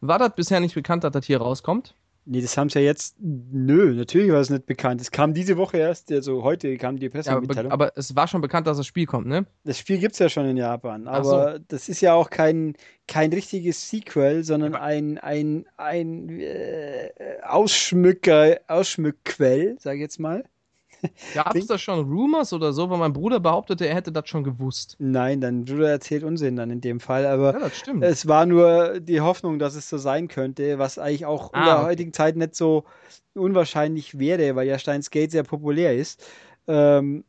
War das bisher nicht bekannt, dass das hier rauskommt? Nee, das haben sie ja jetzt. Nö, natürlich war es nicht bekannt. Es kam diese Woche erst, also heute kam die Ja, Pressemitteilung. aber, aber es war schon bekannt, dass das Spiel kommt, ne? das Spiel gibt es ja schon in Japan, Ach so. aber das ist ja auch kein, kein richtiges Sequel, sondern Aber- ein, ein, ein äh, Ausschmücker, Ausschmückquell, sag ich jetzt mal. Gab es da schon Rumors oder so? Weil mein Bruder behauptete, er hätte das schon gewusst. Nein, dein Bruder erzählt Unsinn dann in dem Fall, aber Ja, das stimmt. Es war nur die Hoffnung, dass es so sein könnte, was eigentlich auch in Ah, der okay. heutigen Zeit nicht so unwahrscheinlich wäre, weil ja Steins Gate sehr populär ist. Ähm,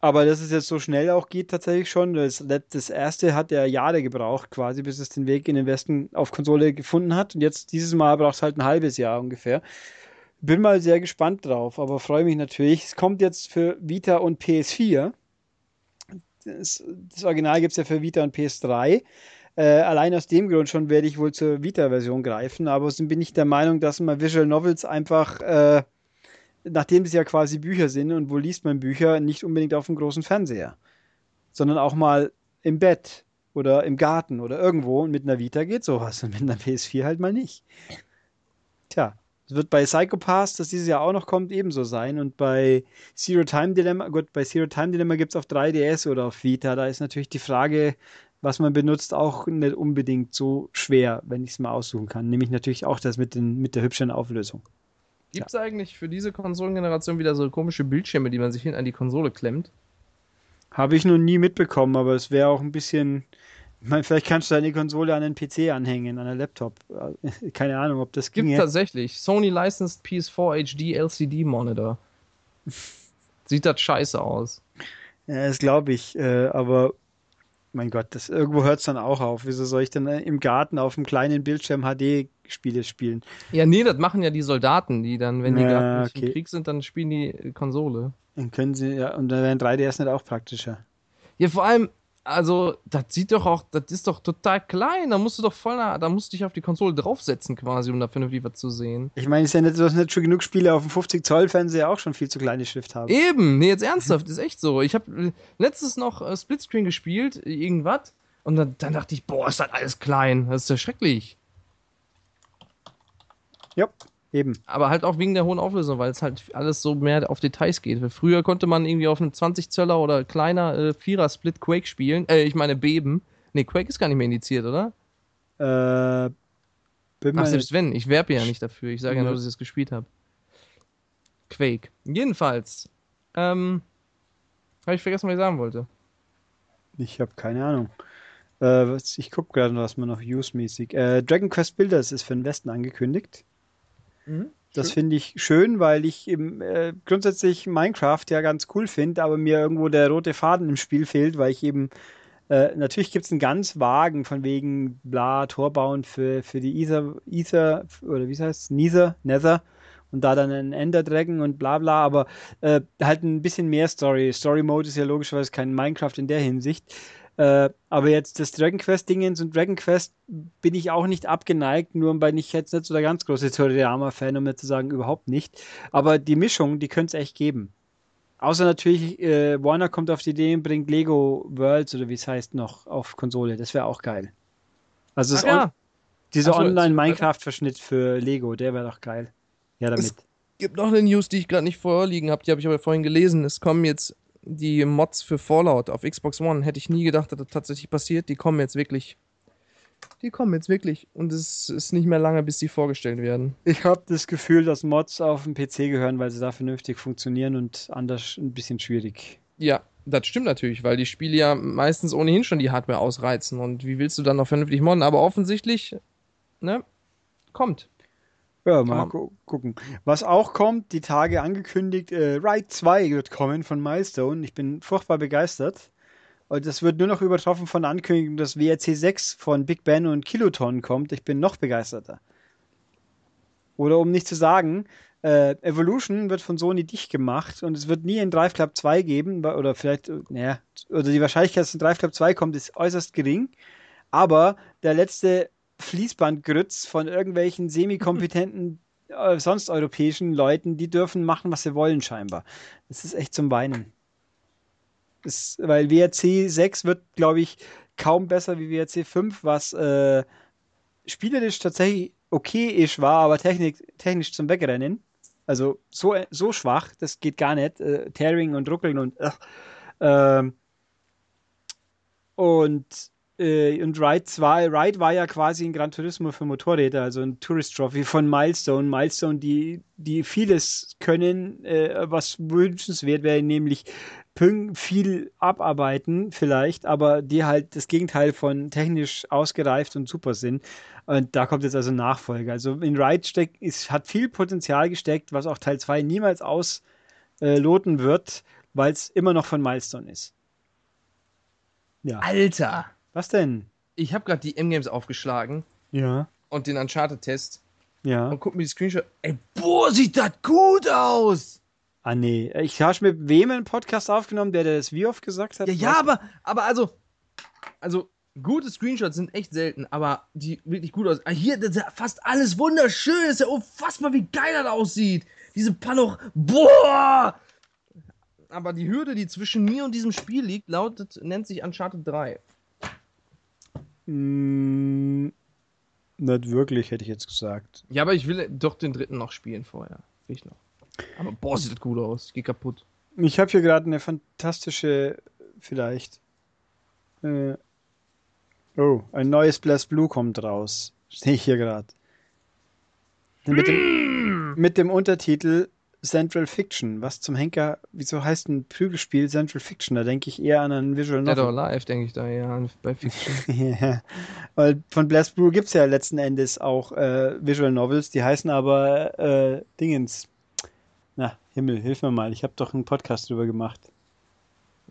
aber dass es jetzt so schnell auch geht, tatsächlich schon. Das, das erste hat ja Jahre gebraucht, quasi, bis es den Weg in den Westen auf Konsole gefunden hat. Und jetzt dieses Mal braucht es halt ein halbes Jahr ungefähr. Bin mal sehr gespannt drauf, aber freue mich natürlich. Es kommt jetzt für Vita und PS4. Das, das Original gibt es ja für Vita und PS3. Äh, allein aus dem Grund schon werde ich wohl zur Vita-Version greifen, aber bin ich der Meinung, dass man Visual Novels einfach, äh, nachdem es ja quasi Bücher sind und wo liest man Bücher, nicht unbedingt auf dem großen Fernseher, sondern auch mal im Bett oder im Garten oder irgendwo und mit einer Vita geht sowas und mit einer PS4 halt mal nicht. Tja, es wird bei Psychopaths, das dieses Jahr auch noch kommt, ebenso sein und bei Zero Time Dilemma, gut, bei Zero Time Dilemma gibt es auf 3DS oder auf Vita, da ist natürlich die Frage, was man benutzt, auch nicht unbedingt so schwer, wenn ich es mal aussuchen kann. Nämlich natürlich auch das mit, den, mit der hübschen Auflösung. Gibt es eigentlich für diese Konsolengeneration wieder so komische Bildschirme, die man sich hinten an die Konsole klemmt? Habe ich noch nie mitbekommen, aber es wäre auch ein bisschen. Ich meine, vielleicht kannst du deine Konsole an einen PC anhängen, an einen Laptop. Keine Ahnung, ob das Gibt ginge. tatsächlich. Sony Licensed PS4 HD LCD Monitor. Sieht das scheiße aus. Ja, das glaube ich. Äh, aber mein Gott, das, irgendwo hört es dann auch auf. Wieso soll ich denn äh, im Garten auf einem kleinen Bildschirm HD-Spiele spielen? Ja, nee, das machen ja die Soldaten, die dann, wenn die Ja, gerade okay. im Krieg sind, dann spielen die äh, Konsole. Dann können sie, ja, und dann wäre ein 3DS nicht auch praktischer. Ja, vor allem, also, das sieht doch auch, das ist doch total klein. Da musst du doch voll nah, da musst du dich auf die Konsole draufsetzen quasi, um da vernünftig was zu sehen. Ich meine, es ist ja nicht, so, dass nicht schon genug Spiele auf dem 50-Zoll-Fernseher auch schon viel zu kleine Schrift haben. Eben, nee, jetzt ernsthaft, ist echt so. Ich habe letztes noch äh, Splitscreen gespielt, irgendwas, und dann, dann dachte ich, boah, ist das alles klein. Das ist ja schrecklich. Ja, eben. Aber halt auch wegen der hohen Auflösung, weil es halt alles so mehr auf Details geht. Früher konnte man irgendwie auf einem 20 Zöller oder kleiner äh, Vierer Split Quake spielen. Äh, ich meine Beben. Nee, Quake ist gar nicht mehr indiziert, oder? Äh, Ach, selbst wenn. Ich werbe ja nicht dafür. Ich sage ja nur, dass ich es gespielt habe. Quake. Jedenfalls. Ähm. Habe ich vergessen, was ich sagen wollte. Ich habe keine Ahnung. Äh, was, ich gucke gerade, was man noch use-mäßig. Äh, Dragon Quest Builders ist für den Westen angekündigt. Das finde ich schön, weil ich im, äh, grundsätzlich Minecraft ja ganz cool finde, aber mir irgendwo der rote Faden im Spiel fehlt, weil ich eben äh, natürlich gibt es einen ganz vagen von wegen bla Tor bauen für, für die Ether, Ether oder wie heißt es? Nether, Nether und da dann einen Ender Dragon und bla bla, aber äh, halt ein bisschen mehr Story. Story Mode ist ja logischerweise kein Minecraft in der Hinsicht. Äh, aber jetzt das Dragon Quest Dingens und Dragon Quest bin ich auch nicht abgeneigt, nur weil ich jetzt nicht so der ganz große Toriyama-Fan, um nicht zu sagen, überhaupt nicht. Aber die Mischung, die könnte es echt geben. Außer natürlich, äh, Warner kommt auf die Idee und bringt Lego Worlds oder wie es heißt noch auf Konsole. Das wäre auch geil. Also das ja, On dieser so, jetzt- Online-Minecraft-Verschnitt für Lego, der wäre doch geil. Ja, damit. gibt noch eine News, die ich gerade nicht vorliegen habe, die habe ich aber vorhin gelesen. Es kommen jetzt die Mods für Fallout auf Xbox One. Hätte ich nie gedacht, dass das tatsächlich passiert. Die kommen jetzt wirklich. Die kommen jetzt wirklich. Und es ist nicht mehr lange, bis die vorgestellt werden. Ich habe das Gefühl, dass Mods auf dem PC gehören, weil sie da vernünftig funktionieren und anders ein bisschen schwierig. Ja, das stimmt natürlich, weil die Spiele ja meistens ohnehin schon die Hardware ausreizen. Und wie willst du dann noch vernünftig modden? Aber offensichtlich, ne, kommt. Ja, mal gu gucken. Was auch kommt, die Tage angekündigt, äh, Ride 2 wird kommen von Milestone. Ich bin furchtbar begeistert. Und das wird nur noch übertroffen von der Ankündigung, dass WRC 6 von Big Ben und Kiloton kommt. Ich bin noch begeisterter. Oder um nicht zu sagen, äh, Evolution wird von Sony dicht gemacht und es wird nie ein Drive Club 2 geben, oder vielleicht, äh, naja, oder die Wahrscheinlichkeit, dass ein Drive Club 2 kommt, ist äußerst gering. Aber der letzte Fließbandgrütz von irgendwelchen semi-kompetenten, äh, sonst europäischen Leuten, die dürfen machen, was sie wollen, scheinbar. Das ist echt zum Weinen. Das, weil WRC 6 wird, glaube ich, kaum besser wie WRC 5, was äh, spielerisch tatsächlich okay ist, war aber technisch, technisch zum Wegrennen. Also so, so schwach, das geht gar nicht. Äh, Tearing und Ruckeln und. Äh, und äh, und Ride 2, Ride war ja quasi ein Gran Turismo für Motorräder, also ein Tourist Trophy von Milestone. Milestone, die, die vieles können, äh, was wünschenswert wäre, nämlich viel abarbeiten vielleicht, aber die halt das Gegenteil von technisch ausgereift und super sind. Und da kommt jetzt also Nachfolger. Also in Ride steckt, ist, hat viel Potenzial gesteckt, was auch Teil 2 niemals ausloten wird, weil es immer noch von Milestone ist. Ja. Alter! Was denn? Ich habe gerade die M-Games aufgeschlagen. Ja. Und den Uncharted-Test. Ja. Und guck mir die Screenshot. Ey, boah, sieht das gut aus! Ah, nee. Ich habe mit wem einen Podcast aufgenommen, der das wie oft gesagt hat? Ja, ja, aber, aber also, also, gute Screenshots sind echt selten, aber die wirklich gut aus. Ah, hier, das ist ja fast alles wunderschön. Das ist ja unfassbar, wie geil das aussieht. Diese Panoch, boah! Aber die Hürde, die zwischen mir und diesem Spiel liegt, lautet, nennt sich Uncharted 3. Mm, nicht wirklich, hätte ich jetzt gesagt. Ja, aber ich will doch den dritten noch spielen vorher. Will ich noch. Aber boah, sieht das gut aus. Geht kaputt. Ich habe hier gerade eine fantastische, vielleicht. Äh, oh, ein neues Blast Blue kommt raus. Sehe ich hier gerade. Mit dem, mit dem Untertitel Central Fiction. Was zum Henker, wieso heißt ein Prügelspiel Central Fiction? Da denke ich eher an ein Visual Novel. Dead or Alive denke ich da eher an bei Fiction. ja, weil von Blast Blue gibt es ja letzten Endes auch äh, Visual Novels, die heißen aber äh, Dingens. Na, Himmel, hilf mir mal, ich habe doch einen Podcast drüber gemacht.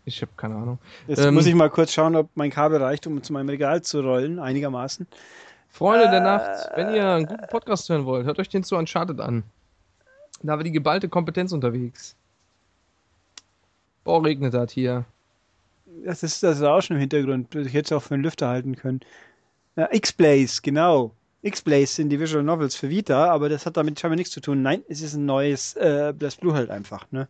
Ich habe keine Ahnung. Jetzt ähm, muss ich mal kurz schauen, ob mein Kabel reicht, um zu meinem Regal zu rollen, einigermaßen. Freunde äh, der Nacht, wenn ihr einen guten Podcast hören wollt, hört euch den zu Uncharted an. Da war die geballte Kompetenz unterwegs. Boah, regnet das hier. Das ist das Rauschen im Hintergrund. Ich hätte es auch für einen Lüfter halten können. Ja, X-Blaze, genau. X-Blaze sind die Visual Novels für Vita, aber das hat damit scheinbar nichts zu tun. Nein, es ist ein neues äh, das Blue halt einfach, ne?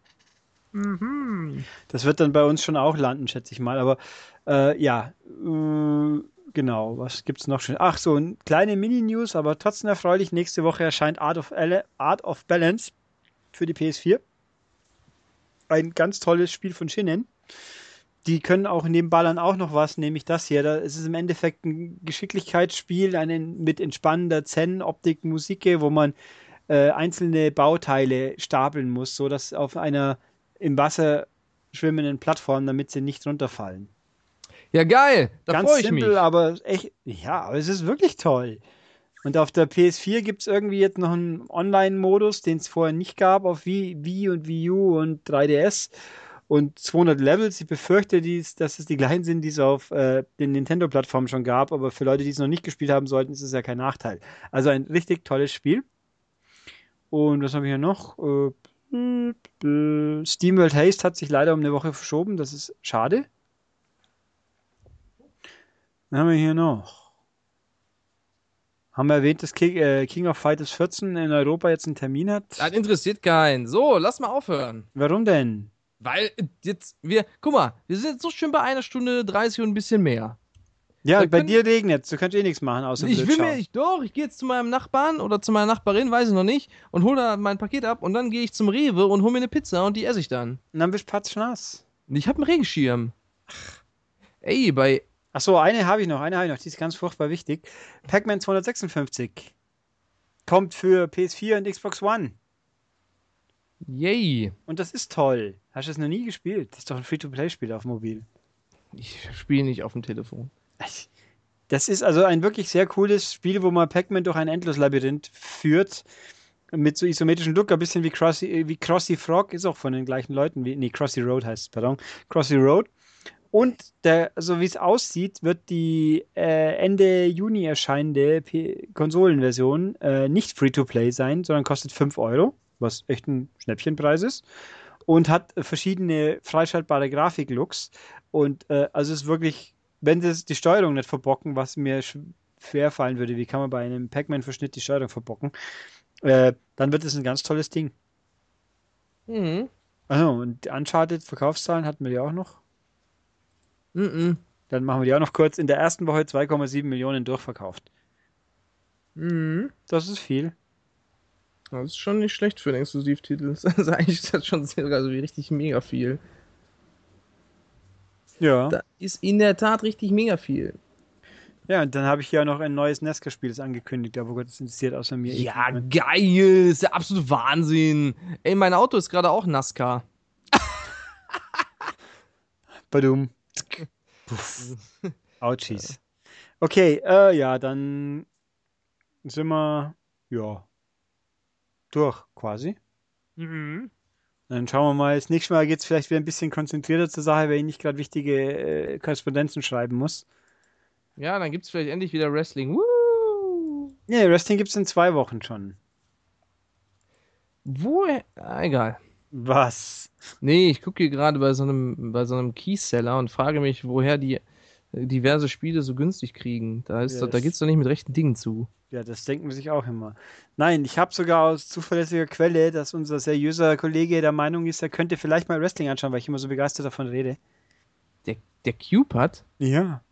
Mhm. Das wird dann bei uns schon auch landen, schätze ich mal. Aber äh, ja, äh, genau. Was gibt's noch schön? Ach so, kleine Mini-News, aber trotzdem erfreulich. Nächste Woche erscheint Art of, Art of Balance für die PS4. Ein ganz tolles Spiel von Shinen. Die können auch neben Ballern auch noch was, nämlich das hier. Da ist es im Endeffekt ein Geschicklichkeitsspiel einen, mit entspannender Zen-Optik, Musik, wo man äh, einzelne Bauteile stapeln muss, sodass auf einer im Wasser schwimmenden Plattform, damit sie nicht runterfallen. Ja, geil. Da Ganz simpel, mich. aber echt, ja, aber es ist wirklich toll. Und auf der PS4 gibt es irgendwie jetzt noch einen Online-Modus, den es vorher nicht gab, auf Wii, Wii und Wii U und 3DS. Und 200 Levels. Ich befürchte, dies, dass es die gleichen sind, die es auf äh, den Nintendo-Plattformen schon gab. Aber für Leute, die es noch nicht gespielt haben sollten, ist es ja kein Nachteil. Also ein richtig tolles Spiel. Und was habe ich hier noch? Äh, Steam World Haste hat sich leider um eine Woche verschoben. Das ist schade. Was haben wir hier noch? Haben wir erwähnt, dass King, äh, King of Fighters 14 in Europa jetzt einen Termin hat? Das interessiert keinen. So, lass mal aufhören. Warum denn? Weil jetzt, wir, guck mal, wir sind jetzt so schön bei einer Stunde 30 und ein bisschen mehr. Ja, da bei dir regnet Du kannst eh nichts machen, außer Ich will mir, ich, doch, ich gehe jetzt zu meinem Nachbarn oder zu meiner Nachbarin, weiß ich noch nicht, und hole da mein Paket ab und dann gehe ich zum Rewe und hole mir eine Pizza und die esse ich dann. Und dann bist du patschnass. Ich habe einen Regenschirm. Ach. Ey, bei Achso, eine habe ich noch, eine habe ich noch, die ist ganz furchtbar wichtig. Pac-Man 256 kommt für PS4 und Xbox One. Yay. Und das ist toll. Hast du es noch nie gespielt? Das ist doch ein Free-to-Play-Spiel auf mobil. Ich spiele nicht auf dem Telefon. Das ist also ein wirklich sehr cooles Spiel, wo man Pac-Man durch ein Endloslabyrinth führt. Mit so isometrischen Look, ein bisschen wie Crossy, wie Crossy Frog, ist auch von den gleichen Leuten, wie, nee, Crossy Road heißt es, pardon. Crossy Road. Und der, so wie es aussieht, wird die äh, Ende Juni erscheinende P Konsolenversion äh, nicht Free-to-Play sein, sondern kostet 5 Euro, was echt ein Schnäppchenpreis ist. Und hat verschiedene freischaltbare Grafik-Looks. Und äh, also ist wirklich, wenn das die Steuerung nicht verbocken, was mir schwer fallen würde, wie kann man bei einem Pac-Man-Verschnitt die Steuerung verbocken, äh, dann wird es ein ganz tolles Ding. Mhm. Also, und Uncharted Verkaufszahlen hatten wir ja auch noch. Mm -mm. Dann machen wir die auch noch kurz. In der ersten Woche 2,7 Millionen durchverkauft. Mhm. Das ist viel. Das ist schon nicht schlecht für einen Exklusivtitel. Das ist eigentlich ist das schon sehr, also richtig mega viel. Ja. Da ist in der Tat richtig mega viel. Ja, und dann habe ich ja noch ein neues Nesca-Spiel, das angekündigt, aber Gott, das interessiert außer mir. Ja, geil. Ist der absolute Wahnsinn. Ey, mein Auto ist gerade auch NASCAR. Badum. Puff. Ouchies. Okay, äh, ja, dann sind wir, ja, durch quasi. Mhm. Dann schauen wir mal. Das nächste Mal geht es vielleicht wieder ein bisschen konzentrierter zur Sache, weil ich nicht gerade wichtige äh, Korrespondenzen schreiben muss. Ja, dann gibt's vielleicht endlich wieder Wrestling. Woo! Ja, Wrestling gibt es in zwei Wochen schon. Wo? Ah, egal. Was? Nee, ich gucke hier gerade bei so einem bei so einem Keyseller und frage mich, woher die äh, diverse Spiele so günstig kriegen. Da ist Ja, doch, da geht's doch nicht mit rechten Dingen zu. Ja, das denkt man sich auch immer. Nein, ich habe sogar aus zuverlässiger Quelle, dass unser seriöser Kollege der Meinung ist, er könnte vielleicht mal Wrestling anschauen, weil ich immer so begeistert davon rede. Der, der Cube hat? Ja.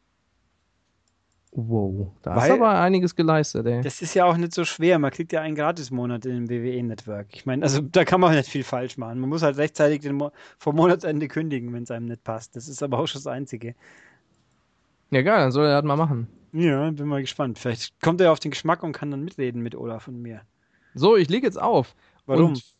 Wow, da Weil- ist aber einiges geleistet, ey. Das ist ja auch nicht so schwer. Man kriegt ja einen Gratismonat in dem WWE-Network. Ich meine, also da kann man nicht viel falsch machen. Man muss halt rechtzeitig den Mo vor Monatsende kündigen, wenn es einem nicht passt. Das ist aber auch schon das Einzige. Ja, geil, dann soll er das mal machen. Ja, bin mal gespannt. Vielleicht kommt er auf den Geschmack und kann dann mitreden mit Olaf und mir. So, ich lege jetzt auf. Warum? Und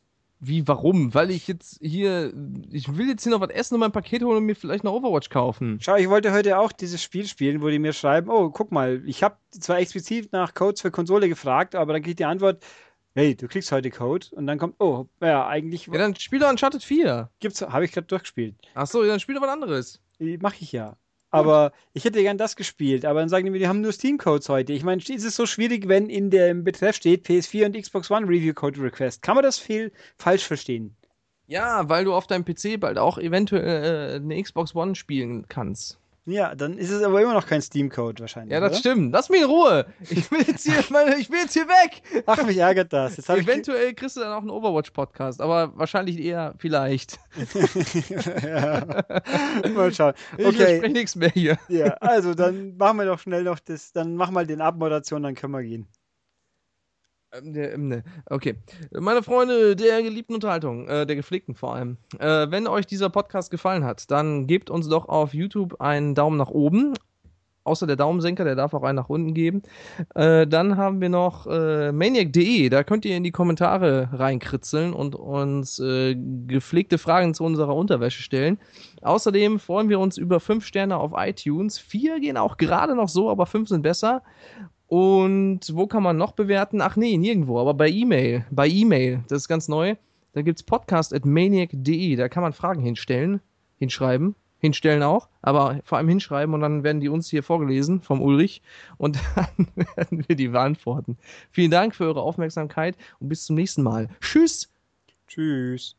wie, warum? Weil ich jetzt hier, ich will jetzt hier noch was essen und mein Paket holen und mir vielleicht noch Overwatch kaufen. Schau, ich wollte heute auch dieses Spiel spielen, wo die mir schreiben, oh, guck mal, ich habe zwar explizit nach Codes für Konsole gefragt, aber dann kriege ich die Antwort, hey, du kriegst heute Code und dann kommt, oh, ja, eigentlich Ja, dann spiel doch Uncharted 4. gibt's, habe ich gerade durchgespielt. Ach so, dann spiel doch was anderes. Mache ich ja. Aber ich hätte gern das gespielt, aber dann sagen die mir, die haben nur Steam-Codes heute. Ich meine, ist es so schwierig, wenn in dem Betreff steht PS4 und Xbox One Review Code Request? Kann man das viel falsch verstehen? Ja, weil du auf deinem PC bald auch eventuell äh, eine Xbox One spielen kannst. Ja, dann ist es aber immer noch kein Steam-Code wahrscheinlich. Ja, das oder? stimmt. Lass mich in Ruhe. Ich will jetzt hier, meine, ich will jetzt hier weg. Ach, mich ärgert das. Habe ich Eventuell kriegst du dann auch einen Overwatch-Podcast, aber wahrscheinlich eher vielleicht. ja. Mal schauen. Ich Okay, verspreche nichts mehr hier. ja, also dann machen wir doch schnell noch das, dann mach mal den Abmoderation, dann können wir gehen. Ähm, der, ähm, ne. Okay. Meine Freunde der geliebten Unterhaltung, äh, der gepflegten vor allem. Äh, wenn euch dieser Podcast gefallen hat, dann gebt uns doch auf YouTube einen Daumen nach oben. Außer der Daumensenker, der darf auch einen nach unten geben. Äh, dann haben wir noch äh, maniac.de, da könnt ihr in die Kommentare reinkritzeln und uns äh, gepflegte Fragen zu unserer Unterwäsche stellen. Außerdem freuen wir uns über 5 Sterne auf iTunes. 4 gehen auch gerade noch so, aber 5 sind besser. Und wo kann man noch bewerten? Ach nee, nirgendwo, aber bei E-Mail. Bei E-Mail, das ist ganz neu. Da gibt's podcast.maniac.de, da kann man Fragen hinstellen, hinschreiben, hinstellen auch, aber vor allem hinschreiben und dann werden die uns hier vorgelesen vom Ulrich und dann werden wir die beantworten. Vielen Dank für eure Aufmerksamkeit und bis zum nächsten Mal. Tschüss! Tschüss.